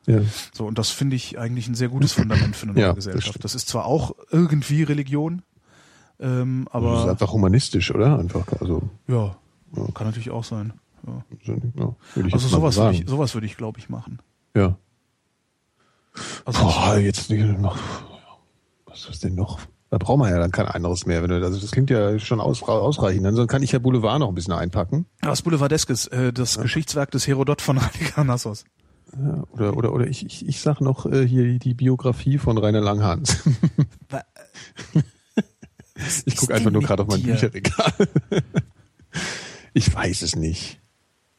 Ja. So, und das finde ich eigentlich ein sehr gutes Fundament für eine neue Ja, das Gesellschaft. stimmt. Das ist zwar auch irgendwie Religion, ähm, das ist aber einfach humanistisch, oder? Einfach, also, ja, kann natürlich auch sein. Ja. ja, Also sowas so würde ich, sowas würde ich, glaube ich, machen. Ja. Also Boah, jetzt noch. Was ist denn noch? Da brauchen wir ja dann kein anderes mehr. Wenn du, also das klingt ja schon aus, ausreichend. Dann kann ich ja Boulevard noch ein bisschen einpacken. was Boulevardeskes, äh, das Geschichtswerk des Herodot von Halikarnassos. Ja, oder, oder, oder ich, ich, ich sag noch äh, hier die Biografie von Rainer Langhans. Ich gucke einfach nur gerade auf mein dir? Bücherregal. ich weiß es nicht.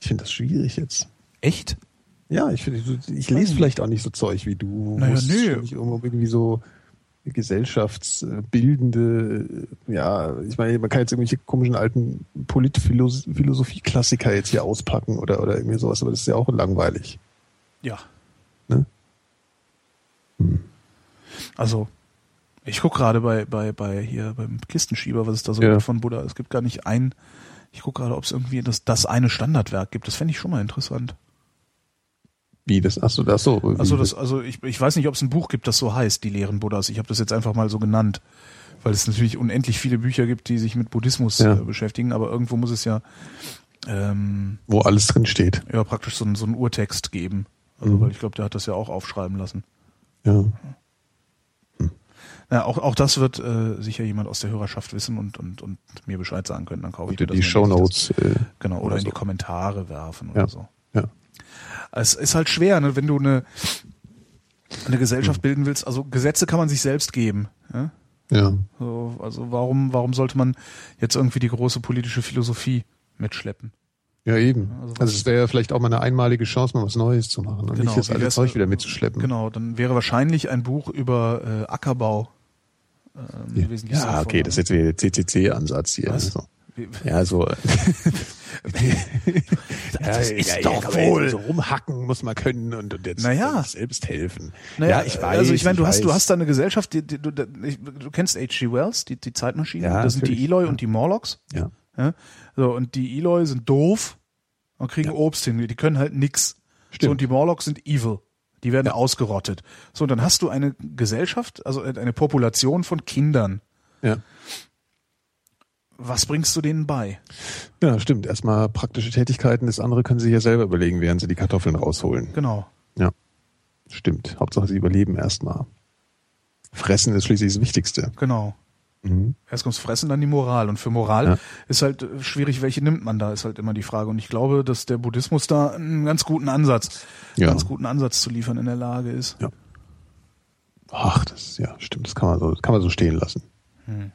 Ich finde das schwierig jetzt. Echt? Ja, ich finde, ich lese vielleicht auch nicht so Zeug wie du. Naja, nö. nicht irgendwie so gesellschaftsbildende, ja, ich meine, man kann jetzt irgendwelche komischen alten Politphilosophie-Klassiker jetzt hier auspacken oder, oder irgendwie sowas, aber das ist ja auch langweilig. Ja. Ne? Also, ich guck gerade bei, bei, bei hier beim Kistenschieber, was es da so Ja. gibt von Buddha. Es gibt gar nicht ein, ich guck gerade, ob es irgendwie das, das eine Standardwerk gibt. Das fände ich schon mal interessant. Wie das, ach so, das so. Also das, also ich, ich weiß nicht, ob es ein Buch gibt, das so heißt, die Lehren Buddhas. Ich habe das jetzt einfach mal so genannt, weil es natürlich unendlich viele Bücher gibt, die sich mit Buddhismus Ja. äh, beschäftigen, aber irgendwo muss es ja, ähm, wo alles drin steht. ja praktisch so, ein- so einen Urtext geben. Also, Mhm. weil ich glaube, der hat das ja auch aufschreiben lassen. Ja. Ja, auch, auch das wird äh, sicher jemand aus der Hörerschaft wissen und, und, und mir Bescheid sagen können. Dann kaufe ich mir in das die Shownotes. Äh. Genau, oder oder in die. Kommentare werfen Ja. oder so. ja. Es ist halt schwer, ne, wenn du eine, eine Gesellschaft bilden willst. Also Gesetze kann man sich selbst geben. Ja? Ja. So, also warum, warum sollte man jetzt irgendwie die große politische Philosophie mitschleppen? Ja, eben. Also Also es wäre vielleicht auch mal eine einmalige Chance, mal was Neues zu machen und Genau, nicht das alte Zeug wieder mitzuschleppen. Genau, dann wäre wahrscheinlich ein Buch über äh, Ackerbau ähm, wesentlich Ja, sinnvoller. okay, das ist jetzt wieder der CCC-Ansatz hier. Was? Ja, so. Das ist doch aber wohl- So rumhacken muss man können und, und jetzt Naja. selbst helfen. Naja, ja, ich weiß. also ich meine, du hast, du weiß. hast da eine Gesellschaft, die, die, du, du kennst H.G. Wells, die, die Zeitmaschine, Ja, das sind die Eloy ja. und die Morlocks. Ja. Ja? So, und die Eloy sind doof und kriegen Ja. Obst hin, die können halt nix. Stimmt. So, und die Morlocks sind evil. Die werden ausgerottet. So, und dann hast du eine Gesellschaft, also eine Population von Kindern. Ja. Was bringst du denen bei? ja, stimmt. Erstmal praktische Tätigkeiten, das andere können sie ja selber überlegen, während sie die Kartoffeln rausholen. Genau. Ja. Stimmt. Hauptsache sie überleben erstmal. Fressen ist schließlich das Wichtigste. Genau. Mhm. Erst kommt's Fressen, dann die Moral. Und für Moral Ja. ist halt äh, schwierig, welche nimmt man da, ist halt immer die Frage. Und ich glaube, dass der Buddhismus da einen ganz guten Ansatz, Ja. ganz guten Ansatz zu liefern in der Lage ist. Ja. Ach, das ja stimmt. Das kann man so, kann man so stehen lassen. Hm.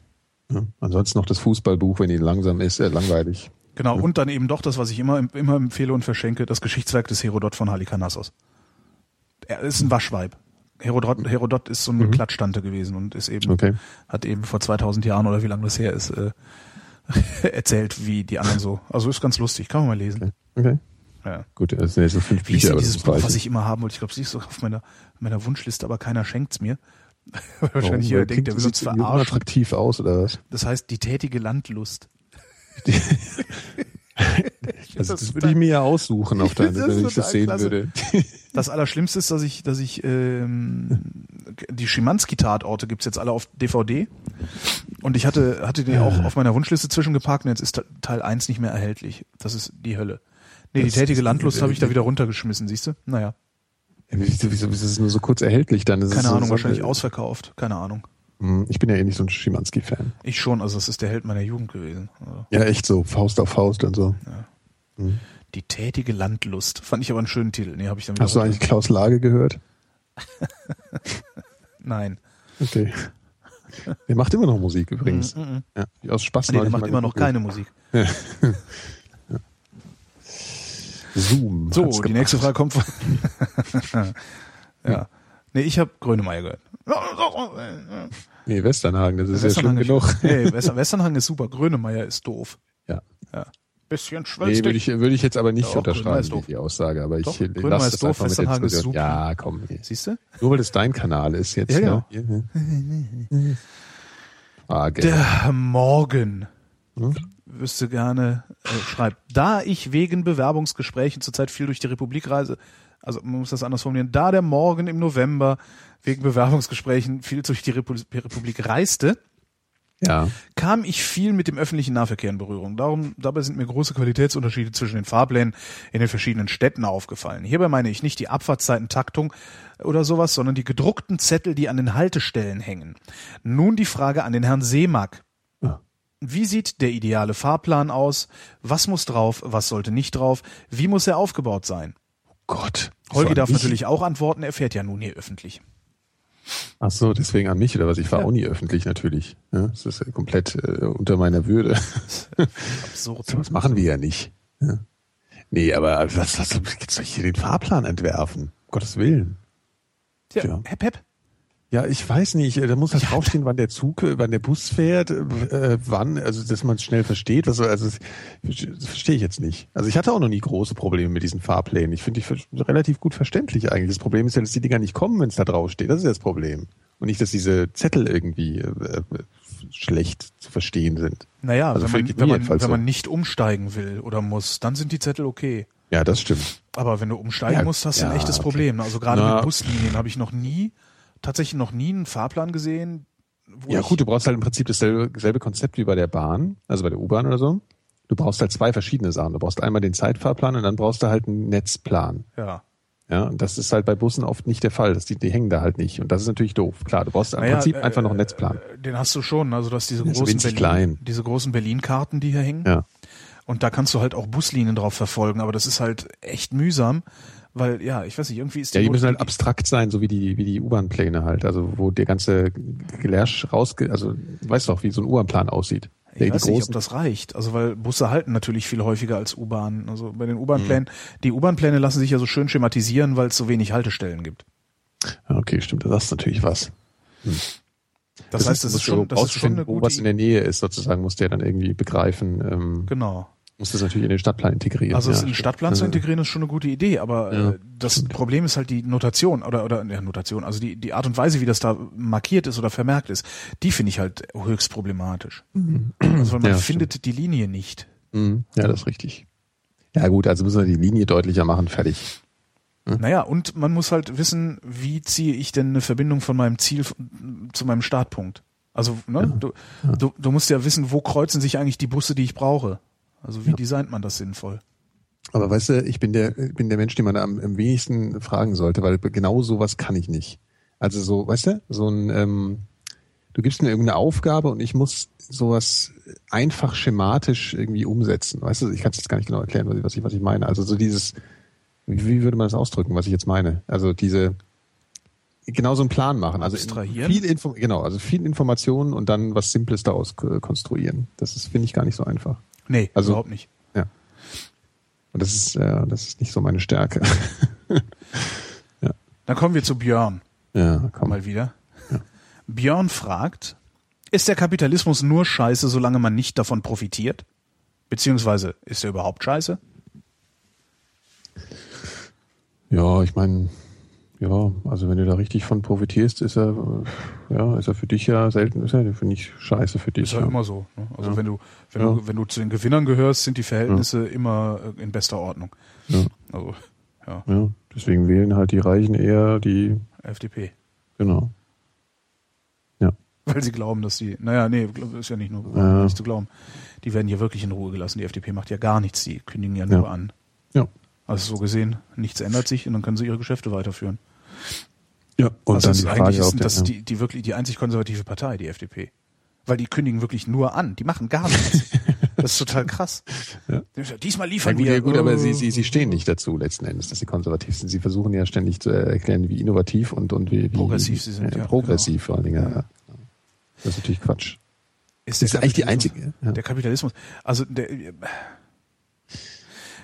Ja. Ansonsten noch das Fußballbuch, wenn ihn langsam ist, äh, langweilig. Genau. Und dann eben doch das, was ich immer, immer empfehle und verschenke, das Geschichtswerk des Herodot von Halikarnassos. Er ist ein Waschweib. Herodot, Herodot ist so eine Klatschtante gewesen und ist eben, Mhm. Okay. hat eben vor 2000 Jahren oder wie lange das her ist, äh, erzählt, wie die anderen so. Also ist ganz lustig, kann man mal lesen. Okay. okay. Ja. Gut, das sind jetzt so fünf Wie ist Bücher, denn aber dieses Buch, was ich immer haben wollte? Ich glaube, sie ist so auf meiner, meiner Wunschliste, aber keiner schenkt's mir. Wahrscheinlich jeder Weil denkt, der will uns verarschen. unattraktiv aus oder was? Das heißt, die tätige Landlust. Also das würde ich mir ja aussuchen, auf deine, das wenn ich das sehen klasse. würde. Das Allerschlimmste ist, dass ich, dass ich ähm, die Schimanski-Tatorte gibt's jetzt alle auf DVD. Und ich hatte, hatte die auch auf meiner Wunschliste zwischengepackt und jetzt ist Teil 1 nicht mehr erhältlich. Das ist die Hölle. Nee, die Das tätige ist- Landlust habe ich da wieder runtergeschmissen, siehst du? Naja, Ja, Wieso, wieso, wieso ist es nur so kurz erhältlich dann? Ist keine so, Ahnung, so, wahrscheinlich ausverkauft. Keine Ahnung. Hm, Ich bin ja eh nicht so ein Schimanski-Fan. Ich schon, also das ist der Held meiner Jugend gewesen. Also, Ja, echt so, Faust auf Faust und so. die tätige Landlust. Fand ich aber einen schönen Titel. Nee, habe ich dann Hast du eigentlich Klaus Lage gehört? Nein. Okay. Der macht immer noch Musik übrigens. Ja, aus Spaß. Mm, Nee, der macht immer noch keine Musik. Zoom. So, die gemacht. nächste Frage kommt von. ja. Nee, ich habe Grönemeyer gehört. Nee, Westernhagen, das ist ja schlimm ist- genug. Nee, Western, Westernhagen ist super. Grönemeyer ist doof. Ja. Ja. Bisschen Nee, schwülstig. würde ich, würde ich jetzt aber nicht Doch, unterschreiben, ist doof. die, die Aussage, aber Doch, ich äh, Grönemeyer lasse ist das doof, einfach mit der Westernhagen ist Diskussion. super. Ja, komm. nee. Siehst du? Nur weil es dein Kanal ist jetzt. Ja, genau. Ja. Ja. Frage. Der Morgen Hm? Wüsste gerne, äh, schreibt, da ich wegen Bewerbungsgesprächen zurzeit viel durch die Republik reise, also man muss das anders formulieren, da der Morgen im November wegen Bewerbungsgesprächen viel durch die Repu Republik reiste, Ja. kam ich viel mit dem öffentlichen Nahverkehr in Berührung. Darum, dabei sind mir große Qualitätsunterschiede zwischen den Fahrplänen in den verschiedenen Städten aufgefallen. Hierbei meine ich nicht die Abfahrtszeitentaktung oder sowas, sondern die gedruckten Zettel, die an den Haltestellen hängen. Nun die Frage an den Herrn Seemack. Wie sieht der ideale Fahrplan aus? Was muss drauf? Was sollte nicht drauf? Wie muss er aufgebaut sein? Gott. Holgi darf mich? natürlich auch antworten, er fährt ja nun hier öffentlich. Ach so, deswegen an mich oder was? Ich fahre Ja. auch nie öffentlich natürlich. Ja, das ist ja komplett äh, unter meiner Würde. Absurd. So was machen wir ja nicht. Ja. Nee, aber was, was jetzt soll ich hier den Fahrplan entwerfen? Um Gottes Willen. Tja, Ja. Hep, hep. Ja, ich weiß nicht. äh, Da muss halt draufstehen, wann der Zug, äh, wann der Bus fährt, äh, wann, also dass man es schnell versteht. Was, also das verstehe ich jetzt nicht. Also ich hatte auch noch nie große Probleme mit diesen Fahrplänen. Ich finde die relativ gut verständlich eigentlich. Das Problem ist ja, dass die Dinger nicht kommen, wenn es da draufsteht. Das ist ja das Problem. Und nicht, dass diese Zettel irgendwie äh, äh, schlecht zu verstehen sind. Naja, Also wenn, man, wenn, man, wenn so. man nicht umsteigen will oder muss, dann sind die Zettel okay. Ja, das stimmt. Aber wenn du umsteigen Ja, musst, hast du ein ja, echtes okay. Problem. Also gerade Na. mit Buslinien habe ich noch nie, tatsächlich noch nie einen Fahrplan gesehen, wo Ja gut, du brauchst halt im Prinzip dasselbe selbe Konzept wie bei der Bahn, also bei der U-Bahn oder so. Du brauchst halt zwei verschiedene Sachen. Du brauchst einmal den Zeitfahrplan und dann brauchst du halt einen Netzplan. ja. Ja, und das ist halt bei Bussen oft nicht der Fall. Das, die, die hängen da halt nicht. Und das ist natürlich doof. Klar, du brauchst im Naja, Prinzip äh, einfach noch einen Netzplan. äh, Den hast du schon. Also du hast diese großen Berlin, klein. diese großen Berlin-Karten, die hier hängen. Ja. Und da kannst du halt auch Buslinien drauf verfolgen. Aber das ist halt echt mühsam, weil ja, ich weiß nicht, irgendwie ist die, Ja, die müssen halt abstrakt sein, so wie die, wie die U-Bahn-Pläne halt. Also, wo der ganze Gelärsch rausge, also, du weißt doch, wie so ein U-Bahn-Plan aussieht. Ich Der, weiß nicht, ob das reicht. Also weil Busse halten natürlich viel häufiger als U-Bahnen. Also bei den Mhm. U-Bahn-Plänen, die U-Bahn-Pläne lassen sich ja so schön schematisieren, weil es so wenig Haltestellen gibt. Okay, stimmt, das ist natürlich was. Das, heißt, das ist schon, das ist schon eine wo gute was in der Nähe ist, sozusagen, muss der dann irgendwie begreifen, ähm, Genau. Muss das natürlich in den Stadtplan integrieren. Also ja, in den stimmt. Stadtplan zu Ja. integrieren ist schon eine gute Idee, aber Ja, äh, das Problem ist halt die Notation oder oder ja, Notation, also die die Art und Weise, wie das da markiert ist oder vermerkt ist, die finde ich halt höchst problematisch. Also weil man Ja, findet die Linie nicht. Mhm. Ja, das ist richtig. Ja gut, also müssen wir die Linie deutlicher machen, fertig. Naja, und man muss halt wissen, wie ziehe ich denn eine Verbindung von meinem Ziel zu meinem Startpunkt. Also, ne, du, Du, du musst ja wissen, wo kreuzen sich eigentlich die Busse, die ich brauche. Also wie designt man das sinnvoll? Aber weißt du, ich bin der, bin der Mensch, den man am, am wenigsten fragen sollte, weil genau sowas kann ich nicht. Also so, weißt du, so ein, ähm, du gibst mir irgendeine Aufgabe und ich muss sowas einfach schematisch irgendwie umsetzen. Weißt du, ich kann es jetzt gar nicht genau erklären, was ich, was ich, meine. Also so dieses, wie, würde man das ausdrücken, was ich jetzt meine? Also diese, genau so einen Plan machen. Also viel Info genau, also viel Informationen und dann was Simples daraus konstruieren. Das ist, finde ich, gar nicht so einfach. Nee, Also- überhaupt nicht. Ja. Und das ist, ja, das ist nicht so meine Stärke. Dann kommen wir zu Björn. ja, komm. mal wieder. Björn fragt, ist der Kapitalismus nur scheiße, solange man nicht davon profitiert? Beziehungsweise ist er überhaupt scheiße? Ja, ich meine, ja, also wenn du da richtig von profitierst, ist er, ja, ist er für dich ja selten, ist er, finde ich, scheiße für dich. Ist ja ja. immer so. Ne? Also Ja. wenn du wenn Ja. du wenn du zu den Gewinnern gehörst, sind die Verhältnisse immer äh, in bester Ordnung. Ja. Also ja, ja, deswegen wählen halt die Reichen eher die, FDP. genau. Ja, Weil sie glauben, dass die, naja, nee, ist ja nicht nur nicht zu glauben. Die werden hier wirklich in Ruhe gelassen. Die FDP macht ja gar nichts, die kündigen ja nur an. ja. Also so gesehen, nichts ändert sich und dann können sie ihre Geschäfte weiterführen. Ja, und also dann die ist Frage, ist der, das ja. die, die wirklich die einzig konservative Partei, die FDP. Weil die kündigen wirklich nur an. Die machen gar nichts. das ist total krass. Ja. Diesmal Ja, liefern gut, wir. ja, gut, aber äh, sie, sie, sie stehen nicht dazu letzten Endes, dass sie konservativ sind. Sie versuchen ja ständig zu erklären, wie innovativ und, und wie, wie Progressiv sie sind, Ja, ja, progressiv vor allen Dingen. Ja. Ja. Das ist natürlich Quatsch. Ist, Das ist eigentlich die einzige. Ja. Der Kapitalismus. Also der,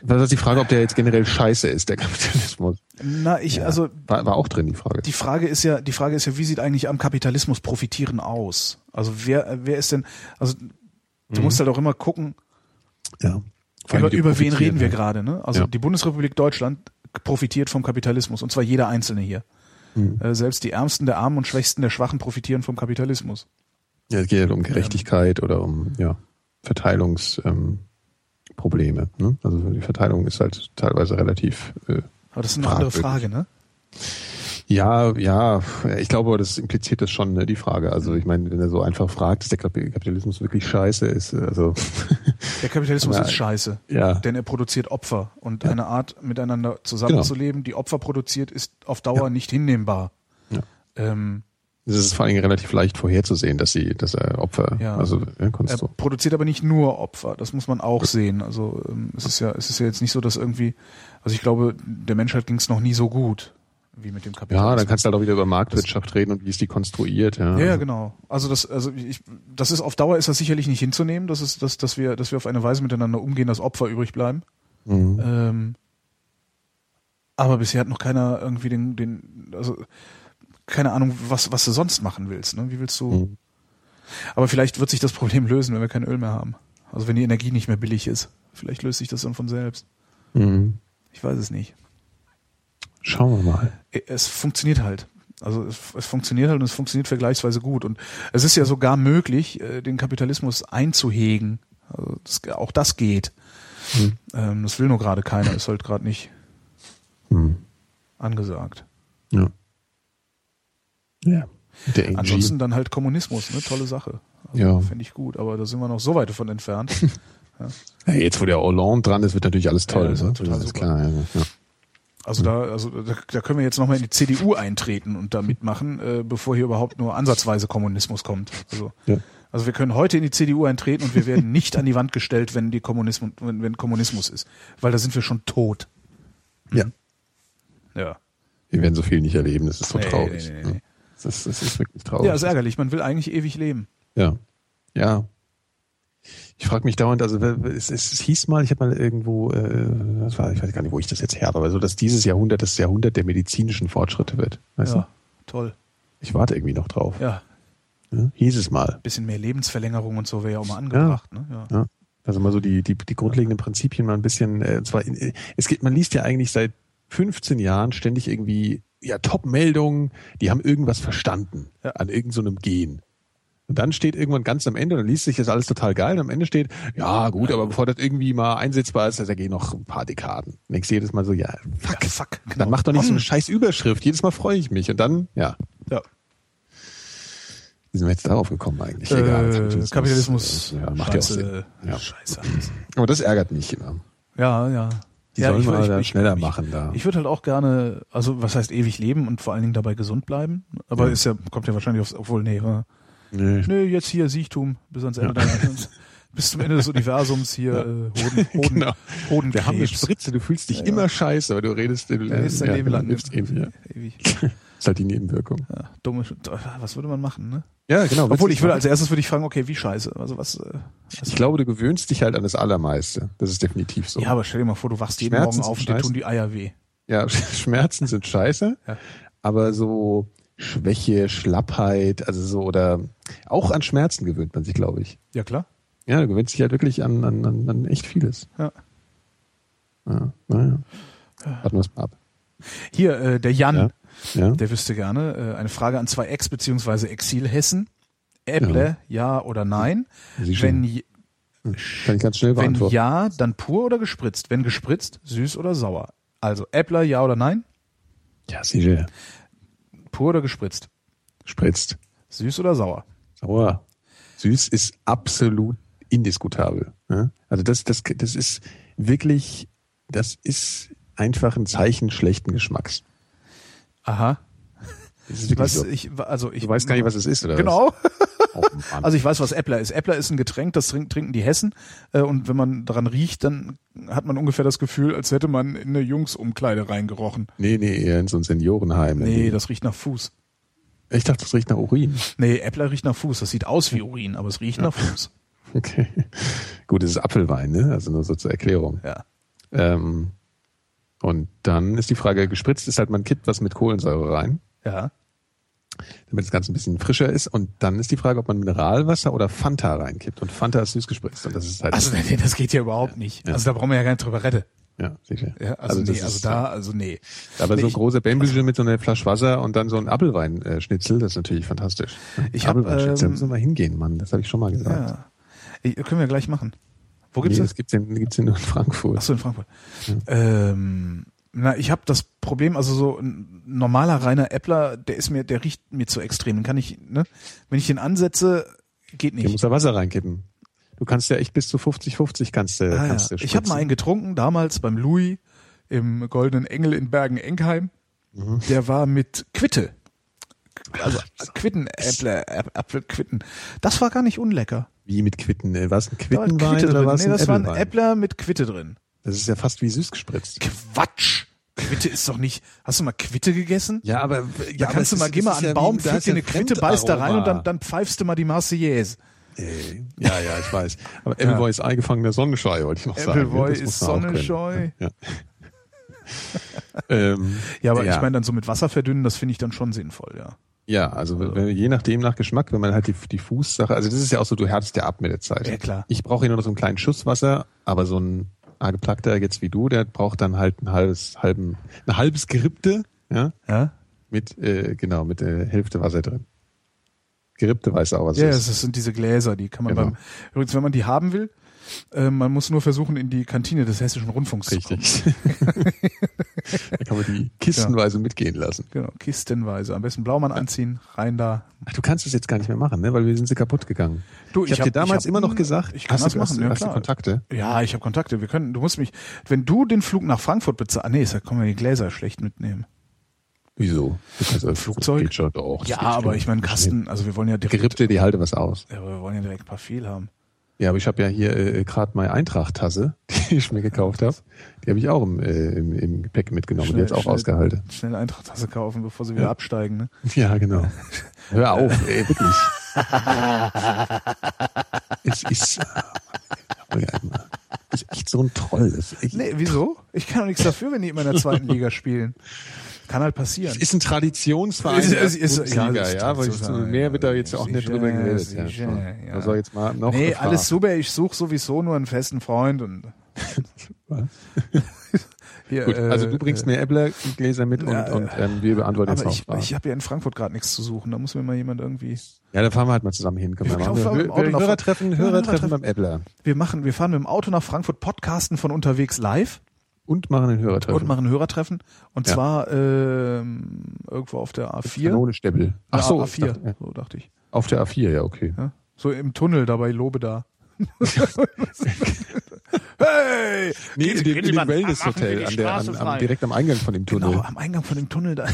Das ist die Frage, ob der jetzt generell scheiße ist, der Kapitalismus. na, ich, Ja. also War, war auch drin, die Frage. die Frage ist ja, die Frage ist ja, wie sieht eigentlich am Kapitalismus profitieren aus? Also wer, wer ist denn, also du musst halt auch immer gucken, ja. Über, über wen reden wir gerade, ne? Also Ja. die Bundesrepublik Deutschland profitiert vom Kapitalismus und zwar jeder Einzelne hier. Mhm. Äh, selbst die Ärmsten der Armen und Schwächsten der Schwachen profitieren vom Kapitalismus. Ja, es geht halt um Gerechtigkeit oder um ja, Verteilungsprobleme. Ähm, Probleme, ne? Also die Verteilung ist halt teilweise relativ äh, Aber das ist eine andere Fragwürdig. Frage, ne? Ja, ja, ich glaube, das impliziert das schon, ne, die Frage. Also ich meine, wenn er so einfach fragt, ist der Kap- Kapitalismus wirklich scheiße, ist also Der Kapitalismus Aber- ist scheiße. ja, Denn er produziert Opfer und Ja. eine Art miteinander zusammenzuleben, die Opfer produziert, ist auf Dauer Ja. nicht hinnehmbar. Ja. Ähm, es ist vor allen Dingen relativ leicht vorherzusehen, dass sie, dass er Opfer, Ja. also ja, er du. produziert aber nicht nur Opfer, das muss man auch sehen. Also ähm, es ist ja, es ist ja jetzt nicht so, dass irgendwie, also ich glaube, der Menschheit ging es noch nie so gut wie mit dem Kapitalismus. Ja, dann kannst du halt auch wieder über Marktwirtschaft reden und wie ist die konstruiert, ja. Ja, ja, genau. Also das, also ich, das ist auf Dauer ist das sicherlich nicht hinzunehmen, dass es, dass, dass wir, dass wir auf eine Weise miteinander umgehen, dass Opfer übrig bleiben. Mhm. Ähm, aber bisher hat noch keiner irgendwie den, den, also keine Ahnung, was, was du sonst machen willst. Ne? Wie willst du? Mhm. Aber vielleicht wird sich das Problem lösen, wenn wir kein Öl mehr haben. Also wenn die Energie nicht mehr billig ist. Vielleicht löst sich das dann von selbst. Mhm. Ich weiß es nicht. Schauen wir mal. Es funktioniert halt. Also es, es funktioniert halt und es funktioniert vergleichsweise gut. Und es ist ja sogar möglich, äh, den Kapitalismus einzuhegen. Also das, auch das geht. Ähm, das will nur gerade keiner, ist halt gerade nicht Mhm. angesagt. Ja. Ja. Ansonsten dann halt Kommunismus, ne? Tolle Sache. Also, Ja. Fände ich gut, aber da sind wir noch so weit davon entfernt. Ja, jetzt, wo der Hollande dran ist, wird natürlich alles toll. Ja, das ne? total das klar. Ja, ja. Also da, also da, da können wir jetzt nochmal in die CDU eintreten und da mitmachen, äh, bevor hier überhaupt nur ansatzweise Kommunismus kommt. Also, Ja. also wir können heute in die CDU eintreten und wir werden nicht an die Wand gestellt, wenn die Kommunismus, wenn, wenn Kommunismus ist. Weil da sind wir schon tot. Ja. Ja. Wir werden so viel nicht erleben, das ist so Nee, traurig. nee, nee, nee. Das, ist, das ist wirklich traurig. Ja, ist ärgerlich. Man will eigentlich ewig leben. Ja. Ja. Ich frage mich dauernd, also es, es, hieß mal, ich habe mal irgendwo, äh, das war, ich weiß gar nicht, wo ich das jetzt her habe, aber so, dass dieses Jahrhundert das Jahrhundert der medizinischen Fortschritte wird. Weißt Ja, du? toll. Ich warte irgendwie noch drauf. Ja, Ja? Hieß es mal. bisschen mehr Lebensverlängerung und so wäre ja auch mal angebracht. Ne? Ja. Ja. Also mal so die, die, die grundlegenden Prinzipien mal ein bisschen, äh, zwar, in, äh, es geht, man liest ja eigentlich seit 15 Jahren ständig irgendwie, ja, Top-Meldungen, die haben irgendwas verstanden Ja. an irgendeinem so Gen. Und dann steht irgendwann ganz am Ende, dann liest sich das alles total geil, und am Ende steht, ja gut, aber bevor das irgendwie mal einsetzbar ist, da gehen noch ein paar Dekaden. Und denkst jedes Mal so, ja, fuck, Ja, fuck, genau. dann mach doch nicht so eine Mann. scheiß Überschrift. Jedes Mal freue ich mich. Und dann, ja, Ja. wie sind wir jetzt darauf gekommen eigentlich? Egal. Äh, Kapitalismus, ja, macht ja auch Sinn. Scheiße, Ja. Scheiße. Aber das ärgert mich immer. Ja, ja. Die ja, sollen ich mal ich- da ich- schneller machen da. Ich würde halt auch gerne, also was heißt ewig leben und vor allen Dingen dabei gesund bleiben. Aber Ja. ist ja, kommt ja wahrscheinlich aufs, obwohl, nee, Nee. nee, jetzt hier Siechtum bis ans Ende deiner, bis zum Ende des Universums hier Ja. äh, Hoden, Hoden, Genau. Hodenkrebs. Wir haben eine Spritze, du fühlst dich Ja, immer ja. scheiße, aber du redest, du Ja, ist dein ja, Leben genau, lang. lebst ewig, ja. ewig. Ist halt die Nebenwirkung. Ja, dumme, was würde man machen, ne? Ja, genau. Obwohl ich würde, also, als erstes würde ich fragen, okay, wie scheiße? Also was, äh, ich glaube, du gewöhnst dich halt an das Allermeiste. Das ist definitiv so. ja, aber stell dir mal vor, du wachst jeden Schmerzen Morgen auf und dir tun die Eier weh. Ja, Schmerzen sind scheiße, Ja. aber so Schwäche, Schlappheit, also so oder auch an Schmerzen gewöhnt man sich, glaube ich. Ja, klar. Ja, du gewöhnst dich halt wirklich an, an, an, an echt vieles. Ja. Ja, naja. Warten wir es mal ab. Hier, äh, der Jan, Ja. Ja. der wüsste gerne, äh, eine Frage an zwei Ex- bzw. Exilhessen. Äpple, ja. oder nein? Sie. Wenn, j- Kann ich ganz schnell wenn beantworten. ja, dann pur oder gespritzt? Wenn gespritzt, süß oder sauer? Also Äppler, ja oder nein? Ja, sicher. Pur oder gespritzt? Spritzt. Süß oder sauer? Sauer. Süß ist absolut indiskutabel. Ja? Also das, das, das ist wirklich, das ist einfach ein Zeichen schlechten Geschmacks. Aha. Was, so. ich, also ich Du weißt gar nicht, was es ist, oder Genau. Also ich weiß, was Äppler ist. Äppler ist ein Getränk, das trink- trinken die Hessen. Äh, Und wenn man daran riecht, dann hat man ungefähr das Gefühl, als hätte man in eine Jungsumkleide reingerochen. nee, nee, eher in so ein Seniorenheim. Nee, das riecht nach Fuß. ich dachte, das riecht nach Urin. Nee, Äppler riecht nach Fuß. Das sieht aus wie Urin, aber es riecht nach Fuß. Okay. Gut, es ist Apfelwein, ne? Also nur so zur Erklärung. Ja. Ähm, und dann ist die Frage, gespritzt ist halt, man kippt was mit Kohlensäure rein, Ja. damit das Ganze ein bisschen frischer ist. Und dann ist die Frage, ob man Mineralwasser oder Fanta reinkippt. Und Fanta ist süß gespritzt. Und das ist halt, Also nee, das geht ja überhaupt nicht. Ja. Also da brauchen wir ja gar nicht drüber reden. ja, sicher. Ja, also, das nee, also da, also nee. Aber Nee, so ein großer Bämbelchen mit so einer Flasche Wasser und dann so ein Apfelweinschnitzel, das ist natürlich fantastisch. Ich Apfelweinschnitzel, ähm, müssen wir mal hingehen, Mann. Das habe ich schon mal gesagt. Ja. Ich, können wir gleich machen. Wo gibt's nee, das? das gibt's in, gibt's in nur in Frankfurt. Ach so, in Frankfurt. Ähm, na, ich habe das Problem, also so ein normaler reiner Äppler, der ist mir, der riecht mir zu extrem. Den kann ich, ne? Wenn ich den ansetze, geht nicht. muss da Wasser reinkippen. Du kannst ja echt bis zu 50-50 kannst du, Ah, ja. kannst du Ich habe mal einen getrunken, damals beim Louis im Goldenen Engel in Bergen-Enkheim. Mhm. Der war mit Quitte. Also Quittenäppler, Äpp- Apfelquitten. Das war gar nicht unlecker. Wie mit Quitten? äh, War es ein Quittenwein Quitte oder war es Nee, ein das war ein? Äppler mit Quitte drin. Das ist ja fast wie süß gespritzt. Quatsch! Quitte ist doch nicht. Hast du mal Quitte gegessen? Ja, aber Da kannst du mal, geh mal an den Baum, pflück dir eine Quitte, beiß da rein und dann, dann pfeifst du mal die Marseillaise. Ja, ja, ich weiß. Aber Appleboy ist eingefangener Sonnenscheu, wollte ich noch sagen. Appleboy ist. Sonnenscheu. Ja. ähm, Ja, aber ja. ich meine dann so mit Wasser verdünnen, das finde ich dann schon sinnvoll, ja. Ja, also wenn, je nachdem nach Geschmack, wenn man halt die, die Fußsache, also das ist ja auch so, du härtest ja ab mit der Zeit. Ja, klar. Ich brauche hier nur noch so einen kleinen Schuss Wasser, aber so ein Ageplackter jetzt wie du, der braucht dann halt ein halbes, halben, ein halbes Gerippte, ja, Ja? mit, äh, genau, mit der Hälfte Wasser drin. Gerippte weißt du auch, was Ja, das ist. das sind diese Gläser, die kann man Genau. beim, übrigens, wenn man die haben will, Äh, man muss nur versuchen, in die Kantine des Hessischen Rundfunks zu kommen. Richtig. da kann man die kistenweise mitgehen lassen. Genau, kistenweise. Am besten Blaumann anziehen, rein da. Ach, du kannst es jetzt gar nicht mehr machen, ne? weil wir sind sie kaputt gegangen. Du, ich, ich habe hab- dir damals hab- immer noch gesagt, ich kann hast das du, machen, hast, ja, hast du. Kontakte? Ja, ich habe Kontakte. Wir können, du musst mich, wenn du den Flug nach Frankfurt bezahlst, nee, da können wir die Gläser schlecht mitnehmen. Wieso? Also, Flugzeug? Das Ja, aber ich meine Kasten, also wir wollen ja direkt, Gerippte, die halte was aus. ja, aber wir wollen ja direkt ein paar viel haben. Ja, aber ich habe ja hier äh, gerade meine Eintracht-Tasse, die ich mir gekauft habe. Die habe ich auch im, äh, im, im Gepäck mitgenommen. die jetzt auch ausgehalten. Schnell Eintracht-Tasse kaufen, bevor sie wieder Ja. absteigen, ne? Ja, genau. Hör auf, ey, wirklich. es ist, ist echt so ein Troll. Ist, Nee, wieso? Ich kann doch nichts dafür, wenn die immer in der zweiten Liga spielen. Kann halt passieren. ist ein Traditionsverein Ist- ist- ist- Bundesliga, ja, ja, ist aber ich, mehr wird da jetzt ja. auch nicht drüber geredet. Ja, ja. Soll jetzt mal noch Nee, gefragt. alles super. Ich suche sowieso nur einen festen Freund und hier, Gut, also äh, du bringst äh, mir Äppler-Gläser mit und, Ja, und ähm, wir beantworten jetzt Aber noch ich, Fragen. ich habe ja in Frankfurt gerade nichts zu suchen. Da muss mir mal jemand irgendwie. Ja, da fahren wir halt mal zusammen hin. Können wir Wir machen. fahren Wir, mit dem wir, Auto nach- Hörertreffen, Ja, Hörertreffen Hörertreffen. beim Äppler. Wir machen, wir fahren mit dem Auto nach Frankfurt, podcasten von unterwegs live Und machen ein Hörertreffen. und machen ein Hörertreffen. Und Ja. zwar ähm, irgendwo auf der A4. Kanone Stebbel. Ach so, A4. ich dachte, ja. So dachte ich. auf der A4, ja, okay. Ja? So im Tunnel dabei Lobe da. hey! Nee, in dem, in dem Wellness-Hotel, an der, an, am, direkt am Eingang von dem Tunnel. Genau, am Eingang von dem Tunnel da.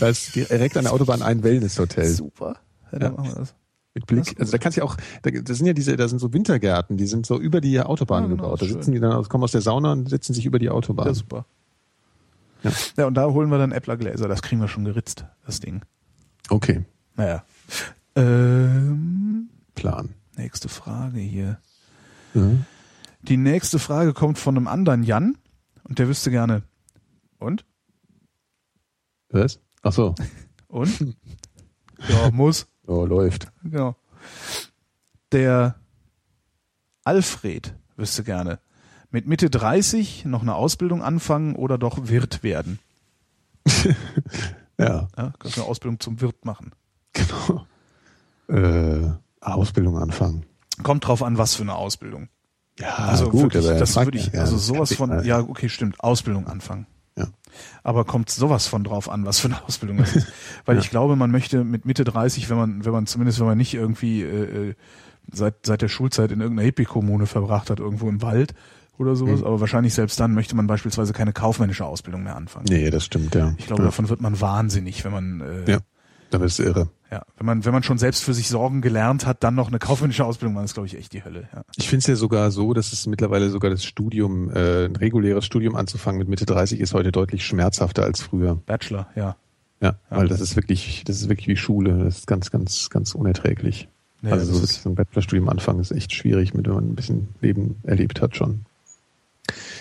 Da ist direkt an der Autobahn ein Wellness-Hotel. Super. Ja, dann machen wir das. Mit Blick. Also da kannst du ja auch, da, das sind ja diese, da sind so Wintergärten, die sind so über die Autobahn Ja, genau, gebaut. Da schön. sitzen die dann, kommen aus der Sauna und setzen sich über die Autobahn. Ja, super. Ja. Ja. und da holen wir dann Äpplergläser. Das kriegen wir schon geritzt, das Ding. Okay, Naja. Ähm, Plan. nächste Frage hier. Mhm. Die nächste Frage kommt von einem anderen Jan und der wüsste gerne. Und? Was? Ach so. Und? ja, muss. Oh, läuft. Genau. Der Alfred wüsste gerne. Mit Mitte 30 noch eine Ausbildung anfangen oder doch Wirt werden? Ja, Ja, kannst du eine Ausbildung zum Wirt machen. genau. Äh, Ausbildung anfangen. Kommt drauf an, was für eine Ausbildung. Ja, Also gut, wirklich, das würde ich, ja, also sowas von, ja, okay, stimmt, Ausbildung anfangen. Aber kommt sowas von drauf an, was für eine Ausbildung das ist. Weil Ja. ich glaube, man möchte mit Mitte 30, wenn man, wenn man zumindest, wenn man nicht irgendwie äh, äh, seit, seit der Schulzeit in irgendeiner Hippie-Kommune verbracht hat, irgendwo im Wald oder sowas, Mhm. aber wahrscheinlich selbst dann möchte man beispielsweise keine kaufmännische Ausbildung mehr anfangen. Nee, das stimmt, ja. Ich glaube, ja. davon wird man wahnsinnig, wenn man äh, Ja. Da bist du irre. ja, wenn man, wenn man schon selbst für sich sorgen gelernt hat, dann noch eine kaufmännische Ausbildung machen, ist, glaube ich, echt die Hölle. Ja. Ich finde es ja sogar so, dass es mittlerweile sogar das Studium, äh, ein reguläres Studium anzufangen mit Mitte 30 ist heute deutlich schmerzhafter als früher. Bachelor, ja. Ja, weil das ist wirklich, das ist wirklich wie Schule. Das ist ganz, ganz, ganz unerträglich. Ja, also so, ist- so ein Bachelorstudium anfangen ist echt schwierig, mit wenn man ein bisschen Leben erlebt hat schon.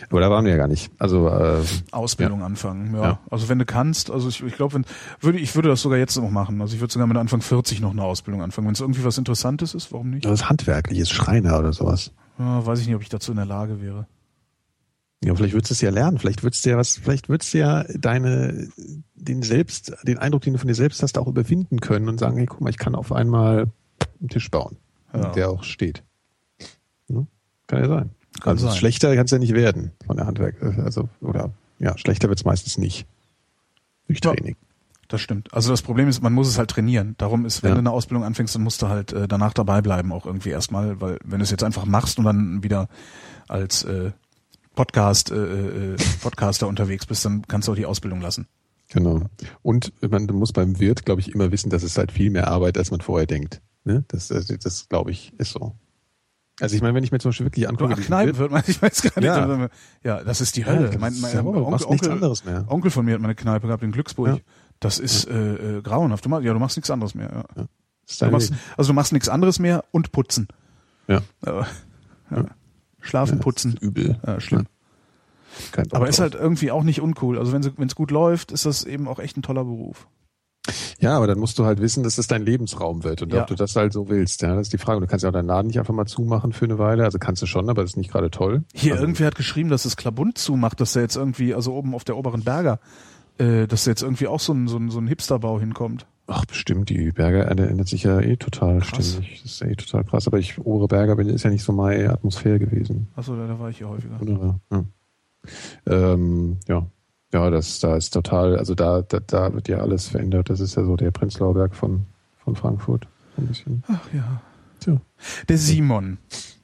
Aber da waren wir ja gar nicht. Also äh, Ausbildung anfangen, ja. Ja. Also wenn du kannst, also ich, ich glaube, wenn würde ich würde das sogar jetzt noch machen. Also ich würde sogar mit Anfang 40 noch eine Ausbildung anfangen. Wenn es irgendwie was Interessantes ist, warum nicht? was handwerkliches, Schreiner oder sowas. Ja, weiß ich nicht, ob ich dazu in der Lage wäre. Ja, vielleicht würdest du es ja lernen. Vielleicht würdest du ja was, vielleicht würdest du ja deine, den selbst, den Eindruck, den du von dir selbst hast, auch überwinden können und sagen, hey, guck mal, ich kann auf einmal einen Tisch bauen, Ja. der auch steht. Hm? Kann ja sein. Kann also sein. schlechter kann es ja nicht werden von der Handwerk. Also, oder ja, schlechter wird es meistens nicht. Durch Ja. Training. Das stimmt. Also das Problem ist, man muss es halt trainieren. Darum ist, wenn Ja. du eine Ausbildung anfängst, dann musst du halt äh, danach dabei bleiben, auch irgendwie erstmal, weil wenn du es jetzt einfach machst und dann wieder als äh, Podcast, äh, äh, Podcaster unterwegs bist, dann kannst du auch die Ausbildung lassen. Genau. Und man muss beim Wirt, glaube ich, immer wissen, dass es halt viel mehr Arbeit, als man vorher denkt. Ne? Das, das, das glaube ich, ist so. Also ich meine, wenn ich mir zum Beispiel wirklich angucke, Ach, Kneipen wird man, ich weiß gar nicht. Ja. Ja, ja das ist die Ja, Hölle. das mein, mein ja. Du machst nichts anderes mehr. Onkel von mir hat meine Kneipe gehabt in Glücksburg. Ja. Das ist äh, äh, grauenhaft. Du machst, ja, du machst nichts anderes mehr. Ja. Du machst, also du machst nichts anderes mehr und putzen. Ja. Aber, ja. Schlafen, Ja, putzen. übel. Ja, schlimm. Aber ist halt irgendwie auch nicht uncool. Also wenn es gut läuft, ist das eben auch echt ein toller Beruf. Ja, aber dann musst du halt wissen, dass es dein Lebensraum wird und Ja. ob du das halt so willst. Ja, das ist die Frage. Du kannst ja auch deinen Laden nicht einfach mal zumachen für eine Weile. Also kannst du schon, aber das ist nicht gerade toll. Hier, also, irgendwer hat geschrieben, dass es Klabund zumacht, dass da jetzt irgendwie, also oben auf der oberen Berger, äh, dass da jetzt irgendwie auch so ein, so ein, so ein Hipsterbau hinkommt. Ach, bestimmt, die Berge ändert sich ja eh total Krass. ständig. Das ist eh total krass. Aber ich, obere Berge bin, ist ja nicht so meine Atmosphäre gewesen. Achso, da, da war ich hier häufiger. Oder, ja. Ähm, ja. Ja, das, da ist total, also da, da, da wird ja alles verändert. Das ist ja so der Prenzlauer Berg von, von Frankfurt. So ein bisschen. Ach ja. Tja. Der Simon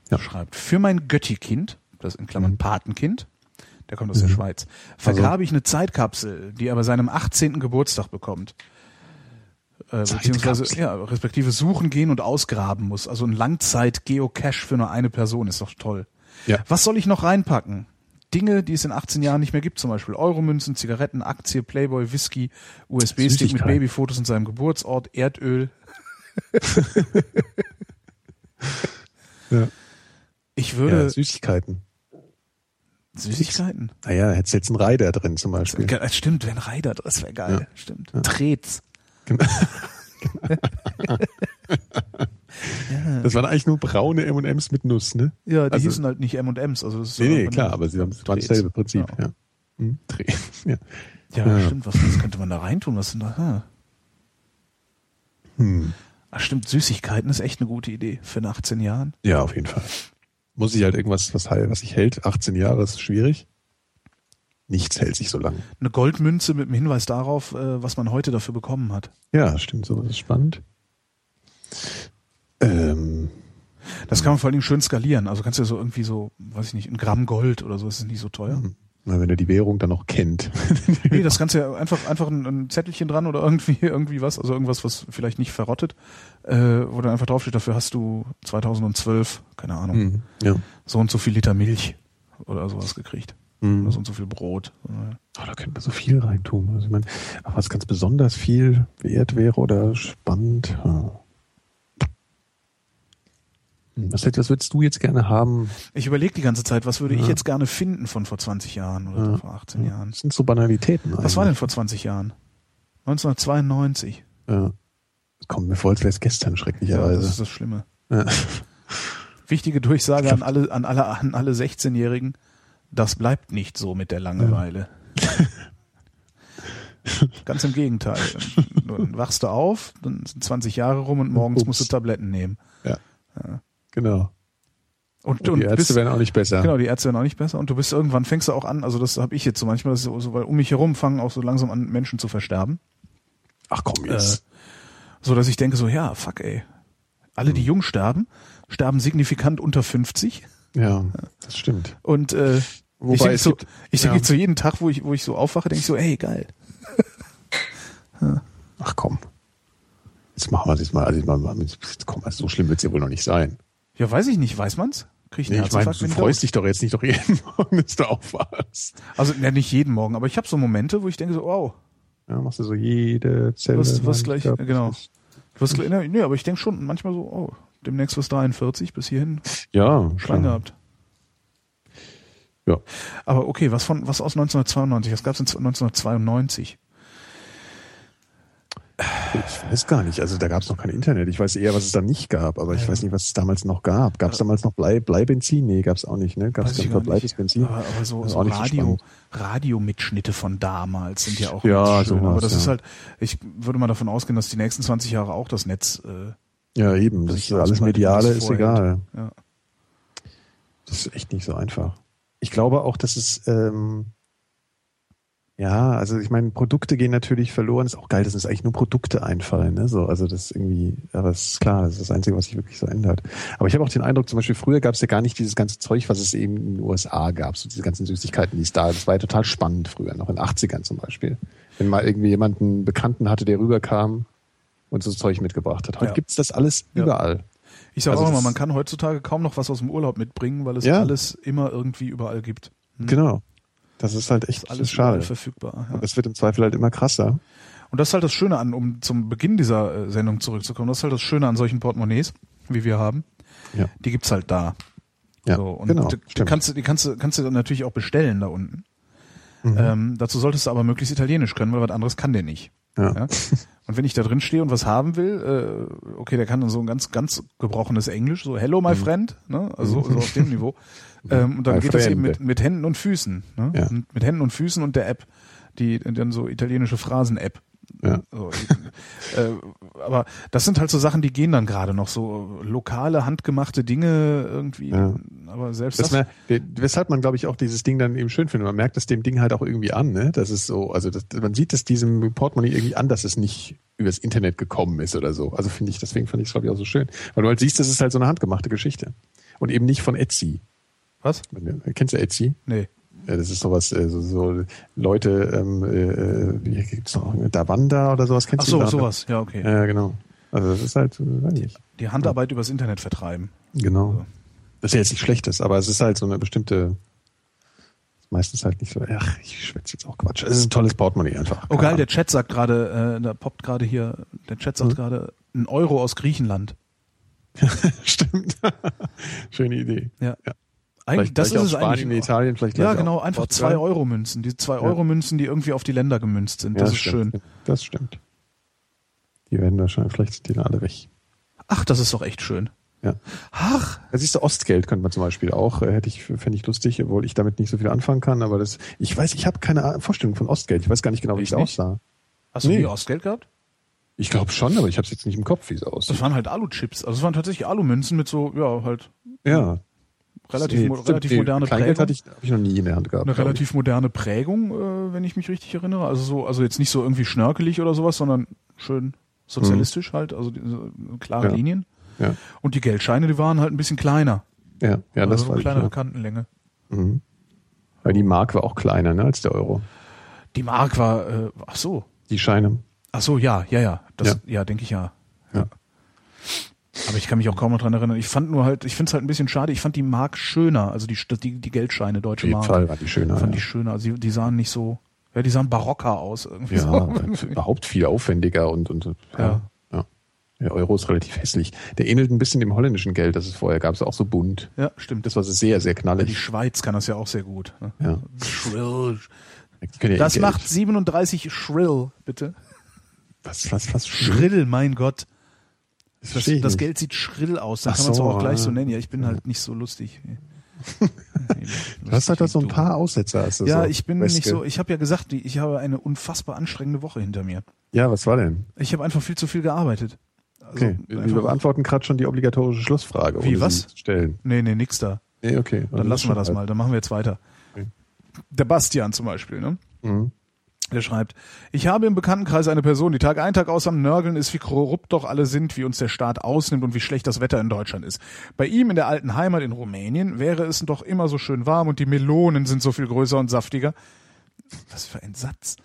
Ja. schreibt, für mein Götti-Kind, das in Klammern Mhm. Patenkind, der kommt aus der Mhm. Schweiz, vergrabe ich eine Zeitkapsel, die er bei seinem 18. Geburtstag bekommt. Äh, beziehungsweise, ja, respektive suchen gehen und ausgraben muss. Also ein Langzeit-Geocache für nur eine Person ist doch toll. Ja. Was soll ich noch reinpacken? Dinge, die es in 18 Jahren nicht mehr gibt, zum Beispiel Euromünzen, Zigaretten, Aktie, Playboy, Whisky, USB-Stick mit. Babyfotos in seinem Geburtsort, Erdöl. Ja. Ich würde ja, Süßigkeiten. Süßigkeiten. Naja, hättest jetzt einen Rider drin zum Beispiel. Ge- Stimmt, wenn Reiter, das wäre geil. Ja. Stimmt. Ja. Trets. Das waren eigentlich nur braune M&M's mit Nuss, ne? Ja, die Also- hießen halt nicht M&M's. Also das Nee, nee, klar, aber sie haben dasselbe Prinzip, Ja. ja. Hm, Dreh. ja. Ja, Ja. stimmt. Was, was könnte man da reintun? Was sind da? Ha. Hm. Ach, stimmt. Süßigkeiten ist echt eine gute Idee für in 18 Jahren. Ja, auf jeden Fall. Muss ich halt irgendwas, was, was sich hält. 18 Jahre ist schwierig. Nichts hält sich so lang. Eine Goldmünze mit dem Hinweis darauf, äh, was man heute dafür bekommen hat. Ja, stimmt, so das ist spannend. Ähm, Das kann man vor allen Dingen schön skalieren. Also kannst du ja so irgendwie so, weiß ich nicht, ein Gramm Gold oder so, ist es nicht so teuer. na, wenn er die Währung dann noch kennt. Nee, das kannst du ja einfach, einfach ein, ein Zettelchen dran oder irgendwie, irgendwie was, also irgendwas, was vielleicht nicht verrottet, äh, wo dann einfach draufsteht, dafür hast du 2012, keine Ahnung, Hm, ja. so und so viel Liter Milch oder sowas gekriegt. Hm. Oder so und so viel Brot. Oh, da könnte man so viel reintun. Also ich meine, aber was ganz besonders viel wert wäre oder spannend. Hm. Was, hätt- was würdest du jetzt gerne haben? Ich überlege die ganze Zeit, was würde ich Ja. jetzt gerne finden von vor 20 Jahren oder Ja. vor 18 Jahren. Das sind so Banalitäten. Was war denn vor 20 Jahren? 1992. Ja. Das kommt mir vor, als wäre es gestern, Ja, das schrecklicherweise. ist das Schlimme. Ja. Wichtige Durchsage Ich an alle, an alle, an alle 16-Jährigen. Das bleibt nicht so mit der Langeweile. Ganz im Gegenteil. Dann wachst du auf, dann sind 20 Jahre rum und morgens Ups. musst du Tabletten nehmen. Genau. Und, Und die Ärzte bist, werden auch nicht besser. genau, die Ärzte werden auch nicht besser. Und du bist irgendwann, fängst du auch an, also das habe ich jetzt so manchmal, so, weil um mich herum fangen auch so langsam an, Menschen zu versterben. Ach komm jetzt. So dass ich denke so, ja, fuck ey. Alle, Hm. die jung sterben, sterben signifikant unter 50. ja, das stimmt. Und äh, Wobei ich denke es so, gibt- ich denke ja. zu jedem Tag, wo ich, wo ich so aufwache, denke ich so, ey, geil. Ach komm. Jetzt machen wir das mal. Also, mal- mal- jetzt, komm, also so schlimm wird es ja wohl noch nicht sein. Ja, weiß ich nicht, weiß man's? Krieg ich Nee, ich meine, du freust dich doch jetzt nicht doch jeden Morgen, dass du aufwachst. Also, ja, nicht jeden Morgen, aber ich habe so Momente, wo ich denke so, wow, Ja, machst du so jede Zelle. Was- was gleich- Körpers genau. wirst, nee, aber ich denke schon manchmal so, oh, demnächst wirst du 41, bis hierhin Ja, klar. gehabt. Ja. Aber okay, was von, was aus 1992? Was gab's in 1992? Ich weiß gar nicht. Also da gab es noch kein Internet. Ich weiß eher, was es da nicht gab, aber ich Ja. weiß nicht, was es damals noch gab. Gab es damals noch Blei, Bleibenzin? Nee, gab es auch nicht, ne? Gab es verbleibendes Benzin? Aber, aber so, so Radio. Radiomitschnitte von damals sind ja auch Ja, schön. sowas, aber das ja. ist halt, ich würde mal davon ausgehen, dass die nächsten 20 Jahre auch das Netz, äh, Ja, eben. Das ist alles Mediale ist egal. ja. Das ist echt nicht so einfach. Ich glaube auch, dass es ähm, ja, also ich meine, Produkte gehen natürlich verloren. Ist auch geil, dass uns eigentlich nur Produkte einfallen. Ne? So, also das irgendwie, aber es ist klar, das ist das Einzige, was sich wirklich so ändert. Aber ich habe auch den Eindruck, zum Beispiel früher gab es ja gar nicht dieses ganze Zeug, was es eben in den USA gab, so diese ganzen Süßigkeiten, die es da. Das war ja total spannend früher, noch in den 80ern zum Beispiel. Wenn mal irgendwie jemand einen Bekannten hatte, der rüberkam und so Zeug mitgebracht hat. Heute Ja. gibt's das alles Ja. überall. Ich sage Also auch immer, man kann heutzutage kaum noch was aus dem Urlaub mitbringen, weil es Ja. alles immer irgendwie überall gibt. Hm. Genau. Das ist halt echt Ist alles schade. verfügbar. Ja. Und das wird im Zweifel halt immer krasser. Und das ist halt das Schöne an, um zum Beginn dieser äh, Sendung zurückzukommen, das ist halt das Schöne an solchen Portemonnaies, wie wir haben. Ja. Die gibt's halt da. Ja, so, und genau, die, die kannst du, die kannst du, kannst du dann natürlich auch bestellen da unten. Mhm. Ähm, dazu solltest du aber möglichst Italienisch können, weil was anderes kann der nicht. Ja. Ja? Und wenn ich da drin stehe und was haben will, äh, okay, der kann dann so ein ganz, ganz gebrochenes Englisch, so Hello my friend, ne? also so, so auf dem Niveau. Ähm, und dann My geht das friend. eben mit, mit Händen und Füßen. Ne? Ja. Und mit Händen und Füßen und der App, die dann so italienische Phrasen-App. Ja. So, äh, aber das sind halt so Sachen, die gehen dann gerade noch so lokale, handgemachte Dinge irgendwie. Ja. Aber selbst Das das, wär, weshalb man, glaube ich, auch dieses Ding dann eben schön findet. Man merkt das dem Ding halt auch irgendwie an, ne? Das ist so, also das, man sieht es diesem Portemonnaie irgendwie an, dass es nicht übers Internet gekommen ist oder so. Also finde ich, deswegen fand ich es, glaube ich, auch so schön. Weil du halt siehst, das ist halt so eine handgemachte Geschichte. Und eben nicht von Etsy. Was? Kennst du Etsy? Nee. Ja, das ist sowas, äh, so, so Leute, ähm, äh, wie gibt's noch, Davanda oder sowas, kennst Ach so, du? sowas. Ja, okay. Ja, genau. Also das ist halt, weiß nicht. Die Handarbeit übers Internet vertreiben. Genau. Das ist ja jetzt nicht schlechtes, aber es ist halt so eine bestimmte, meistens halt nicht so, ach, ich schwätze jetzt auch Quatsch. Es ist ein tolles Portemonnaie einfach. Oh geil, der Chat sagt gerade, äh, da poppt gerade hier, der Chat sagt Mhm. gerade, ein Euro aus Griechenland. Stimmt. Schöne Idee. Ja. Ja. Eigentlich, das ist es Spanien, eigentlich. Italien, vielleicht Ja, genau, einfach Portugal. zwei Euro Münzen. Die zwei Euro Münzen, die irgendwie auf die Länder gemünzt sind. Ja, Das ist stimmt. schön. Das stimmt. Die werden wahrscheinlich, vielleicht sind die dann alle weg. Ach, das ist doch echt schön. Ja. Ach, Da siehst du, Ostgeld könnte man zum Beispiel auch, äh, hätte ich, fände ich lustig, obwohl ich damit nicht so viel anfangen kann, aber das, ich weiß, ich habe keine Vorstellung von Ostgeld. Ich weiß gar nicht genau, wie Ich es aussah. hast du Nee. nie Ostgeld gehabt? Ich glaube schon, aber ich habe es jetzt nicht im Kopf, wie es aussieht. Das waren halt Alu-Chips. Also es waren tatsächlich Alu-Münzen mit so, ja, halt Ja. Relativ, Nee, mo relativ nee, moderne Kleingeld Prägung. hatte ich, hab ich noch nie in der Hand gehabt. eine relativ moderne Prägung, äh, wenn ich mich richtig erinnere. Also so, also jetzt nicht so irgendwie schnörkelig oder sowas, sondern schön sozialistisch halt, also klare Mhm. Ja. Linien. ich. Ja, Und die Geldscheine, die waren halt ein bisschen kleiner. ja, ja das also war so ich, kleinere ja. Kantenlänge. Mhm. Weil die Mark war auch kleiner ne, als der Euro. Die Mark war, äh, ach so, Die Scheine. ach so, ja, ja, ja, das, Ja. ja, denke ich ja. Aber ich kann mich auch kaum noch dran erinnern. Ich fand nur halt, ich finde es halt ein bisschen schade. Ich fand die Mark schöner, also die die, die Geldscheine Auf deutsche jeden Mark. Fall war die schöner. fand ja. ich schöner. Also die, die sahen nicht so, ja, die sahen barocker aus irgendwie. Ja, so. überhaupt viel aufwendiger und, und ja. Ja. ja. Der Euro ist relativ hässlich. Der ähnelt ein bisschen dem holländischen Geld, das es vorher gab. Ist auch so bunt. ja, stimmt. Das war sehr, sehr Die knallig. Schweiz kann das ja auch sehr gut. Ne? Ja. Schrill. Die ja Das eh macht Geld. 37 Schrill, bitte. was, was, was. Schrill, mein Gott. Das, Das. Geld sieht schrill aus. Dann Ach kann man es so, auch gleich so ah. nennen. Ja, ich bin halt nicht so lustig. Du hast halt da so ein paar Aussetzer. Du Ja, so. ich bin Weske. nicht so. Ich habe ja gesagt, ich habe eine unfassbar anstrengende Woche hinter mir. Ja, was war denn? Ich habe einfach viel zu viel gearbeitet. Also Okay, wir beantworten gerade schon die obligatorische Schlussfrage. Wie, was? stellen. nee, nee, nix da. Nee, okay. Dann lassen wir das mal. Dann machen wir jetzt weiter. Okay. Der Bastian zum Beispiel, ne? Mhm. Der schreibt, ich habe im Bekanntenkreis eine Person, die Tag ein, Tag aus am Nörgeln ist, wie korrupt doch alle sind, wie uns der Staat ausnimmt und wie schlecht das Wetter in Deutschland ist. Bei ihm in der alten Heimat in Rumänien wäre es doch immer so schön warm und die Melonen sind so viel größer und saftiger. Was für ein Satz.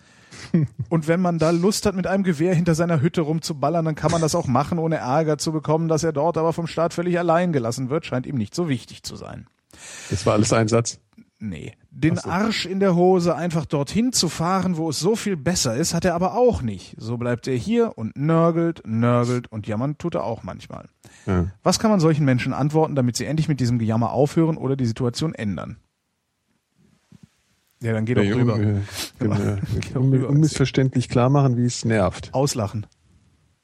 Und wenn man da Lust hat, mit einem Gewehr hinter seiner Hütte rumzuballern, dann kann man das auch machen, ohne Ärger zu bekommen, dass er dort aber vom Staat völlig allein gelassen wird, scheint ihm nicht so wichtig zu sein. Das war alles ein Satz. Nee. Den so. Arsch in der Hose einfach dorthin zu fahren, wo es so viel besser ist, hat er aber auch nicht. So bleibt er hier und nörgelt, nörgelt und jammern tut er auch manchmal. Ja. Was kann man solchen Menschen antworten, damit sie endlich mit diesem Gejammer aufhören oder die Situation ändern? Ja, dann geh doch Ja, rüber. geh doch un- rüber. Unmissverständlich klar machen, wie es nervt. Auslachen.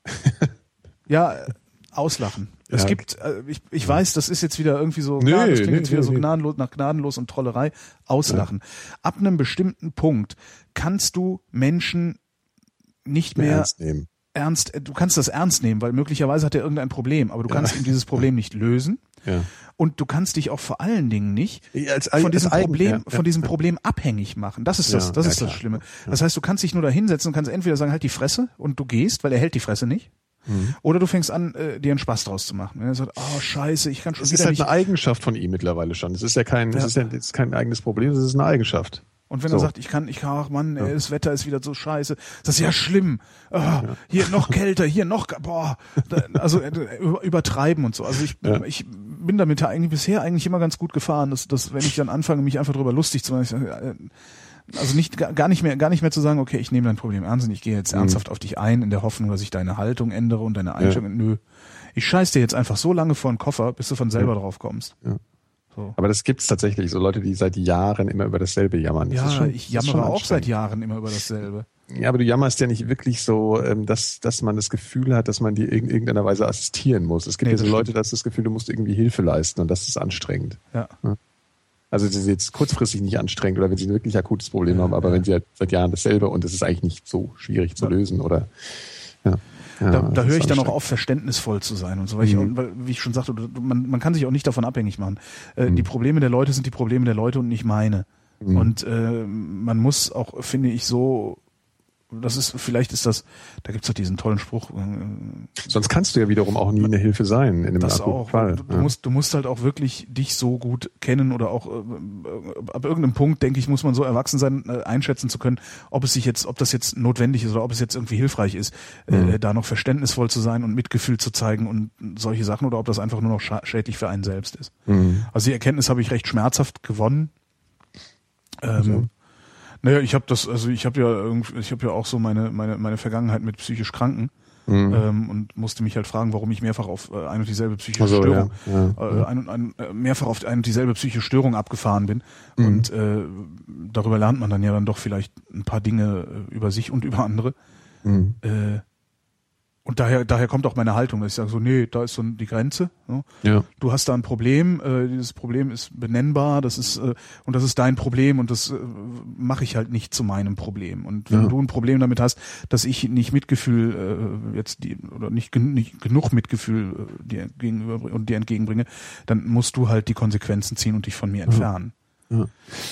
ja, äh, auslachen. Es Ja. gibt, äh, ich, ich weiß, das ist jetzt wieder irgendwie so, Nee, das klingt nee, jetzt wieder nee, so gnadenlos nach gnadenlos und Trollerei. Auslachen. Ab einem bestimmten Punkt kannst du Menschen nicht mehr Ernst nehmen. ernst, äh, du kannst das ernst nehmen, weil möglicherweise hat er irgendein Problem, aber du kannst ihm dieses Problem nicht lösen. Ja. Und du kannst dich auch vor allen Dingen nicht Als, von diesem als Eigen- Problem, ja, von ja. diesem Problem abhängig machen. Das ist das, Ja, das ja, ist das klar. Schlimme. Das heißt, du kannst dich nur da hinsetzen und kannst entweder sagen, halt die Fresse und du gehst, weil er hält die Fresse nicht. Mhm. Oder du fängst an, äh, dir einen Spaß draus zu machen. Wenn er sagt, oh scheiße, ich kann schon Es wieder ist halt nicht. eine Eigenschaft von ihm mittlerweile schon. Es ist ja kein, es Ja. ist ja jetzt kein eigenes Problem, es ist eine Eigenschaft. Und wenn So. er sagt, ich kann, ich kann, ach Mann, ey, das Wetter ist wieder so scheiße, das ist ja schlimm. Ah, Hier noch kälter, hier noch, boah, da, also äh, über- übertreiben und so. Also ich, Ja. ich bin damit ja eigentlich bisher eigentlich immer ganz gut gefahren, dass, dass wenn ich dann anfange, mich einfach drüber lustig zu machen, ich sage, äh, also nicht gar nicht mehr, gar nicht mehr zu sagen, okay, ich nehme dein Problem ernst und ich gehe jetzt Mhm. ernsthaft auf dich ein, in der Hoffnung, dass ich deine Haltung ändere und deine Einstellung. Nö, ich scheiß dir jetzt einfach so lange vor den Koffer, bis du von selber drauf kommst. Ja. So. Aber das gibt's tatsächlich, so Leute, die seit Jahren immer über dasselbe jammern. Das Ja, schon, ich jammere auch seit. Jahren immer über dasselbe. Ja, aber du jammerst ja nicht wirklich so, ähm, dass, dass man das Gefühl hat, dass man dir in irgendeiner Weise assistieren muss. Es gibt Nee, ja so das Leute, da hast das Gefühl, du musst irgendwie Hilfe leisten und das ist anstrengend. Ja. Also Also ist jetzt kurzfristig nicht anstrengend oder wenn sie ein wirklich akutes Problem haben, aber wenn sie halt seit Jahren dasselbe und es ist eigentlich nicht so schwierig zu lösen oder ja. Ja, da, da höre ich dann auch auf, verständnisvoll zu sein und so, weil, ich, Mhm. auch, weil wie ich schon sagte, man, man kann sich auch nicht davon abhängig machen. Äh, Mhm. Die Probleme der Leute sind die Probleme der Leute und nicht meine. Und äh, man muss auch, finde ich, so, das ist, vielleicht ist das, da gibt's doch diesen tollen Spruch, äh, Sonst kannst du ja wiederum auch nie eine Hilfe sein in einem das auch. Fall. Du, ja. musst, du musst halt auch wirklich dich so gut kennen oder auch äh, ab irgendeinem Punkt, denke ich, muss man so erwachsen sein, äh, einschätzen zu können, ob es sich jetzt, ob das jetzt notwendig ist oder ob es jetzt irgendwie hilfreich ist, Mhm. äh, da noch verständnisvoll zu sein und Mitgefühl zu zeigen und solche Sachen oder ob das einfach nur noch schädlich für einen selbst ist. Mhm. Also die Erkenntnis habe ich recht schmerzhaft gewonnen. Ähm, Naja, ich habe das, also ich habe ja ich habe ja auch so meine meine meine Vergangenheit mit psychisch Kranken Mhm. ähm, und musste mich halt fragen, warum ich mehrfach auf äh, eine und dieselbe psychische so, Störung, ja, ja, äh, ein, und ein, äh, mehrfach auf eine und dieselbe psychische Störung abgefahren bin. Mhm. Und äh, darüber lernt man dann ja dann doch vielleicht ein paar Dinge äh, über sich und über andere. Mhm. Äh, und daher, daher kommt auch meine Haltung, dass ich sage so, nee, da ist so die Grenze. Ne? Ja. Du hast da ein Problem, äh, dieses Problem ist benennbar, das ist äh, und das ist dein Problem und das äh, mache ich halt nicht zu meinem Problem. Und wenn Ja. du ein Problem damit hast, dass ich nicht Mitgefühl äh, jetzt die oder nicht, nicht genug Mitgefühl äh, dir gegenüber und dir entgegenbringe, dann musst du halt die Konsequenzen ziehen und dich von mir entfernen. Ja.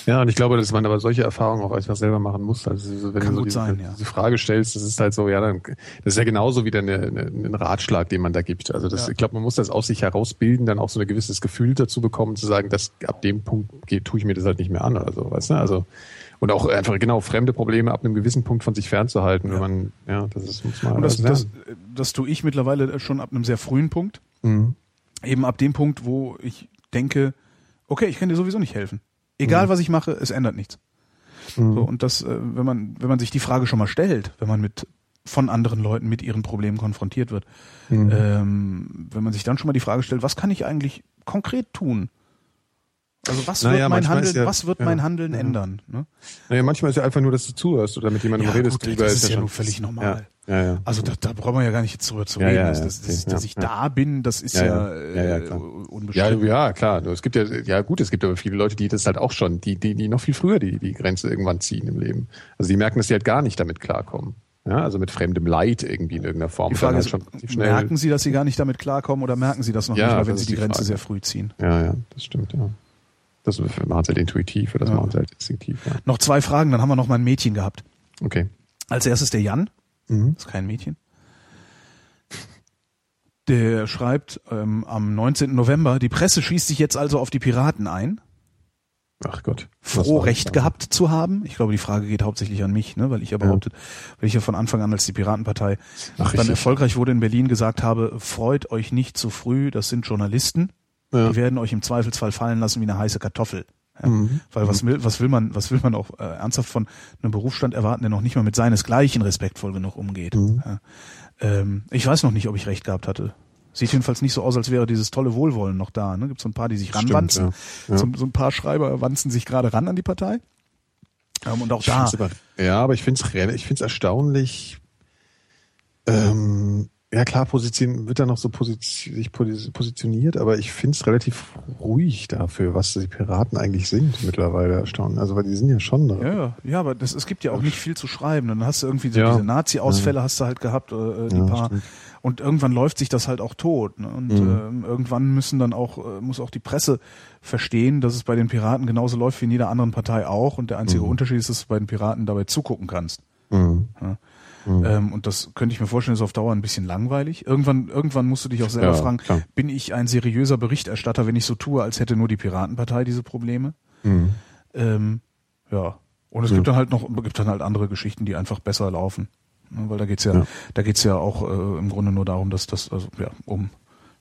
ja, und ich glaube, dass man aber solche Erfahrungen auch einfach selber machen muss. Also so, wenn Kann du so gut diese, sein, ja. diese Frage stellst, das ist halt so, ja, dann, das ist ja genauso wieder eine, eine, ein Ratschlag, den man da gibt. Also das, Ja. ich glaube, man muss das aus sich herausbilden, dann auch so ein gewisses Gefühl dazu bekommen, zu sagen, dass ab dem Punkt geht, tue ich mir das halt nicht mehr an oder so, weißt du? Also und auch einfach genau fremde Probleme ab einem gewissen Punkt von sich fernzuhalten, wenn man, ja, das ist muss man Und das, das, das tue ich mittlerweile schon ab einem sehr frühen Punkt. Mhm. Eben ab dem Punkt, wo ich denke, okay, ich kann dir sowieso nicht helfen. Egal was ich mache, es ändert nichts. Mhm. So, und das, äh, wenn man, wenn man sich die Frage schon mal stellt, wenn man mit von anderen Leuten mit ihren Problemen konfrontiert wird, Mhm. ähm, wenn man sich dann schon mal die Frage stellt, was kann ich eigentlich konkret tun? Also was Naja, wird mein Handeln, ja- was wird ja, mein Handeln ja. ändern? Ne? Naja, manchmal ist ja einfach nur, dass du zuhörst oder mit jemandem redest gut, das ist ja nur völlig normal. Also da, da brauchen wir ja gar nicht jetzt drüber zu reden. dass, dass, dass, dass ich da bin, das ist Ja, ja, ja. äh, Ja, ja, klar. Ja, unbestritten. ja, klar. Es gibt ja, ja gut, es gibt aber viele Leute, die das halt auch schon, die, die, die noch viel früher die, die Grenze irgendwann ziehen im Leben. Also die merken, dass sie halt gar nicht damit klarkommen. Ja, also mit fremdem Leid irgendwie in irgendeiner Form. Die Frage Dann ist, halt schon merken Sie, dass Sie gar nicht damit klarkommen oder merken Sie das noch Ja, nicht, mal, wenn Sie die die Grenze Frage. sehr früh ziehen? Ja, ja, das stimmt, ja. Das machen sie halt intuitiv oder das Ja. machen sie halt instinktiv, ja. Noch zwei Fragen, dann haben wir noch mal ein Mädchen gehabt. Okay. Als erstes der Jan, Mhm. das ist kein Mädchen. Der schreibt ähm, am 19. November, die Presse schießt sich jetzt also auf die Piraten ein. Ach Gott. Froh Recht gehabt zu haben. Ich glaube, die Frage geht hauptsächlich an mich, ne? weil ich ja behauptet, weil ich ja von Anfang an als die Piratenpartei Ach, dann richtig. erfolgreich wurde in Berlin gesagt habe, freut euch nicht zu früh, das sind Journalisten. Ja. Die werden euch im Zweifelsfall fallen lassen wie eine heiße Kartoffel. Ja, Mhm. Weil was will, was will man, was will man auch äh, ernsthaft von einem Berufsstand erwarten, der noch nicht mal mit seinesgleichen respektvoll genug umgeht. Mhm. Ja. Ähm, ich weiß noch nicht, ob ich recht gehabt hatte. Sieht jedenfalls nicht so aus, als wäre dieses tolle Wohlwollen noch da. Ne? Gibt so ein paar, die sich ranwanzen. ja. So, so ein paar Schreiber wanzen sich gerade ran an die Partei. Ähm, und auch Ich da. aber, ja, aber ich finde es ich find's erstaunlich. Ähm, ja klar, position, wird da noch so position, sich posi- positioniert, aber ich finde es relativ ruhig dafür, was die Piraten eigentlich sind mittlerweile erstaunt. Also weil die sind ja schon. Ja, ja, ja, aber das, es gibt ja auch nicht viel zu schreiben. Dann hast du irgendwie so Ja. diese Nazi-Ausfälle hast du halt gehabt, äh, die Ja, paar. stimmt. Und irgendwann läuft sich das halt auch tot. Ne? Und Mhm. ähm, irgendwann müssen dann auch, äh, muss auch die Presse verstehen, dass es bei den Piraten genauso läuft wie in jeder anderen Partei auch. Und der einzige Mhm. Unterschied ist, dass du bei den Piraten dabei zugucken kannst. Mhm. Ja. Mhm. Ähm, und das könnte ich mir vorstellen, ist auf Dauer ein bisschen langweilig. Irgendwann, irgendwann musst du dich auch selber Ja, fragen, klar. bin ich ein seriöser Berichterstatter, wenn ich so tue, als hätte nur die Piratenpartei diese Probleme? Mhm. Ähm, ja. Und es Ja. gibt dann halt noch, gibt dann halt andere Geschichten, die einfach besser laufen. Ne, Weil da geht's ja, Ja. da geht's ja auch äh, im Grunde nur darum, dass das, also ja, um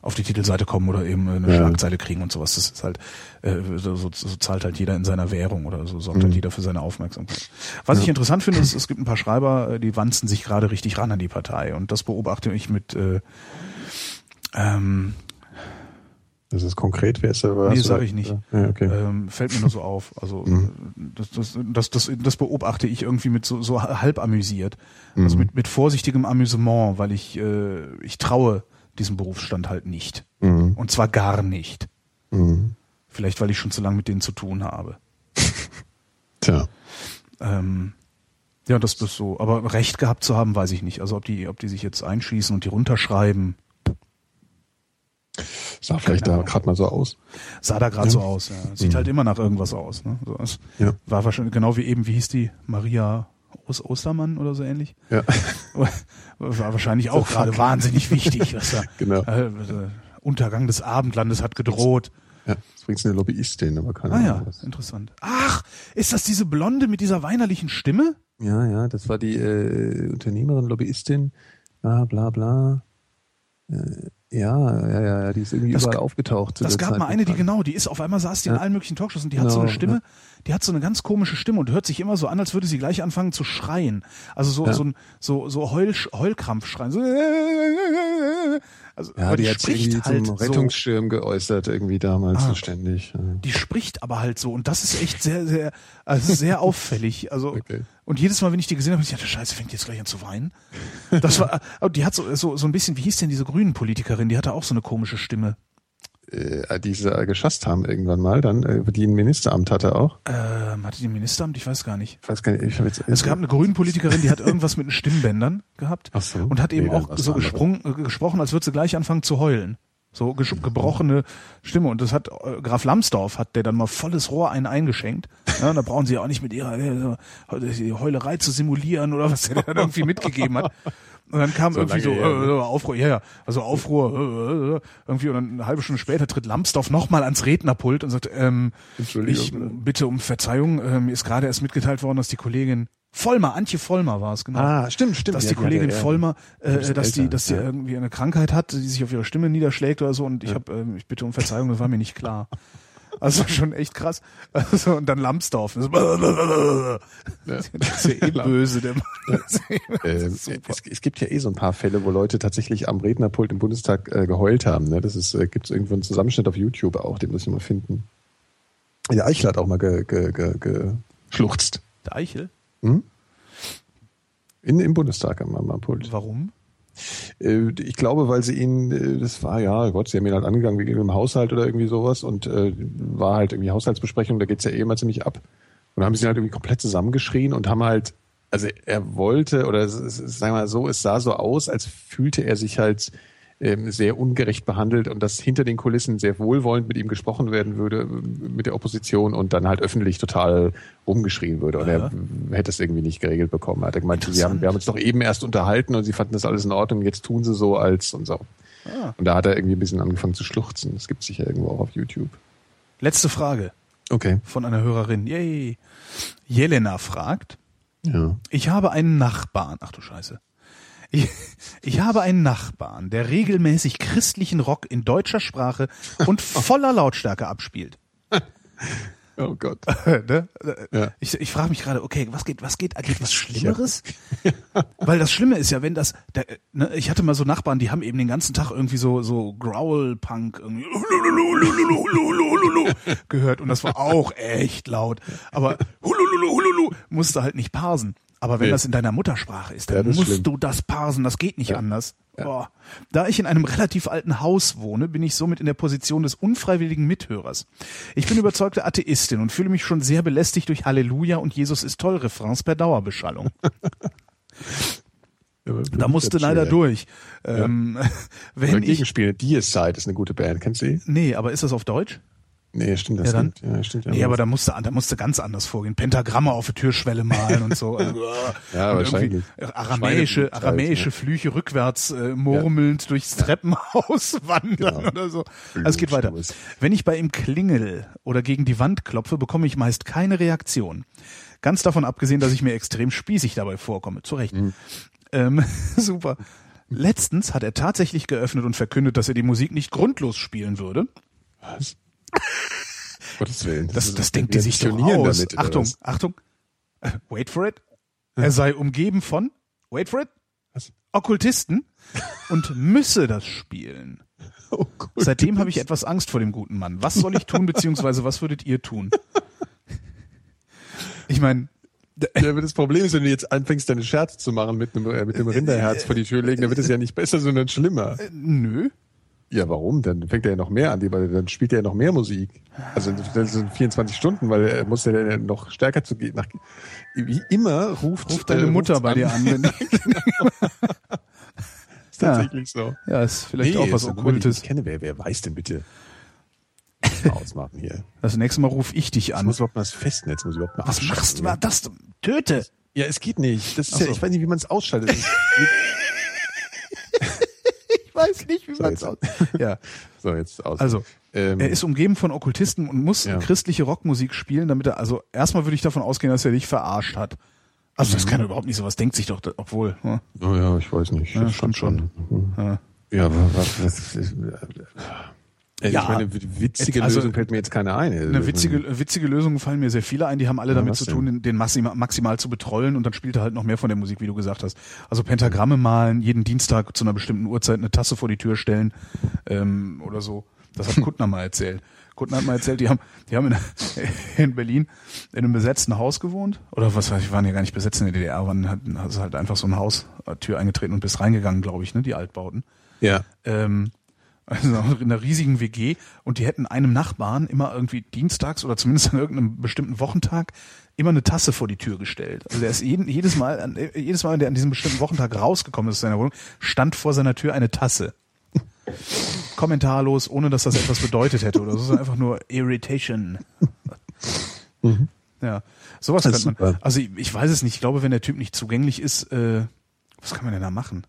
auf die Titelseite kommen oder eben äh, eine Ja. Schlagzeile kriegen und sowas. Das ist halt, äh, so, so, so zahlt halt jeder in seiner Währung oder so sorgt halt Mhm. jeder für seine Aufmerksamkeit. Was ich interessant finde, ist, es gibt ein paar Schreiber, äh, die wanzen sich gerade richtig ran an die Partei und das beobachte ich mit äh, ähm, Das ist konkret, wer ist da? Nee, sag ich nicht. Ja, okay. Ähm, fällt mir nur so auf. Also Mhm. äh, das, das, das, das, das beobachte ich irgendwie mit so, so halb amüsiert. Also Mhm. mit, mit vorsichtigem Amüsement, weil ich, äh, ich traue diesem Berufsstand halt nicht. Mhm. Und zwar gar nicht. Mhm. Vielleicht, weil ich schon zu lange mit denen zu tun habe. Tja. Ähm, ja, das ist so. Aber Recht gehabt zu haben, weiß ich nicht. Also ob die, ob die sich jetzt einschließen und die runterschreiben, Sah vielleicht da gerade mal so aus. sah da gerade so aus. Ja. Sieht halt immer nach irgendwas aus. Ne? So, es Ja. War wahrscheinlich genau wie eben, wie hieß die? Maria Os Ostermann oder so ähnlich. Ja. War wahrscheinlich auch gerade wahnsinnig wichtig. Was da, Genau. äh, äh, Untergang des Abendlandes hat gedroht. Ja, übrigens eine Lobbyistin, aber keine Ah ja, Ahnung. was. interessant. Ach, ist das diese Blonde mit dieser weinerlichen Stimme? Ja, ja, das war die äh, Unternehmerin, Lobbyistin, bla bla bla. Äh, ja, ja, ja, ja, die ist irgendwie Das überall aufgetaucht. Das gab Zeit. mal eine, die genau, die ist auf einmal saß die in Ja. allen möglichen Talkshows und die hat so eine Genau, Stimme, ja. die hat so eine ganz komische Stimme und hört sich immer so an, als würde sie gleich anfangen zu schreien. Also so Ja. so ein so so Heul, Heulkrampf schreien. So, also, Ja, aber die, hat sich irgendwie halt zum so. Rettungsschirm geäußert, irgendwie damals Ah. so ständig. Die spricht aber halt so und das ist echt sehr, sehr, also sehr auffällig. Also Okay. und jedes Mal, wenn ich die gesehen habe, ich dachte, Scheiße, fängt die jetzt gleich an zu weinen. Das war, die hat so, so, so ein bisschen, wie hieß denn diese grünen Politikerin? Die hatte auch so eine komische Stimme. Äh, die sie äh, geschasst haben irgendwann mal, dann, äh, die ein Ministeramt hatte auch. Ähm, hatte die ein Ministeramt? Ich weiß gar nicht. Ich weiß gar nicht, ich habe jetzt. Es gab eine grünen Politikerin, die hat irgendwas mit den Stimmbändern gehabt Ach so. und hat eben Nee, auch so gesprungen, äh, gesprochen, als würde sie gleich anfangen zu heulen. So gebrochene Stimme. Und das hat äh, Graf Lambsdorff hat der dann mal volles Rohr einen eingeschenkt. Ja, da brauchen sie ja auch nicht mit ihrer äh, Heulerei zu simulieren oder was der dann irgendwie mitgegeben hat. Und dann kam So irgendwie so her, ne? äh, Aufruhr, ja, ja, also Aufruhr, äh, äh, irgendwie und dann eine halbe Stunde später tritt Lambsdorff nochmal ans Rednerpult und sagt, ähm, ich bitte. bitte um Verzeihung, äh, mir ist gerade erst mitgeteilt worden, dass die Kollegin Vollmer, Antje Vollmer war es, genau. Ah, stimmt, stimmt. dass Ja, die die Kollegin hatte er. Vollmer, äh, dass die, älter, dass die ja. irgendwie eine Krankheit hat, die sich auf ihre Stimme niederschlägt oder so und ich habe, ähm, ich bitte um Verzeihung, das war mir nicht klar. Also schon echt krass. Also, und dann Lambsdorff. Das ist ja eh böse, der Mann. Äh, Super. es, es gibt ja eh so ein paar Fälle, wo Leute tatsächlich am Rednerpult im Bundestag äh, geheult haben. Ne? Das ist, äh, gibt es irgendwo einen Zusammenschnitt auf YouTube auch, den muss ich mal finden. Der Eichel hat auch mal ge, ge, ge, geschluchzt. Der Eichel? Hm? In, Im Bundestag am, am Pult. Warum? Äh, ich glaube, weil sie ihn, äh, das war ja, Gott, sie haben ihn halt angegangen wegen dem Haushalt oder irgendwie sowas und äh, war halt irgendwie Haushaltsbesprechung, da geht's ja eh immer ziemlich ab. Und dann haben sie ihn halt irgendwie komplett zusammengeschrien und haben halt, also er wollte, oder sagen wir mal so, es sah so aus, als fühlte er sich halt ähm, sehr ungerecht behandelt und dass hinter den Kulissen sehr wohlwollend mit ihm gesprochen werden würde, äh, mit der Opposition und dann halt öffentlich total rumgeschrien würde. Und er hätte es irgendwie nicht geregelt bekommen. Er hat gemeint, wir haben, wir haben uns doch eben erst unterhalten und sie fanden das alles in Ordnung, jetzt tun sie so als und so. Ah. Und da hat er irgendwie ein bisschen angefangen zu schluchzen. Das gibt sicher irgendwo auch auf YouTube. Letzte Frage Okay. von einer Hörerin. Yay. Jelena fragt, Ja. Ich habe einen Nachbarn. Ach du Scheiße. Ich, ich habe einen Nachbarn, der regelmäßig christlichen Rock in deutscher Sprache und voller Lautstärke abspielt. Oh Gott. ne? Ja. Ich, ich frage mich gerade, okay, was geht, was geht, geht was Schlimmeres? Weil das Schlimme ist ja, wenn das, der, ne, ich hatte mal so Nachbarn, die haben eben den ganzen Tag irgendwie so so Growl-Punk irgendwie gehört und das war auch echt laut. Aber hulululu, hululu, musste halt nicht parsen. Aber wenn Nee. das in deiner Muttersprache ist, dann Ja, musst schlimm. du das parsen, das geht nicht Ja. anders. Boah. Da ich in einem relativ alten Haus wohne, bin ich somit in der Position des unfreiwilligen Mithörers. Ich bin überzeugte Atheistin und fühle mich schon sehr belästigt durch Halleluja und Jesus ist toll Refrains per Dauerbeschallung. Da musste leider durch. Ähm, Oder wenn ich, Gegenspiel, Deicide ist eine gute Band. Kennst du die? nee, aber ist das auf Deutsch? Nee, stimmt, das Ja, dann? stimmt. Ja, stimmt. Ja, Nee, aber da musste, da musste ganz anders vorgehen. Pentagramme auf der Türschwelle malen und so. Also, Ja, und wahrscheinlich. Aramäische, aramäische ja. Flüche rückwärts äh, murmelnd durchs Treppenhaus wandern Genau. oder so. Also es geht weiter. Wenn ich bei ihm klingel oder gegen die Wand klopfe, bekomme ich meist keine Reaktion. Ganz davon abgesehen, dass ich mir extrem spießig dabei vorkomme. Zu Recht. Mhm. Ähm, super. Letztens hat er tatsächlich geöffnet und verkündet, dass er die Musik nicht grundlos spielen würde. Was? Gottes Willen. Das, ist- das denkt die sich doch aus. damit, Achtung? Achtung. Äh, Wait for it. Er sei umgeben von, wait for it, Was? Okkultisten und müsse das spielen. Oh. Seitdem habe ich etwas Angst vor dem guten Mann. Was soll ich tun, beziehungsweise was würdet ihr tun? Ich meine, Ja, das Problem ist, wenn du jetzt anfängst, deine Scherze zu machen mit einem, äh, mit dem Rinderherz vor die Tür legen, dann wird es ja nicht besser, sondern schlimmer. nö. Ja, warum? Dann fängt er ja noch mehr an, weil dann spielt er ja noch mehr Musik. Also das sind 24 Stunden, weil er muss ja dann noch stärker zu gehen. Nach, wie immer ruft, Ruft deine äh, Mutter bei an. dir an. Wenn Ist tatsächlich so. ja, ist vielleicht auch was ich Okkultes. nicht kenne. Wer, wer weiß denn bitte? Mal ausmachen hier. Das nächste Mal rufe ich dich Ich an. muss überhaupt mal das Festnetz, muss ich überhaupt mal Was machst du mal das? Töte! Ja, es geht nicht. Das ist Ach ja, so. ich weiß nicht, wie man es ausschaltet. Ich weiß nicht, wie So, man's jetzt. aus. Ja, so, jetzt aus. also. ähm, Er ist umgeben von Okkultisten und muss Ja. christliche Rockmusik spielen, damit er, also erstmal würde ich davon ausgehen, dass er dich verarscht hat. Also Mhm. das kann er überhaupt nicht so was denkt sich doch, obwohl. hm. oh ja, ich weiß nicht. Ja, stimmt schon. Ja. Ja, aber was, was, was äh, Ja. ich meine, witzige Also, Lösung fällt mir jetzt keine ein. Eine witzige, witzige Lösung fallen mir sehr viele ein, die haben alle damit was zu denn? tun, den, den maximal, maximal zu betrollen und dann spielt er halt noch mehr von der Musik, wie du gesagt hast. Also Pentagramme malen, jeden Dienstag zu einer bestimmten Uhrzeit eine Tasse vor die Tür stellen ähm, oder so. Das hat Kuttner mal erzählt. Kuttner hat mal erzählt, die haben, die haben in, in Berlin in einem besetzten Haus gewohnt. Oder was weiß ich, waren ja gar nicht besetzt in der DDR, waren halt, also halt einfach so ein Haus, äh, Tür eingetreten und bist reingegangen, glaube ich, ne, die Altbauten Ja. ähm, also in einer riesigen WG und die hätten einem Nachbarn immer irgendwie dienstags oder zumindest an irgendeinem bestimmten Wochentag immer eine Tasse vor die Tür gestellt. Also der ist jeden, jedes Mal, an, jedes Mal, wenn der an diesem bestimmten Wochentag rausgekommen ist aus seiner Wohnung, stand vor seiner Tür eine Tasse. Kommentarlos, ohne dass das etwas bedeutet hätte oder so, sondern einfach nur Irritation. Ja, sowas könnte man. super. Also ich, ich weiß es nicht. Ich glaube, wenn der Typ nicht zugänglich ist, äh, was kann man denn da machen?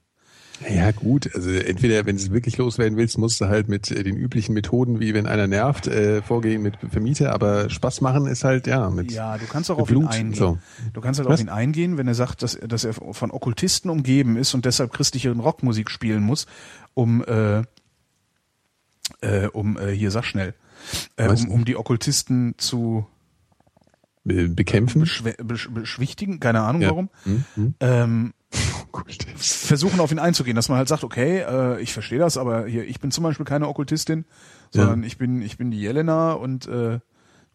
Ja, gut. Also entweder, wenn du es wirklich loswerden willst, musst du halt mit äh, den üblichen Methoden, wie wenn einer nervt, äh, vorgehen mit Vermieter, aber Spaß machen ist halt, ja, mit Ja, du kannst auch auf ihn Blut, eingehen. so. Du kannst halt Was? auf ihn eingehen, wenn er sagt, dass, dass er von Okkultisten umgeben ist und deshalb christliche Rockmusik spielen muss, um äh, äh, um äh, hier sag schnell, äh, um, um die Okkultisten zu bekämpfen. beschw besch beschwichtigen, keine Ahnung Ja. warum. Hm, hm. Ähm. Versuchen auf ihn einzugehen, dass man halt sagt, okay, äh, ich verstehe das, aber hier, ich bin zum Beispiel keine Okkultistin, sondern ich bin, ich bin die Jelena und äh,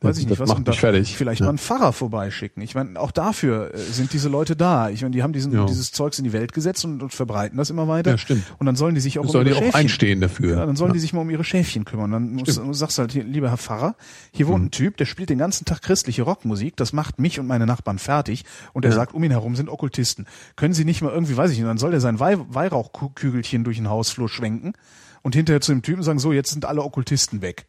weiß ich nicht was. macht mich fertig. Vielleicht Ja. mal einen Pfarrer vorbeischicken. Ich meine, auch dafür äh, sind diese Leute da. Ich meine, die haben diesen, Ja. dieses Zeugs in die Welt gesetzt und, und verbreiten das immer weiter. Ja, stimmt. Und dann sollen die sich auch Sollen um die ihre auch Schäfchen einstehen dafür. ja, dann sollen Ja. die sich mal um ihre Schäfchen kümmern. Dann musst, Stimmt. du sagst halt, lieber Herr Pfarrer, hier wohnt ein Typ, der spielt den ganzen Tag christliche Rockmusik, das macht mich und meine Nachbarn fertig und er sagt, um ihn herum sind Okkultisten. Können Sie nicht mal irgendwie, weiß ich nicht, dann soll der sein Weih Weihrauchkügelchen durch den Hausflur schwenken und hinterher zu dem Typen sagen, so, jetzt sind alle Okkultisten weg.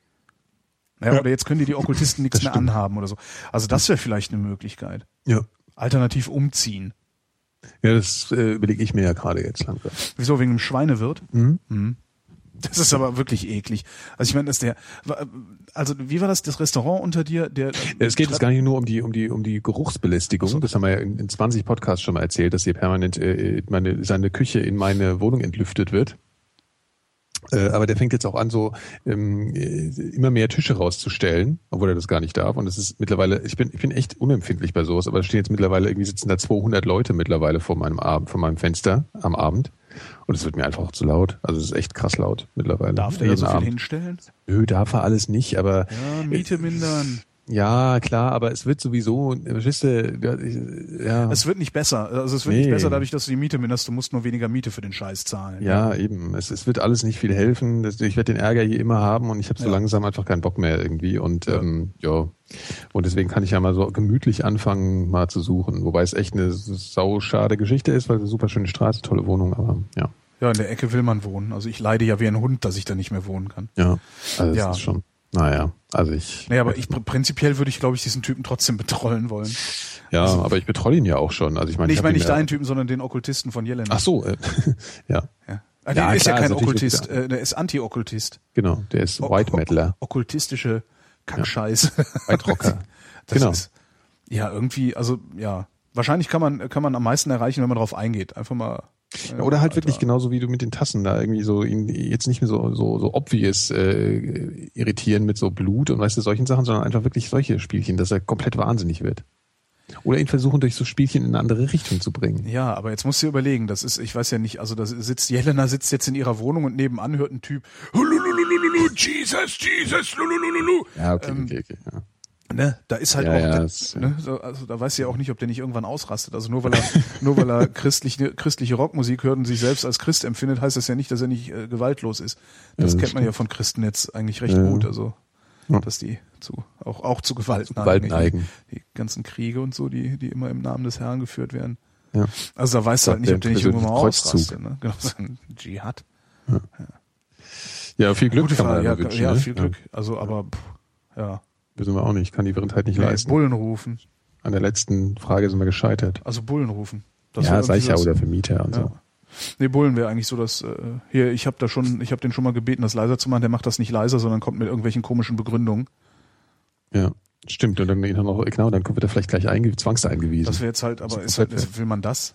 Ja, Ja. Oder jetzt können die die Okkultisten nichts mehr anhaben oder so. Also das wäre vielleicht eine Möglichkeit. Ja. Alternativ umziehen. Ja, das äh, überlege ich mir ja gerade jetzt langsam. Wieso, wegen dem Schweinewirt? Mhm. Mhm. Das ist aber wirklich eklig. Also ich meine, dass der, also wie war das, das Restaurant unter dir? Der, Ja, Es geht jetzt gar nicht nur um die um die um die Geruchsbelästigung. Das haben wir ja in, in 20 Podcasts schon mal erzählt, dass hier permanent äh, meine seine Küche in meine Wohnung entlüftet wird. Äh, aber der fängt jetzt auch an, so ähm, äh, immer mehr Tische rauszustellen, obwohl er das gar nicht darf. Und es ist mittlerweile, ich bin, ich bin echt unempfindlich bei sowas, aber es stehen jetzt mittlerweile irgendwie sitzen da 200 Leute mittlerweile vor meinem Abend, vor meinem Fenster am Abend. Und es wird mir einfach zu laut. Also es ist echt krass laut mittlerweile. darf der da so viel Abend. hinstellen? Nö, darf er alles nicht, aber Ja, Miete mindern. Ja, klar, aber es wird sowieso, verstehst du, ja, ja, Es wird nicht besser. Also es wird Nee. nicht besser dadurch, dass du die Miete minderst. Du musst nur weniger Miete für den Scheiß zahlen. ja, eben. Es, es wird alles nicht viel helfen. Das, ich werde den Ärger hier immer haben und ich habe so Ja. langsam einfach keinen Bock mehr irgendwie. Und Ja. ähm, ja, und deswegen kann ich ja mal so gemütlich anfangen, mal zu suchen. Wobei es echt eine sauschade Geschichte ist, weil es eine super schöne Straße, tolle Wohnung, aber ja. Ja, in der Ecke will man wohnen. Also ich leide ja wie ein Hund, dass ich da nicht mehr wohnen kann. Ja. Also Ja. es ist schon. Naja, also ich. Nee, aber ich pr- prinzipiell würde ich, glaube ich, diesen Typen trotzdem betrollen wollen. Ja, also- aber ich betrolle ihn ja auch schon. Also ich meine, Nee, ich meine nicht ja, deinen Typen, sondern den Okkultisten von Jelena. Ach so, äh, ja, Ja. Ah, Ja, der ist ja klar, kein ist natürlich Okkultist, äh, der ist Anti-Okkultist. genau. Der ist Ok- White Metaler. ok- Okkultistische Kackscheiße. White Rocker. Das Genau. Ist, ja, irgendwie, also ja. Wahrscheinlich kann man, kann man am meisten erreichen, wenn man drauf eingeht. Einfach mal. Äh, Oder halt Alter. wirklich genauso wie du mit den Tassen da irgendwie so ihn jetzt nicht mehr so so so obvious äh, irritieren mit so Blut und weißt du solchen Sachen, sondern einfach wirklich solche Spielchen, dass er komplett wahnsinnig wird. Oder ihn versuchen durch so Spielchen in eine andere Richtung zu bringen. Ja, aber jetzt musst du dir überlegen, das ist, ich weiß ja nicht, also da sitzt, Jelena sitzt jetzt in ihrer Wohnung und nebenan hört ein Typ, "Hulululululu, Jesus, Jesus, lulululu. Ja, okay, Ähm, okay, okay. Ja. Ne, da ist halt Ja, auch, ja, der, das- ne, so, also da weiß ja auch nicht, ob der nicht irgendwann ausrastet. Also nur weil er, nur weil er christliche, christliche Rockmusik hört und sich selbst als Christ empfindet, heißt das ja nicht, dass er nicht äh, gewaltlos ist. Das Ja, kennt man ja von Christen jetzt eigentlich recht gut. Also, dass die zu, auch, auch zu Gewalt Gewalt neigen. neigen. Die ganzen Kriege und so, die, die immer im Namen des Herrn geführt werden. Ja. Also da weißt du halt nicht, ob der nicht irgendwann mal Kreuzzug. ausrastet. Ne? Genau, so ein Dschihad. Ja, viel Glück Gute kann man Frage, ja, wünschen. ja, ne? viel Glück. Also, aber, pff, ja. Wissen wir auch nicht, kann die Vrindheit nicht Nee, leisten. Bullen rufen. An der letzten Frage sind wir gescheitert. Also Bullen rufen. Das ja, sag ich ja, oder Vermieter und Ja. so. Nee, Bullen wäre eigentlich so, dass äh, hier, ich habe da schon, ich habe den schon mal gebeten, das leiser zu machen. Der macht das nicht leiser, sondern kommt mit irgendwelchen komischen Begründungen. Ja, stimmt. Und dann, noch, genau, dann wird er vielleicht gleich einge zwangseingewiesen. Das wäre jetzt halt, aber ist halt, ist, will man das?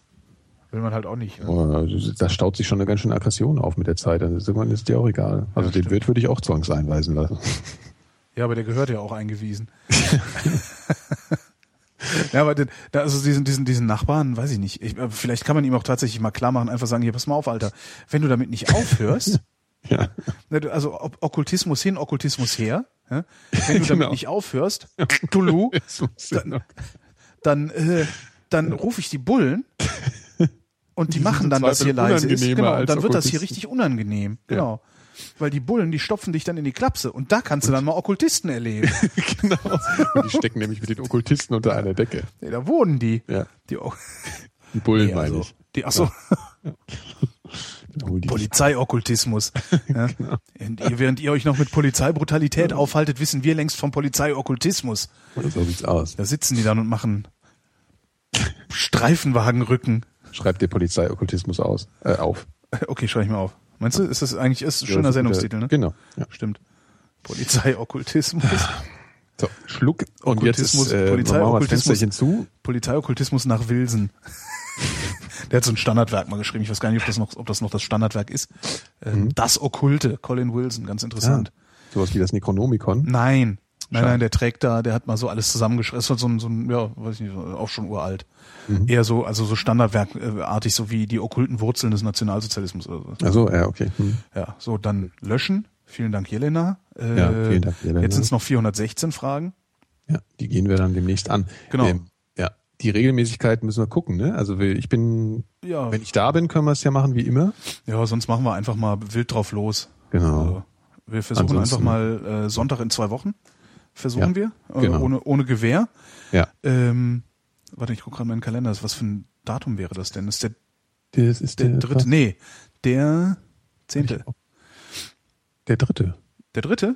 Will man halt auch nicht. Ne? Oh, da staut sich schon eine ganz schöne Aggression auf mit der Zeit. Dann ist irgendwann ist dir auch egal. Also Ja, den. Wirt würde ich auch zwangseinweisen lassen. Ja, aber der gehört ja auch eingewiesen. ja, aber den, da, also diesen, diesen, diesen Nachbarn, weiß ich nicht. Ich, äh, vielleicht kann man ihm auch tatsächlich mal klar machen, einfach sagen, hier, pass mal auf, Alter, wenn du damit nicht aufhörst, Ja. ne, also Ob- Okkultismus hin, Okkultismus her, ja, wenn du damit Genau. nicht aufhörst, Tulu, dann, dann, äh, dann rufe ich die Bullen und die, Die machen dann, Zweifel hier leise ist. Genau, dann wird das hier richtig unangenehm. Genau. Weil die Bullen, die stopfen dich dann in die Klapse und da kannst du dann mal Okkultisten erleben. genau. Und die stecken nämlich mit den Okkultisten unter einer Decke. Nee, da wohnen die. Ja. Die, Die Bullen nee, meine also, ich. die achso, hol die Polizeiokkultismus. Ja. Und ihr, während ihr euch noch mit Polizeibrutalität aufhaltet, wissen wir längst vom Polizeiokkultismus. So sieht's aus. Da sitzen die dann und machen Streifenwagenrücken. Schreibt der Polizei Okkultismus aus, äh, auf. Okay, schreibe ich mal auf. Meinst du, ist das eigentlich ist ein Ja, schöner guter- Sendungstitel, ne? Genau. Ja. Stimmt. Polizeiokkultismus. So, Schluck. Und jetzt Okkultismus, ist, äh, Polizei- Okkultismus. Fensterchen zu. Polizeiokkultismus nach Wilsen. Der hat so ein Standardwerk mal geschrieben. Ich weiß gar nicht, ob das noch, ob das, noch das Standardwerk ist. Ähm, Mhm. Das Okkulte, Colin Wilson, ganz interessant. Sowas wie das Necronomicon. Nein, nein, nein, der trägt da, der hat mal so alles zusammengeschrieben. Ist halt so ein, so ein, ja, weiß ich nicht, auch schon uralt. Mhm. Eher so, also so Standardwerkartig, so wie die okkulten Wurzeln des Nationalsozialismus oder so. Also, ja, okay. Hm. Ja, so, dann löschen. Vielen Dank, Jelena. Äh, Ja, vielen Dank, Jelena. Jetzt sind es noch 416 Fragen. Ja, die gehen wir dann demnächst an. Genau. Ähm, ja, die Regelmäßigkeit müssen wir gucken, ne? Also ich bin, Ja. wenn ich da bin, können wir es ja machen wie immer. Ja, sonst machen wir einfach mal wild drauf los. Genau. Also, wir versuchen Ansonsten- einfach mal äh, Sonntag in zwei Wochen. Versuchen Ja, wir. Äh, genau. ohne, ohne Gewehr. Ja. Ähm, warte, ich gucke gerade meinen Kalender. Was für ein Datum wäre das denn? Das ist der, Das ist der der, dritte. Nee, der zehnte. Der dritte. Der dritte?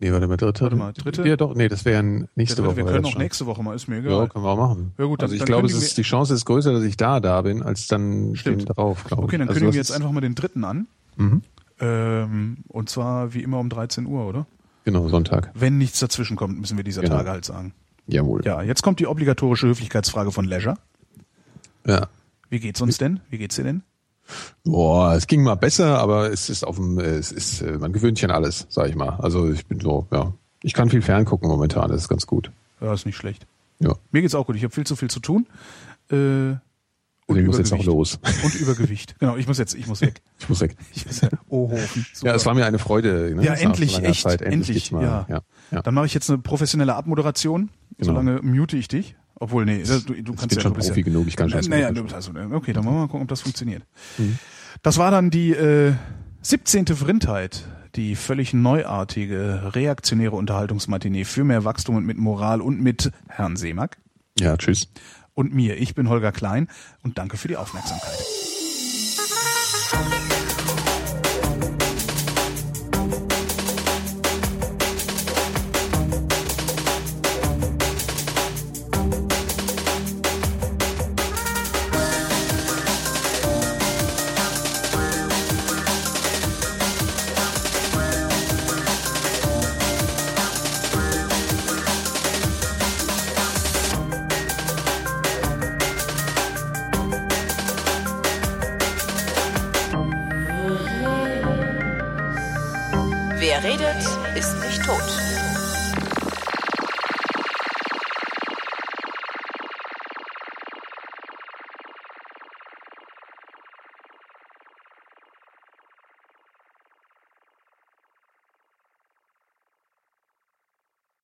Nee, warte mal, dritte. Warte mal, dritte? Ja, doch, nee, das wäre nächste dritte. Woche. Wir können auch schon. nächste Woche mal, ist mir Ja, egal. können wir auch machen. Ja, gut, dann- also ich dann glaube, es ist, die Chance ist größer, dass ich da da bin, als dann Stimmt. drauf, glaube Okay, ich. dann also kündigen wir jetzt einfach mal den dritten an. Mhm. Ähm, und zwar wie immer um 13 Uhr, oder? Genau, Sonntag. Wenn nichts dazwischen kommt, müssen wir dieser Genau. Tage halt sagen. Jawohl. Ja, jetzt kommt die obligatorische Höflichkeitsfrage von Leisure. ja. Wie geht's uns denn? Wie geht's dir denn? Boah, es ging mal besser, aber es ist auf dem, es ist, äh, man gewöhnt sich an alles, sag ich mal. Also ich bin so, ja. Ich kann viel ferngucken momentan, das ist ganz gut. Ja, ist nicht schlecht. Ja. Mir geht's auch gut. Ich habe viel zu viel zu tun. Äh, und ich muss jetzt auch Übergewicht. los. Und Übergewicht. Genau, ich muss jetzt, ich muss weg. Ich muss weg. Ich muss, oh, Hofen. Super. Ja, es war mir eine Freude. Ne? ja, endlich, echt, Zeit, endlich. mal. ja. ja. ja. Dann mache ich jetzt eine professionelle Abmoderation. Genau. Solange mute ich dich. Obwohl, nee, du, du kannst bin ja schon Profi ja, genug, ich kann schon Naja, also, okay, dann wollen wir mal gucken, ob das funktioniert. Mhm. Das war dann die äh, 17. Vrindheit, die völlig neuartige, reaktionäre Unterhaltungsmatinee für mehr Wachstum und mit Moral und mit Herrn Seemack ja, tschüss. Und mir. Ich bin Holger Klein und danke für die Aufmerksamkeit.